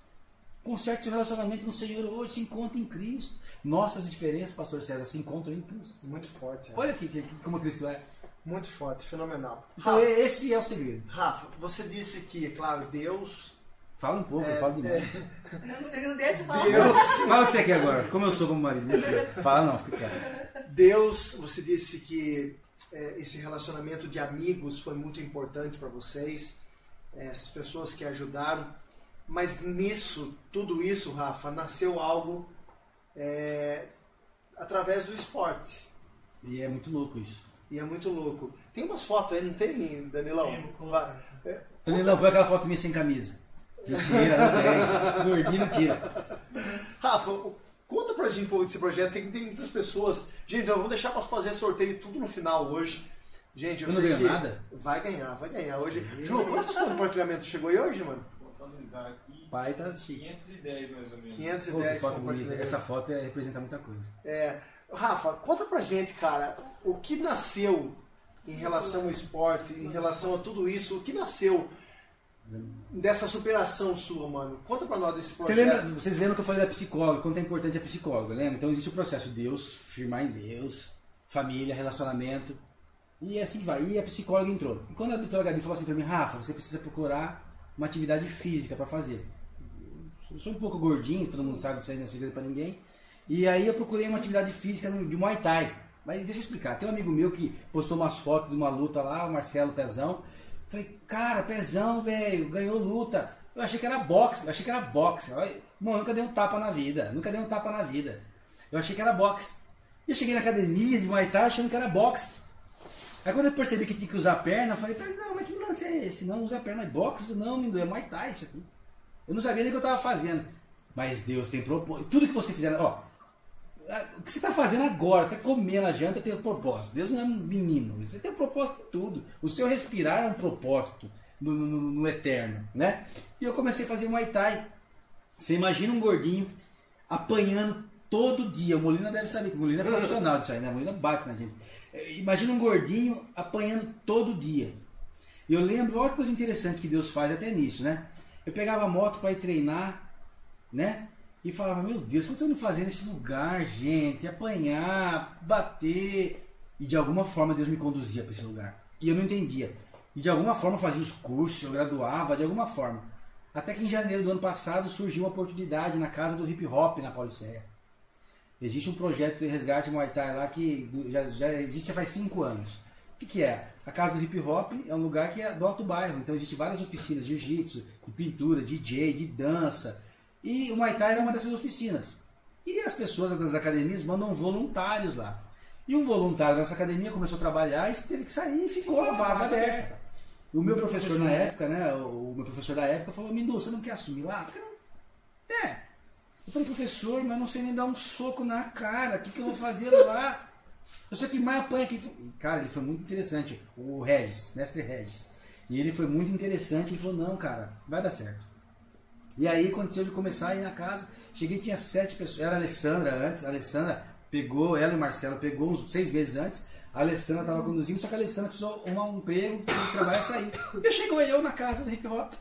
Conserte seu relacionamento no Senhor hoje, se encontre em Cristo. Nossas diferenças, pastor César, se encontram em Cristo. Muito forte. é. Olha aqui como Cristo é. Muito forte, fenomenal. Então, Rafa, esse é o segredo. Rafa, você disse que, é claro, Deus. Fala um pouco, eu falo demais. Não- Ele não deixa eu falar. Deus, Fala o que você quer agora. Como eu sou como marido. Fala não, fica quieto. Deus, você disse que é, esse relacionamento de amigos foi muito importante para vocês, é, essas pessoas que ajudaram. Mas nisso, tudo isso, Rafa, nasceu algo é, através do esporte. E é muito louco isso. E é muito louco. Tem umas fotos aí, não tem, Danilão? Tem. Vai- Danilão, põe aquela foto minha sem camisa. Não tem. Gordinho tira. Rafa, conta pra gente um pouco desse projeto. Sei que tem muitas pessoas. Gente, eu vou deixar pra fazer sorteio tudo no final hoje. Gente, eu, Eu não sei que nada? Vai ganhar, vai ganhar hoje. Ju, quantos compartilhamentos chegou aí hoje, mano? Vou atualizar aqui. Pai tá chique. 510 mais ou menos. 510 Pô, foto. Essa foto é- representa muita coisa. É, Rafa, conta pra gente, cara, o que nasceu em relação ao esporte, em relação a tudo isso, o que nasceu dessa superação sua, mano? Conta pra nós desse Você projeto. lembra, vocês lembram que eu falei da psicóloga, quanto é importante a psicóloga, lembra? Então existe o processo Deus, firmar em Deus, família, relacionamento, e assim vai. E a psicóloga entrou. E quando a doutora Gabi falou assim pra mim, Rafa, você precisa procurar uma atividade física pra fazer. Eu sou um pouco gordinho, todo mundo sabe disso aí não é segredo pra ninguém. E aí eu procurei uma atividade física de Muay Thai. Mas deixa eu explicar, tem um amigo meu que postou umas fotos de uma luta lá, o Marcelo Pezão. Falei, cara, Pezão, velho, ganhou luta. Eu achei que era boxe, eu achei que era boxe. Mano, nunca dei um tapa na vida, nunca dei um tapa na vida. Eu achei que era boxe. E eu cheguei na academia de Muay Thai achando que era boxe. Aí quando eu percebi que tinha que usar a perna, eu falei, Pezão, mas que lance é esse? Não usa a perna, é boxe? Não, Mindu, é Muay Thai isso aqui. Eu não sabia nem o que eu estava fazendo. Mas Deus tem propósito. Tudo que você fizer, ó, o que você está fazendo agora, até comendo a janta, tem um propósito. Deus não é um menino. Você tem um propósito em tudo. O seu respirar é um propósito no, no- no- no eterno, né? E eu comecei a fazer Muay Thai. Você imagina um gordinho apanhando todo dia. O Molina deve saber, o Molina é profissional disso aí, né? O Molina bate na gente. É, Imagina um gordinho apanhando todo dia. Eu lembro, olha que coisa interessante que Deus faz até nisso, né? Eu pegava a moto para ir treinar, né? E falava, meu Deus, o que eu tô indo nesse lugar, gente? Apanhar, bater. E de alguma forma Deus me conduzia para esse lugar. E eu não entendia. E de alguma forma fazia os cursos, eu graduava, de alguma forma. Até que em janeiro do ano passado surgiu uma oportunidade na casa do hip hop na Pauliceia. Existe um projeto de resgate Muay Thai lá que já, já existe faz cinco anos. O que, que é? A casa do hip hop é um lugar que é do alto bairro, então existe várias oficinas de jiu-jitsu, de pintura, DJ, de dança. E o Muay Thai era uma dessas oficinas. E as pessoas das academias mandam voluntários lá. E um voluntário dessa academia começou a trabalhar e teve que sair e ficou a vaga aberta. O meu professor na época, né? O meu professor da época falou, Mindu, você não quer assumir lá? Eu É. Eu falei, professor, mas eu não sei nem dar um soco na cara. O que, que eu vou fazer lá? Eu sou que mais apanha aqui. Cara, ele foi muito interessante. O Regis, mestre Regis. E ele foi muito interessante e falou, não, cara, vai dar certo. E aí aconteceu de começar a ir na casa. Cheguei tinha sete pessoas. Era a Alessandra antes. A Alessandra pegou, ela e o Marcelo pegou uns seis meses antes. A Alessandra estava conduzindo, só que a Alessandra precisou arrumar um emprego, trabalhar e sair. E eu chegou eu na casa do hip hop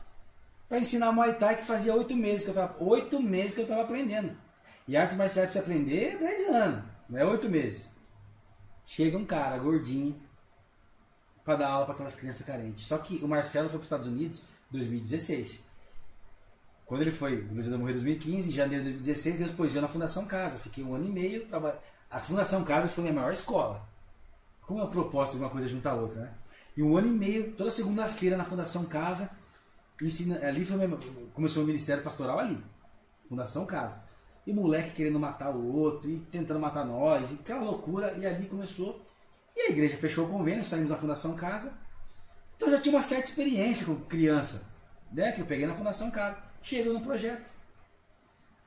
para ensinar Muay Thai que fazia oito meses que eu tava. Oito meses que eu estava aprendendo. E arte marcial para você aprender é 10 anos, não é oito meses. Chega um cara gordinho para dar aula para aquelas crianças carentes. Só que o Marcelo foi para os Estados Unidos em 2016. Quando ele foi, o Luiz morreu em 2015, em janeiro de 2016, depois eu na Fundação Casa. Fiquei um ano e meio trabalhando. A Fundação Casa foi minha maior escola. Como a proposta de uma coisa juntar a outra, né? E um ano e meio, toda segunda-feira na Fundação Casa, ensina, ali foi minha, começou o Ministério Pastoral ali. Fundação Casa. E moleque querendo matar o outro, e tentando matar nós, e aquela loucura, e ali começou. E a igreja fechou o convênio, saímos da Fundação Casa. Então já tinha uma certa experiência com criança, né? Que eu peguei na Fundação Casa. Chega no projeto.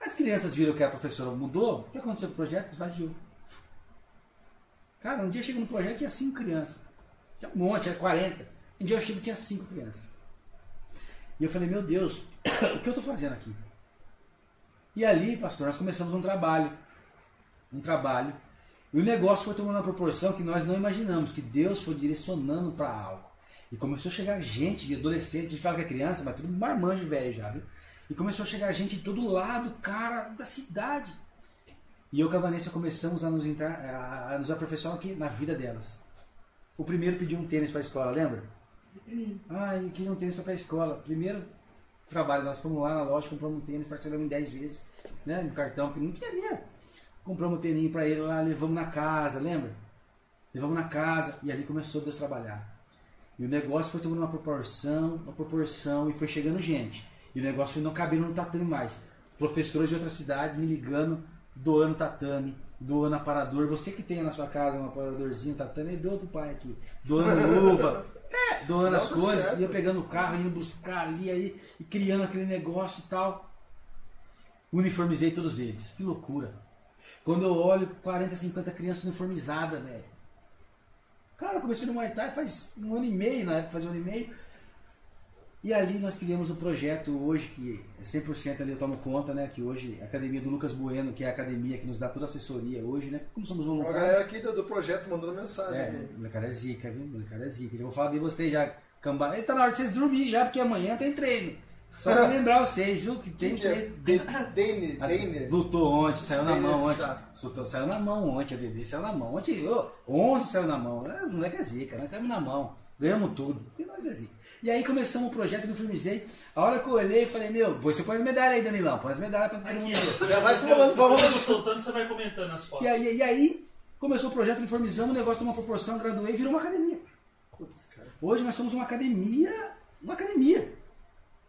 As crianças viram que a professora mudou, o que aconteceu com o projeto? Esvaziou. Cara, um dia eu chego no projeto e tinha cinco crianças. Tinha um monte, era 40. Um dia eu chego e tinha cinco crianças. E eu falei, meu Deus, o que eu estou fazendo aqui? E ali, pastor, nós começamos um trabalho. Um trabalho. E o negócio foi tomando uma proporção que nós não imaginamos, que Deus foi direcionando para algo. E começou a chegar gente de adolescente, a gente fala que é criança, mas tudo marmanjo velho já, viu? E começou a chegar gente de todo lado, cara, da cidade. E eu com a Vanessa começamos a nos, entrar, a, nos aperfeiçoar aqui na vida delas. O primeiro pediu um tênis para a escola, lembra? Ai, eu queria um tênis para a escola. Primeiro trabalho, nós fomos lá na loja, compramos um tênis, parcelamos em 10 vezes, né, no cartão, porque não tinha dinheiro. Compramos um tênis para ele lá, levamos na casa, lembra? Levamos na casa e ali começou Deus a trabalhar. E o negócio foi tomando uma proporção, uma proporção, e foi chegando gente. E o negócio não cabendo no tatame mais. Professores de outras cidades me ligando, doando tatame, doando aparador. Você que tem na sua casa um aparadorzinho tatame, doa pro pai aqui. Doando luva, é, doando as coisas, certo. ia pegando o carro, indo buscar ali, aí, e criando aquele negócio e tal. Uniformizei todos eles. Que loucura. Quando eu olho 40, 50 crianças uniformizadas, velho. Cara, eu comecei no Muay Thai faz um ano e meio, na época faz um ano e meio. E ali nós criamos um projeto hoje que é 100% ali eu tomo conta, né? Que hoje é a academia do Lucas Bueno, que é a academia que nos dá toda a assessoria hoje, né? Como somos voluntários. A galera aqui do, do projeto mandando mensagem. É, o molecada é zica, viu? Molecada é zica. Eu vou falar de vocês já, cambada. Tá na hora de vocês dormir já, porque amanhã tem treino. Só pra lembrar vocês, viu? Que tem que. É? Deiner, Deiner. Lutou ontem, saiu na mão ontem. Lutou, saiu na mão ontem, a Dede saiu na mão. Ontem, oh, 11 saiu na mão. É, o moleque é zica, nós saímos na mão. Ganhamos tudo. E nós é zica. E aí começamos o projeto do Firmizei. A hora que eu olhei, falei, meu, você põe as medalhas aí, Danilão. Põe as medalhas pra todo mundo. Já vai falando, vamos soltando, você vai comentando as fotos. E aí, e aí começou o projeto, uniformizamos, o negócio uma proporção, graduei e virou uma academia. Putz, Hoje nós somos uma academia, uma academia.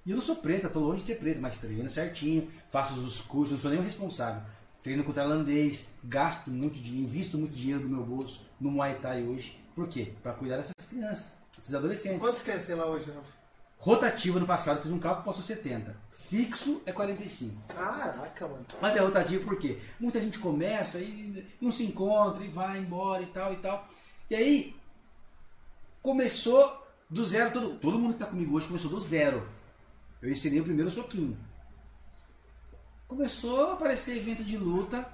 E eu não sou preta, estou longe de ser preta, mas treino certinho, faço os cursos, não sou o responsável. Treino com tailandês, gasto muito dinheiro, invisto muito dinheiro do meu bolso no Muay Thai hoje. Por quê? Para cuidar dessas crianças, desses adolescentes. Quantos crianças tem lá hoje, Rafa? Rotativa no passado, fiz um cálculo, passou 70. Fixo é 45. Caraca, mano. Mas é rotativo por quê? Muita gente começa e não se encontra e vai embora e tal e tal. E aí, começou do zero, todo, todo mundo que está comigo hoje começou do zero. Eu ensinei o primeiro soquinho. Começou a aparecer evento de luta.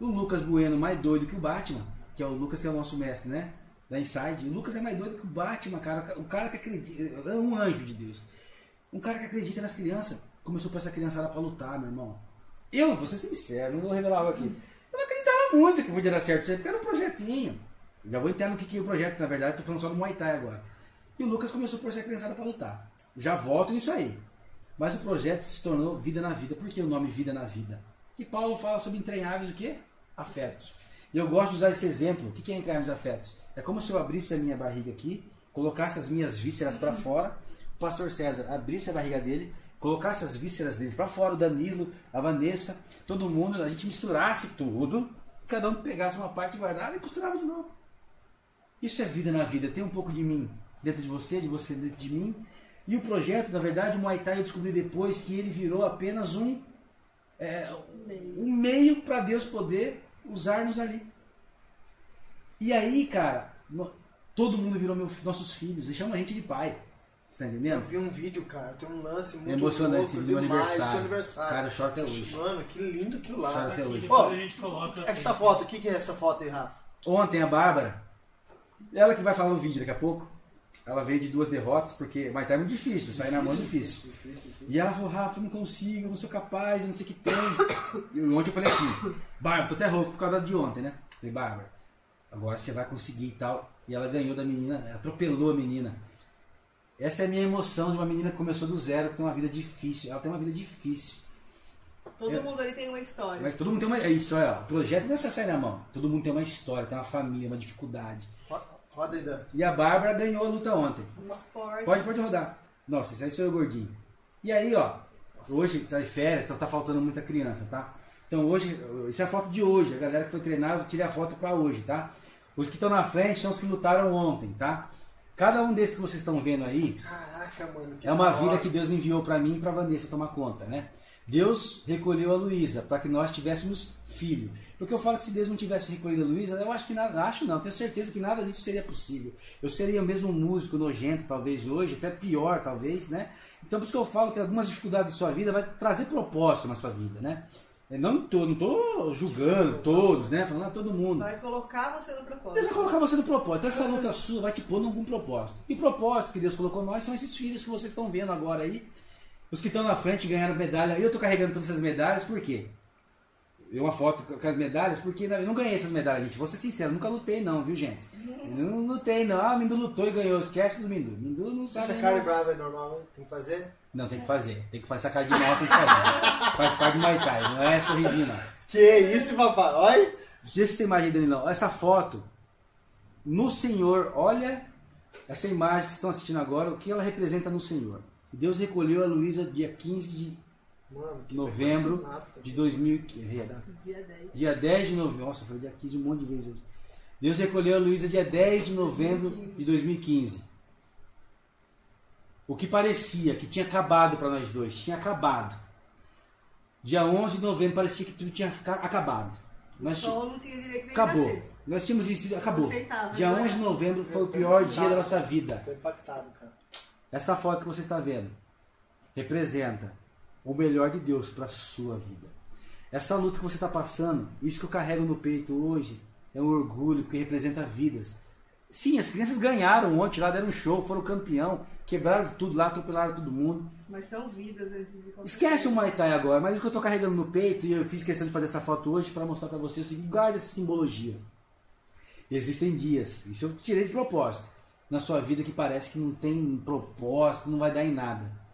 O Lucas Bueno mais doido que o Batman, que é o Lucas que é o nosso mestre, né? Da Inside. O Lucas é mais doido que o Batman, cara. O cara que acredita. É um anjo de Deus. Um cara que acredita nas crianças. Começou para essa criançada para lutar, meu irmão. Eu, vou ser sincero, não vou revelar algo aqui. Eu não acreditava muito que podia dar certo isso aí, porque era um projetinho. Já vou entender no que, que é o projeto, na verdade, tô falando só do Muay Thai agora. E o Lucas começou por essa criançada para lutar. Já volto nisso aí. Mas o projeto se tornou Vida na Vida. Por que o nome Vida na Vida? E Paulo fala sobre entranháveis o quê? Afetos. E eu gosto de usar esse exemplo. O que é entranháveis afetos? É como se eu abrisse a minha barriga aqui, colocasse as minhas vísceras para fora, o pastor César abrisse a barriga dele, colocasse as vísceras dele para fora, o Danilo, a Vanessa, todo mundo, a gente misturasse tudo, cada um pegasse uma parte guardada e costurava de novo. Isso é vida na vida. Tem um pouco de mim dentro de você, de você dentro de mim, e o projeto, na verdade, o Muay Thai eu descobri depois que ele virou apenas um, é, um meio para Deus poder usar-nos ali. E aí, cara, todo mundo virou meu- nossos filhos e chama a gente de pai. Você tá Eu entendendo? vi um vídeo, cara, tem um lance muito É emocionante louco do aniversário. aniversário. Cara, eu choro até hoje. Mano, que lindo aquilo lá. Choro cara. até hoje. Ó, a gente coloca. Essa foto, o que que é essa foto aí, Rafa? Ontem a Bárbara, ela que vai falar no vídeo daqui a pouco, ela veio de duas derrotas, porque mas tá muito difícil, sair na mão é difícil. difícil, difícil. E ela falou, Rafa, eu não consigo, eu não sou capaz, eu não sei o que tem. E ontem eu falei assim, Bárbara, tô até rouco por causa de ontem, né? Falei, Bárbara, agora você vai conseguir e tal. E ela ganhou da menina, atropelou a menina. Essa é a minha emoção de uma menina que começou do zero, que tem uma vida difícil. Ela tem uma vida difícil. Todo É. mundo ali tem uma história. Mas todo mundo tem uma. É isso, olha, o projeto não é só sair na mão. Todo mundo tem uma história, tem uma família, uma dificuldade. Ro- Roda aí, Dan. E a Bárbara ganhou a luta ontem. Um esporte. Pode, pode rodar. Nossa, esse aí sou eu gordinho. E aí, ó, hoje tá de férias, então tá faltando muita criança, tá? Então hoje, isso é a foto de hoje. A galera que foi treinar, eu tirei a foto pra hoje, tá? Os que estão na frente são os que lutaram ontem, tá? Cada um desses que vocês estão vendo aí Caraca, mano. é uma vida que Deus enviou pra mim e pra Vanessa tomar conta, né? Deus recolheu a Luísa para que nós tivéssemos filho. Porque eu falo que se Deus não tivesse recolhido a Luísa, eu acho que nada, acho não, tenho certeza que nada disso seria possível. Eu seria mesmo um músico nojento, talvez hoje, até pior, talvez, né? Então por isso que eu falo que algumas dificuldades da sua vida vai trazer propósito na sua vida, né? Eu não tô, não tô julgando todos, né? Falando a todo mundo. Vai colocar você no Deus vai propósito. colocar você no propósito. Então, essa luta sua vai te pôr em algum propósito. E o propósito que Deus colocou nós são esses filhos que vocês estão vendo agora aí. Os que estão na frente ganharam medalha. Eu estou carregando todas essas medalhas, por quê? Eu uma foto com as medalhas, porque eu não ganhei essas medalhas, gente. Vou ser sincero, nunca lutei não, viu, gente? Eu não lutei não. Ah, o Mindu lutou e ganhou. Esquece do Mindu. Mindu não sabe Essa cara não. brava é normal, tem que fazer? Não, tem que fazer. Tem que fazer essa cara de mal, tem que fazer. Faz parte do Muay Thai, não é sorrisinho não. Que isso, papai? Olha. Deixa essa imagem não. Essa foto, no Senhor, olha essa imagem que estão assistindo agora, o que ela representa no Senhor. Deus recolheu a Luísa dia 15 de Mano, que novembro de 2000. que- é, Dia 10. Dia 10 de novembro. Nossa, foi dia 15 um monte de vezes hoje. Deus recolheu a Luísa dia 10 de novembro de 2015. O que parecia que tinha acabado para nós dois, tinha acabado. Dia 11 de novembro parecia que tudo tinha fica- acabado. Nós Só não tinha direito Acabou. nascer. Nós tínhamos isso, acabou. Dia né? 11 de novembro foi o pior dia da nossa vida. Tô impactado, cara. Essa foto que você está vendo representa o melhor de Deus para a sua vida. Essa luta que você está passando, isso que eu carrego no peito hoje, é um orgulho, porque representa vidas. Sim, as crianças ganharam ontem lá, deram um show, foram campeão, quebraram tudo lá, atropelaram todo mundo. Mas são vidas antes de Esquece o. Muay Thai agora, mas o que eu estou carregando no peito, e eu fiz questão de fazer essa foto hoje para mostrar para vocês guarda essa simbologia. Existem dias, isso eu tirei de propósito, na sua vida que parece que não tem propósito, não vai dar em nada.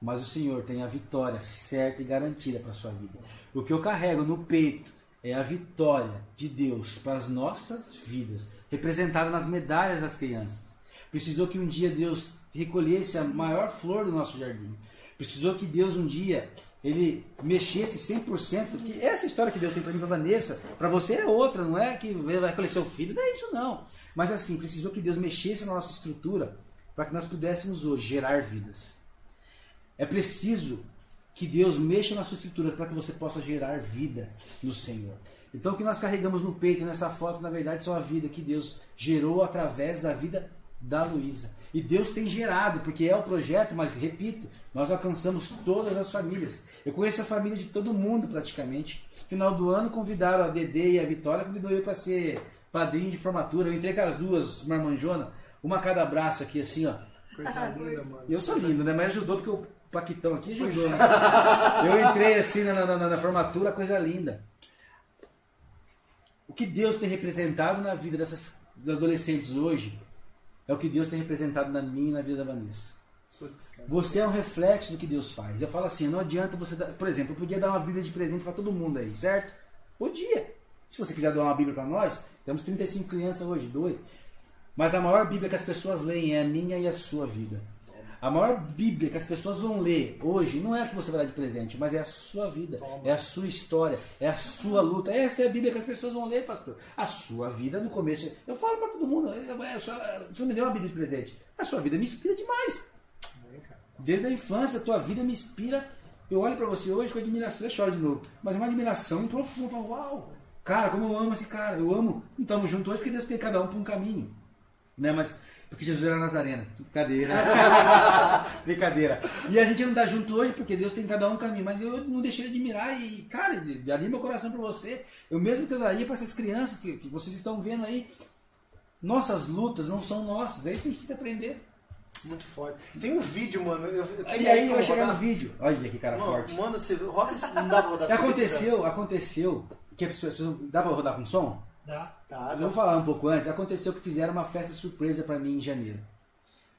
Mas o Senhor tem a vitória certa e garantida para a sua vida. O que eu carrego no peito é a vitória de Deus para as nossas vidas, representada nas medalhas das crianças. Precisou que um dia Deus recolhesse a maior flor do nosso jardim. Precisou que Deus um dia ele mexesse 100%. Que essa história que Deus tem para mim, para Vanessa, para você é outra, não é que vai recolher seu filho, não é isso não. Mas assim, precisou que Deus mexesse na nossa estrutura para que nós pudéssemos hoje gerar vidas. É preciso que Deus mexa na sua estrutura para que você possa gerar vida no Senhor. Então o que nós carregamos no peito nessa foto, na verdade, são a vida que Deus gerou através da vida da Luísa. E Deus tem gerado, porque é o projeto, mas repito, nós alcançamos todas as famílias. Eu conheço a família de todo mundo praticamente. Final do ano convidaram a Dedê e a Vitória, convidou eu para ser padrinho de formatura. Eu entrei com as duas marmanjona, uma a cada braço aqui assim, ó. Coisa linda, mano. Eu sou lindo, né? Mas ajudou porque o Paquitão aqui ajudou, né? Eu entrei assim na, na- na- na formatura, coisa linda. O que Deus tem representado na vida dessas dos adolescentes hoje é o que Deus tem representado na minha e na vida da Vanessa. Putz. Você é um reflexo do que Deus faz. Eu falo assim, não adianta você dar, por exemplo, eu podia dar uma Bíblia de presente para todo mundo aí, certo? Podia. Se você quiser dar uma Bíblia para nós, temos 35 crianças hoje, doido. Mas a maior Bíblia que as pessoas leem é a minha e a sua vida. A maior Bíblia que as pessoas vão ler hoje não é a que você vai dar de presente, mas é a sua vida, é a sua história, é a sua luta. Essa é a Bíblia que as pessoas vão ler, pastor. A sua vida no começo. Eu falo para todo mundo, eu- eu só- você me deu uma Bíblia de presente. A sua vida me inspira demais. Desde a infância, a tua vida me inspira. Eu olho para você hoje com admiração, eu choro de novo, mas é uma admiração profunda. Eu falo, uau, Cara, como eu amo esse cara, eu amo. Não estamos juntos hoje porque Deus tem cada um para um caminho. Né? Mas porque Jesus era Nazareno. Brincadeira. Brincadeira. E a gente não está junto hoje porque Deus tem cada um caminho. Mas eu não deixei de admirar e, cara, ali meu coração para você. Eu mesmo que eu daria para essas crianças que, que vocês estão vendo aí. Nossas lutas não são nossas. É isso que a gente tem que aprender. Muito forte. Tem um vídeo, mano. Eu, eu e aí vai chegar no vídeo. Olha que cara mano, forte. Manda você. Roda não dá pra rodar. Aconteceu, aconteceu. Que as pessoas. Dá pra rodar com som? Dá. Tá, eu vou falar um pouco antes. Aconteceu que fizeram uma festa surpresa para mim em janeiro.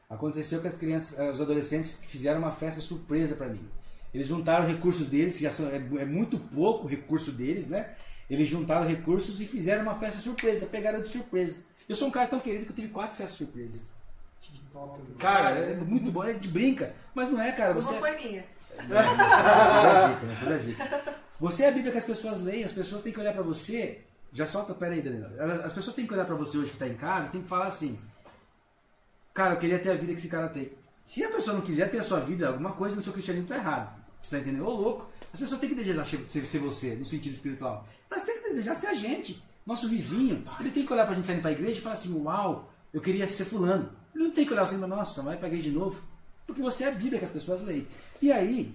Aconteceu que as crianças, eh, os adolescentes fizeram uma festa surpresa para mim. Eles juntaram recursos deles, que já são, é, é muito pouco recurso deles, né? Eles juntaram recursos e fizeram uma festa surpresa, pegaram de surpresa. Eu sou um cara tão querido que eu tive quatro festas surpresas. Cara, é muito bom, é de brinca. Mas não é, cara. Você... Uma foi minha. Você é a Bíblia que as pessoas leem, as pessoas têm que olhar para você. Já solta, peraí, Danilo. As pessoas têm que olhar para você hoje que está em casa tem que falar assim: Cara, eu queria ter a vida que esse cara tem. Se a pessoa não quiser ter a sua vida, alguma coisa no seu cristianismo está errado. Você está entendendo? Ô louco, as pessoas têm que desejar ser, ser você, no sentido espiritual. Mas tem que desejar ser a gente. Nosso vizinho, ele tem que olhar para a gente sair para a igreja e falar assim: Uau, eu queria ser fulano. Ele não tem que olhar assim, nossa, vai pra igreja de novo. Porque você é a Bíblia que as pessoas leem. E aí,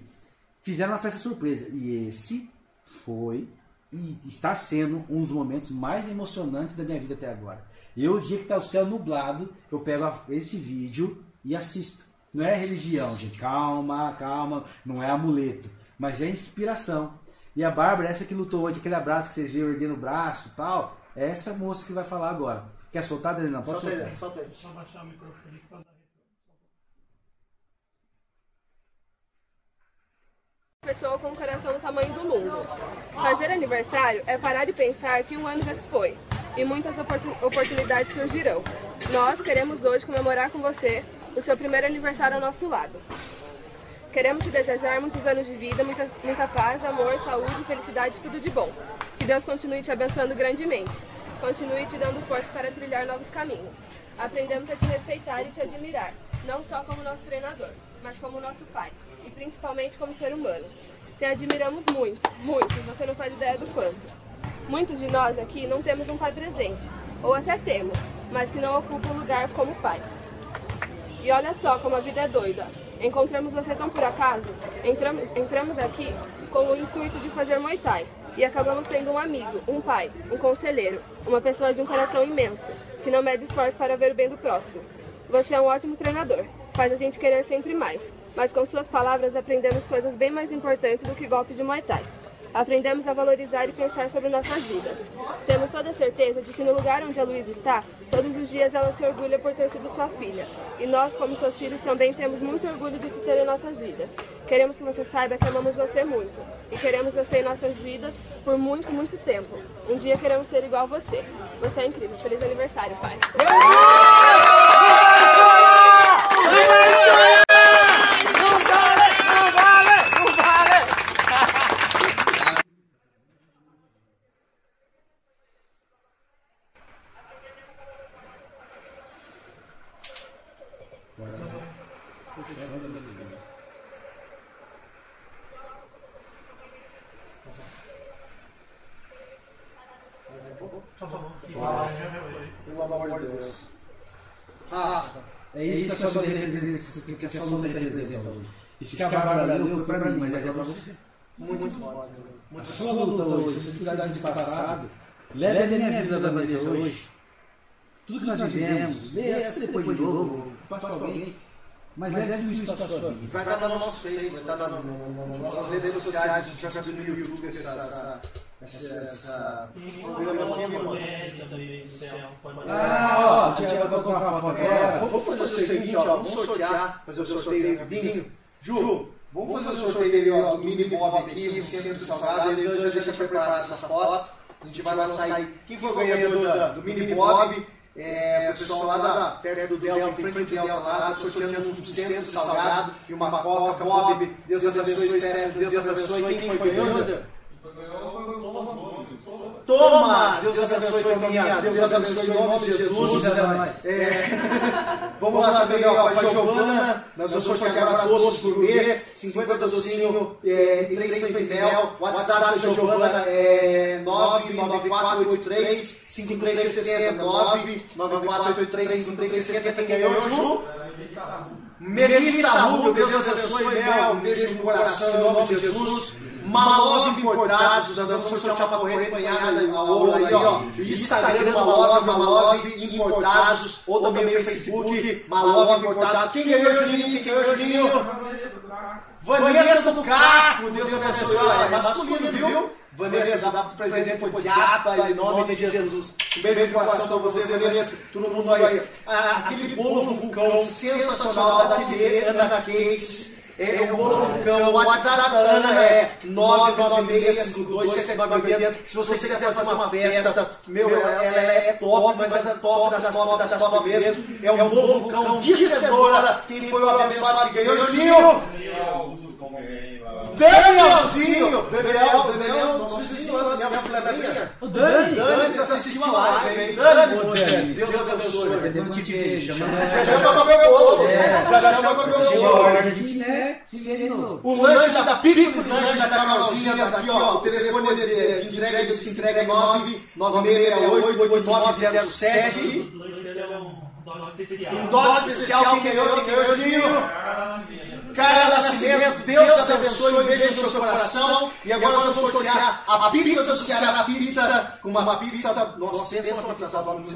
fizeram uma festa surpresa. E esse foi e está sendo um dos momentos mais emocionantes da minha vida até agora. Eu, o dia que está o céu nublado, eu pego esse vídeo e assisto. Não é religião, gente. Calma, calma. Não é amuleto. Mas é inspiração. E a Bárbara, essa que lutou hoje, aquele abraço que vocês viram erguendo o braço e tal, é essa moça que vai falar agora. Quer soltar, Danilo? Pode solta soltar. Aí, solta aí. Só baixar o microfone para dar pessoa com o coração do tamanho do mundo. Fazer aniversário é parar e pensar que um ano já se foi e muitas oportunidades surgirão. Nós queremos hoje comemorar com você o seu primeiro aniversário ao nosso lado. Queremos te desejar muitos anos de vida, muita, muita paz, amor, saúde, felicidade, tudo de bom. Que Deus continue te abençoando grandemente. Continue te dando força para trilhar novos caminhos. Aprendemos a te respeitar e te admirar, não só como nosso treinador, mas como nosso pai, e principalmente como ser humano. Te admiramos muito, muito, você não faz ideia do quanto. Muitos de nós aqui não temos um pai presente, ou até temos, mas que não ocupa um lugar como pai. E olha só como a vida é doida. Encontramos você tão por acaso? Entramos, entramos aqui com o intuito de fazer Muay Thai, e acabamos tendo um amigo, um pai, um conselheiro, uma pessoa de um coração imenso, que não mede esforço para ver o bem do próximo. Você é um ótimo treinador, faz a gente querer sempre mais, mas com suas palavras aprendemos coisas bem mais importantes do que golpes de Muay Thai. Aprendemos a valorizar e pensar sobre nossas vidas. Temos toda a certeza de que no lugar onde a Luísa está, todos os dias ela se orgulha por ter sido sua filha. E nós, como seus filhos, também temos muito orgulho de te ter em nossas vidas. Queremos que você saiba que amamos você muito. E queremos você em nossas vidas por muito, muito tempo. Um dia queremos ser igual a você. Você é incrível. Feliz aniversário, pai. Pelo amor de Deus. Rafa, É a sua letra que a sua letra representa hoje. Isso que a Bárbara leu foi para mim, mas é para você. muito forte. A sua luta hoje, essa dificuldade do passado, leve a minha vida da Vanessa hoje. Tudo que nós vivemos, lê essa depois de novo, passa para alguém. Mas leve isso para a sua vida. Vai estar no nosso Face, vai estar nas redes sociais, a gente vai subir no YouTube essa, essa, essa, programa aqui, mano. do Céu. Ah, ó, Tiago vai colocar uma foto É, agora. vamos fazer o seguinte, ó, vamos sortear, fazer o sorteio rapidinho. Ju, vamos fazer o sorteio ó, do Mini Bob aqui, o centro salgado, ele hoje a gente vai preparar essa foto, a gente vai sair, quem foi o ganhador do Mini Bob, é, o pessoal lá da, perto do Delta, em frente do Delta lá, tá sorteando um centro salgado e uma coca, Bob, Deus abençoe, Steph, Deus abençoe, quem foi ganhador? Thomas, Deus abençoe Tominhas, Deus abençoe em nome de Jesus. É, vamos lá também, ó, para a Giovana, nós vamos sortear doces gourmet, 50 docinho é, e 3 pães de mel. WhatsApp da Giovana é 9483-5360, 99483-5360, quem ganhou, Ju? Melissa Rubio, Deus abençoe, Mel, um beijo no coração, em nome de Jesus. Malove Importados, nós vamos sortear uma corrente banhada a ouro aí, ó. Instagram Malove, Malove Importados, ou também o Facebook Malove Importados. Quem ganhou, Juninho? Quem ganhou, Juninho? Vanessa do Caco, Deus abençoe. É masculino, viu? Vanessa, dá presente pro Diapa, em nome de Jesus. Um beijo de coração pra você, Vanessa. Todo mundo aí. Ah, aquele bolo vulcão sensacional da Tia Ana Cakes. É o bolo vulcão, o WhatsApp da Ana é 996527990. Se você quiser fazer uma festa, meu, ela é top, mas é top das top das top mesmo. É um bolo vulcão de cenoura. Quem foi o abençoado que ganhou, Juninho? Danielzinho! Daniel, Daniel, nosso vizinho, Daniel Flebinha. O Dani! Dani assistiu a live, hein? Daniel, Deus abençoe. Pretendemos que veja. Já chama meu bolo. Já chama meu bolo. A gente, né, se vê de novo. O lanche da Pico, o lanche da Carolzinha, aqui, ó, o telefone de entrega, entrega especial. Um dote especial quem ganhou, quem ganhou, Juninho? Cara Nascimento, Deus te abençoe, um beijo no seu coração. E agora nós vamos sortear a pizza do Ceará, a pizza, com uma pizza. Nossa, pensa uma pizza do amigo.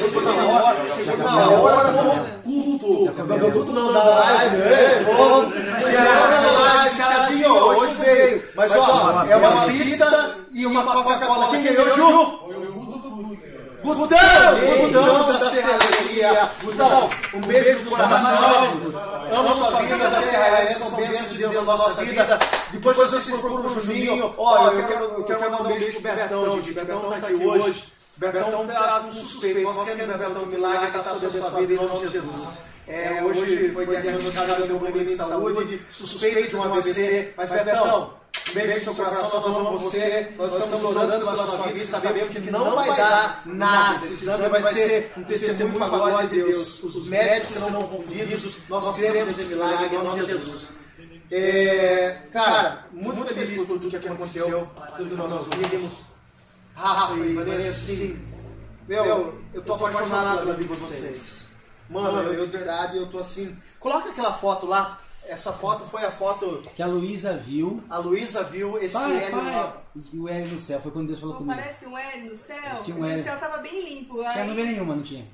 Chegou na hora, chegou na hora do culto. Do culto não, da live. Chegou na live, cara. Cearazinho, hoje veio. Mas ó, é uma pizza e uma Coca-Cola. Quem ganhou, Juninho? Gudão! Gudão da Serraria! Gudão, um beijo no coração! Amo sua vida, da Serraria, são bênçãos de Deus na nossa vida. Depois vocês procuram o Juninho. Olha, eu quero, eu quero mandar um beijo pro Betão, gente. Betão tá aqui hoje. Betão tá com suspeito. Nós queremos Betão milagre tá sobre a sua vida em nome de Jesus. É, hoje foi diagnosticado um problema de saúde, suspeito de um AVC, mas Betão, um beijo no seu coração, nós amamos você, nós estamos orando pela sua vida, sabemos que não vai dar nada, esse exame vai ser um testemunho para a glória de Deus. Os médicos serão confundidos, nós queremos esse milagre em nome de Jesus. É, cara, muito feliz por tudo que aconteceu, tudo que nós ouvimos. Rafa e Vanessa, assim, meu, eu tô apaixonado pela vida de vocês. Mano, eu de verdade, eu tô assim. Coloca aquela foto lá. Essa foto foi a foto. Que a Luísa viu. A Luísa viu esse Pai, L pai. E o L no céu, foi quando Deus falou Pô, comigo. parece um L no céu. Tinha um o L. céu tava bem limpo. Tinha Aí, nuvem nenhuma, não tinha.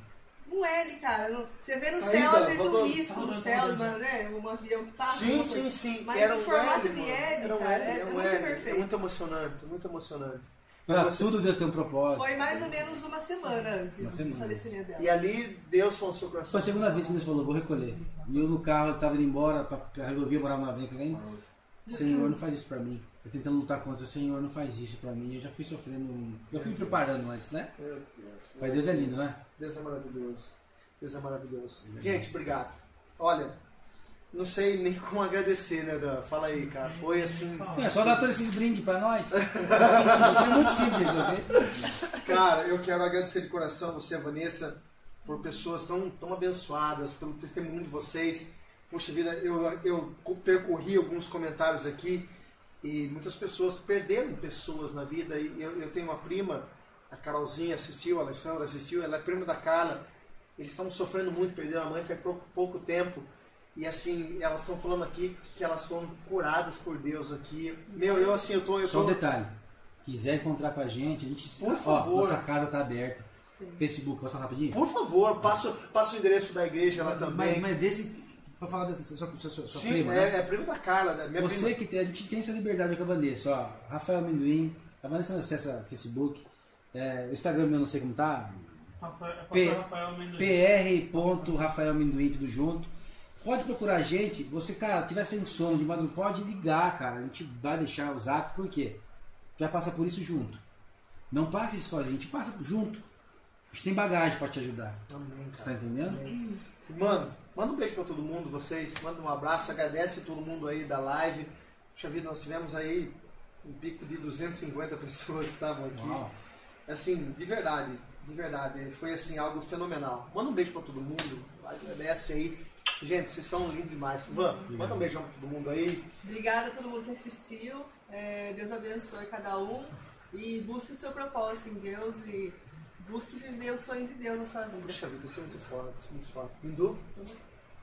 um L, cara. no- Você vê no Aí, céu, às vezes, um vamos- risco no céu, mano, né? Um avião passa. Sim, sim, sim. Mas Era no um formato L, de. L, Era um cara, L, é é um muito L. É perfeito. muito emocionante, muito emocionante. Pra Você- tudo Deus tem um propósito. Foi mais ou menos uma semana antes Uma do semana. falecimento dela. E ali Deus falou no seu Foi coração. a segunda vez que Deus falou, vou recolher. E eu no carro, eu tava indo embora pra, pra rodovia, morar numa vez ainda. Senhor, não faz isso pra mim. Eu tentando lutar contra o Senhor, não faz isso pra mim. Eu já fui sofrendo, um- eu fui me preparando antes, né? Meu Deus. Mas Deus é lindo, né? Deus é maravilhoso. Deus é maravilhoso. Gente, obrigado. Olha, não sei nem como agradecer, né, Dan? Fala aí, cara. Foi assim. É só dar todos esses brindes pra nós. Isso é muito simples, ok? Cara, eu quero agradecer de coração você, Vanessa, por pessoas tão, tão abençoadas, pelo testemunho de vocês. Puxa vida, eu, eu percorri alguns comentários aqui e muitas pessoas perderam pessoas na vida. E eu, eu tenho uma prima, a Carolzinha assistiu, a Alessandra assistiu, ela é prima da Carla. Eles estão sofrendo muito, perderam a mãe faz pouco, pouco tempo. E assim, elas estão falando aqui que elas foram curadas por Deus aqui. Meu, eu assim, eu tô. Eu Só um tô detalhe. Quiser encontrar com a gente, a gente. Por ó, favor. nossa casa tá aberta. Sim. Facebook, posso falar rapidinho? Por favor, passa, passa o endereço da igreja lá Mas, também. mas desse. Pra falar dessa sua, sua, sua, sua Sim, prima, é, né? é primo da Carla, né? Minha Você prima. que tem, a gente tem essa liberdade com a Vanessa, ó. Rafael Amendoim, a Vanessa não acessa Facebook, é, o Instagram meu não sei como tá, Rafael, P- Rafael Amendoim. pr.rafaelamendoim tudo junto. Pode procurar a gente, você, cara, tiver sem sono de madrugada, pode ligar, cara. A gente vai deixar o zap, por quê? Já passa por isso junto. Não passe isso sozinho, a gente passa junto. A gente tem bagagem pra te ajudar. Amém, Você cara. tá entendendo? Mano, manda um beijo pra todo mundo, vocês. Manda um abraço, agradece todo mundo aí da live. Puxa vida, nós tivemos aí um pico de 250 pessoas que estavam aqui. Uau. Assim, de verdade, de verdade. Foi assim, algo fenomenal. Manda um beijo pra todo mundo. Agradece aí. Gente, vocês são lindos demais. Van, manda um beijão pra todo mundo aí. Obrigada a todo mundo que assistiu. É, Deus abençoe cada um. E busque o seu propósito em Deus e busque viver os sonhos de Deus na sua vida. Puxa vida, isso é muito foda, isso é muito foda. Hindu?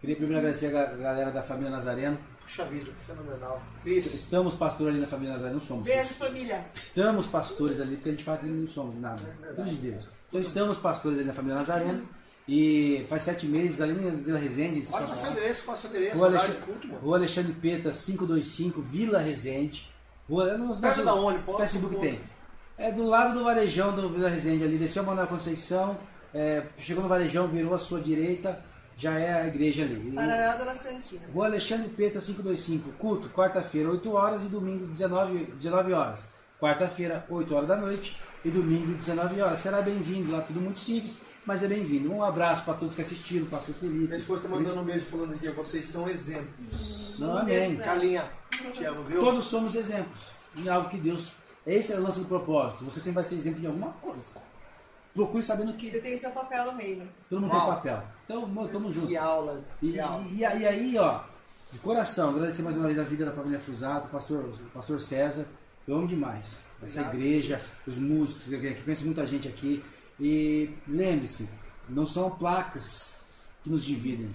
Queria primeiro agradecer a ga- galera da família Nazareno. Puxa vida, fenomenal. Cris, Estamos pastores ali na família Nazareno, não somos. Beijo, família. Estamos pastores ali, porque a gente fala que não somos nada. Tudo de Deus. Então estamos pastores ali na família Nazareno. E faz sete meses ali na Vila Resende. pode passar o endereço, passa o endereço, Rua Alexandre, culto. Rua Alexandre Peta, 525, Vila Resende. Rua, nos Perto da onde? Pode Facebook tem. É do lado do Varejão do Vila Resende ali. Desceu a Manuel Conceição, é, chegou no Varejão, virou à sua direita, já é a igreja ali. Parará, Dona Santina. Rua Alexandre Peta 525, culto, quarta-feira, 8 horas e domingo, 19, 19 horas. Quarta-feira, 8 horas da noite e domingo, 19 horas. Será bem-vindo lá, tudo muito simples, mas é bem-vindo. Um abraço para todos que assistiram, pastor Felipe. Minha esposa tá mandando um beijo falando aqui, vocês são exemplos. Não, amém. Carlinha, te amo, viu? Todos somos exemplos em algo que Deus. Esse é o lance do propósito. Você sempre vai ser exemplo de alguma coisa. Procure sabendo que Você tem seu papel no reino. todo mundo Uau. tem papel. Então, mo- tamo junto. Que aula, E, que aula. e- e aí- e aí, ó, de coração, agradecer mais uma vez a vida da família Fusato, pastor, pastor César. Eu amo demais essa Obrigado. igreja, os músicos, que que pensa muita gente aqui. E lembre-se, não são placas que nos dividem,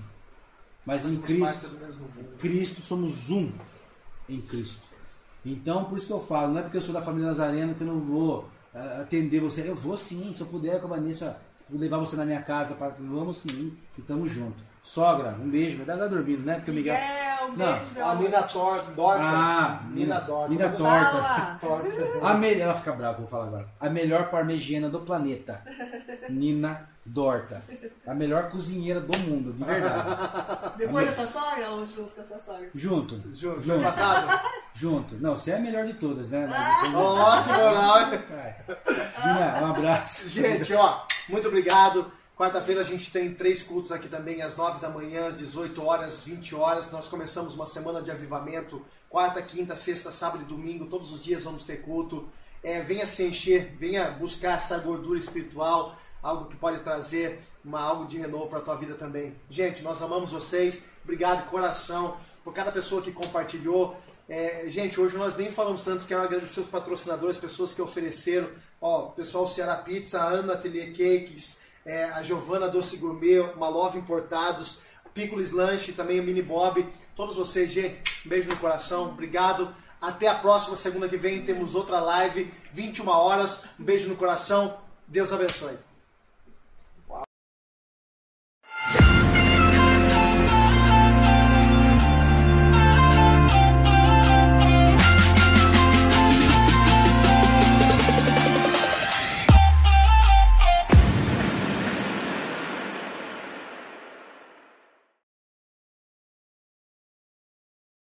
mas em Cristo. Cristo somos um em Cristo. Então, por isso que eu falo, não é porque eu sou da família Nazareno que eu não vou ah, atender você. Eu vou sim, se eu puder com a Vanessa, vou levar você na minha casa, pra, vamos sim, e tamo junto. Sogra, um beijo, vai dar dormindo, né? Porque o Miguel. Miguel, um Não. beijo, meu A. Nina Tor, Dorta. Ah, Nina Dorta. Nina Torta. Torta. A me... Ela fica brava, vou falar agora. A melhor parmegiana do planeta. Nina Dorta. A melhor cozinheira do mundo, de verdade. Depois da sua sogra ou junto com a sua sogra? Junto. Junto, Junto. empatado. Junto. Não, você é a melhor de todas, né? Ó, que moral. Vai. Nina, um abraço. Gente, ó, muito obrigado. Quarta-feira a gente tem três cultos aqui também, às 9 da manhã, às 18 horas, 20 horas. Nós começamos uma semana de avivamento. Quarta, quinta, sexta, sábado e domingo, todos os dias vamos ter culto. É, venha se encher, venha buscar essa gordura espiritual, algo que pode trazer uma, algo de renovo para a tua vida também. Gente, nós amamos vocês. Obrigado de coração por cada pessoa que compartilhou. É, gente, hoje nós nem falamos tanto, quero agradecer os patrocinadores, pessoas que ofereceram, ó, pessoal Ceará Pizza, Ana Atelier Cakes, é, a Giovana Doce Gourmet, Malove Importados, Picolis Lanche, também o Mini Bob, todos vocês, gente, um beijo no coração, obrigado. Até a próxima segunda que vem temos outra live, 21 horas. Um beijo no coração. Deus abençoe.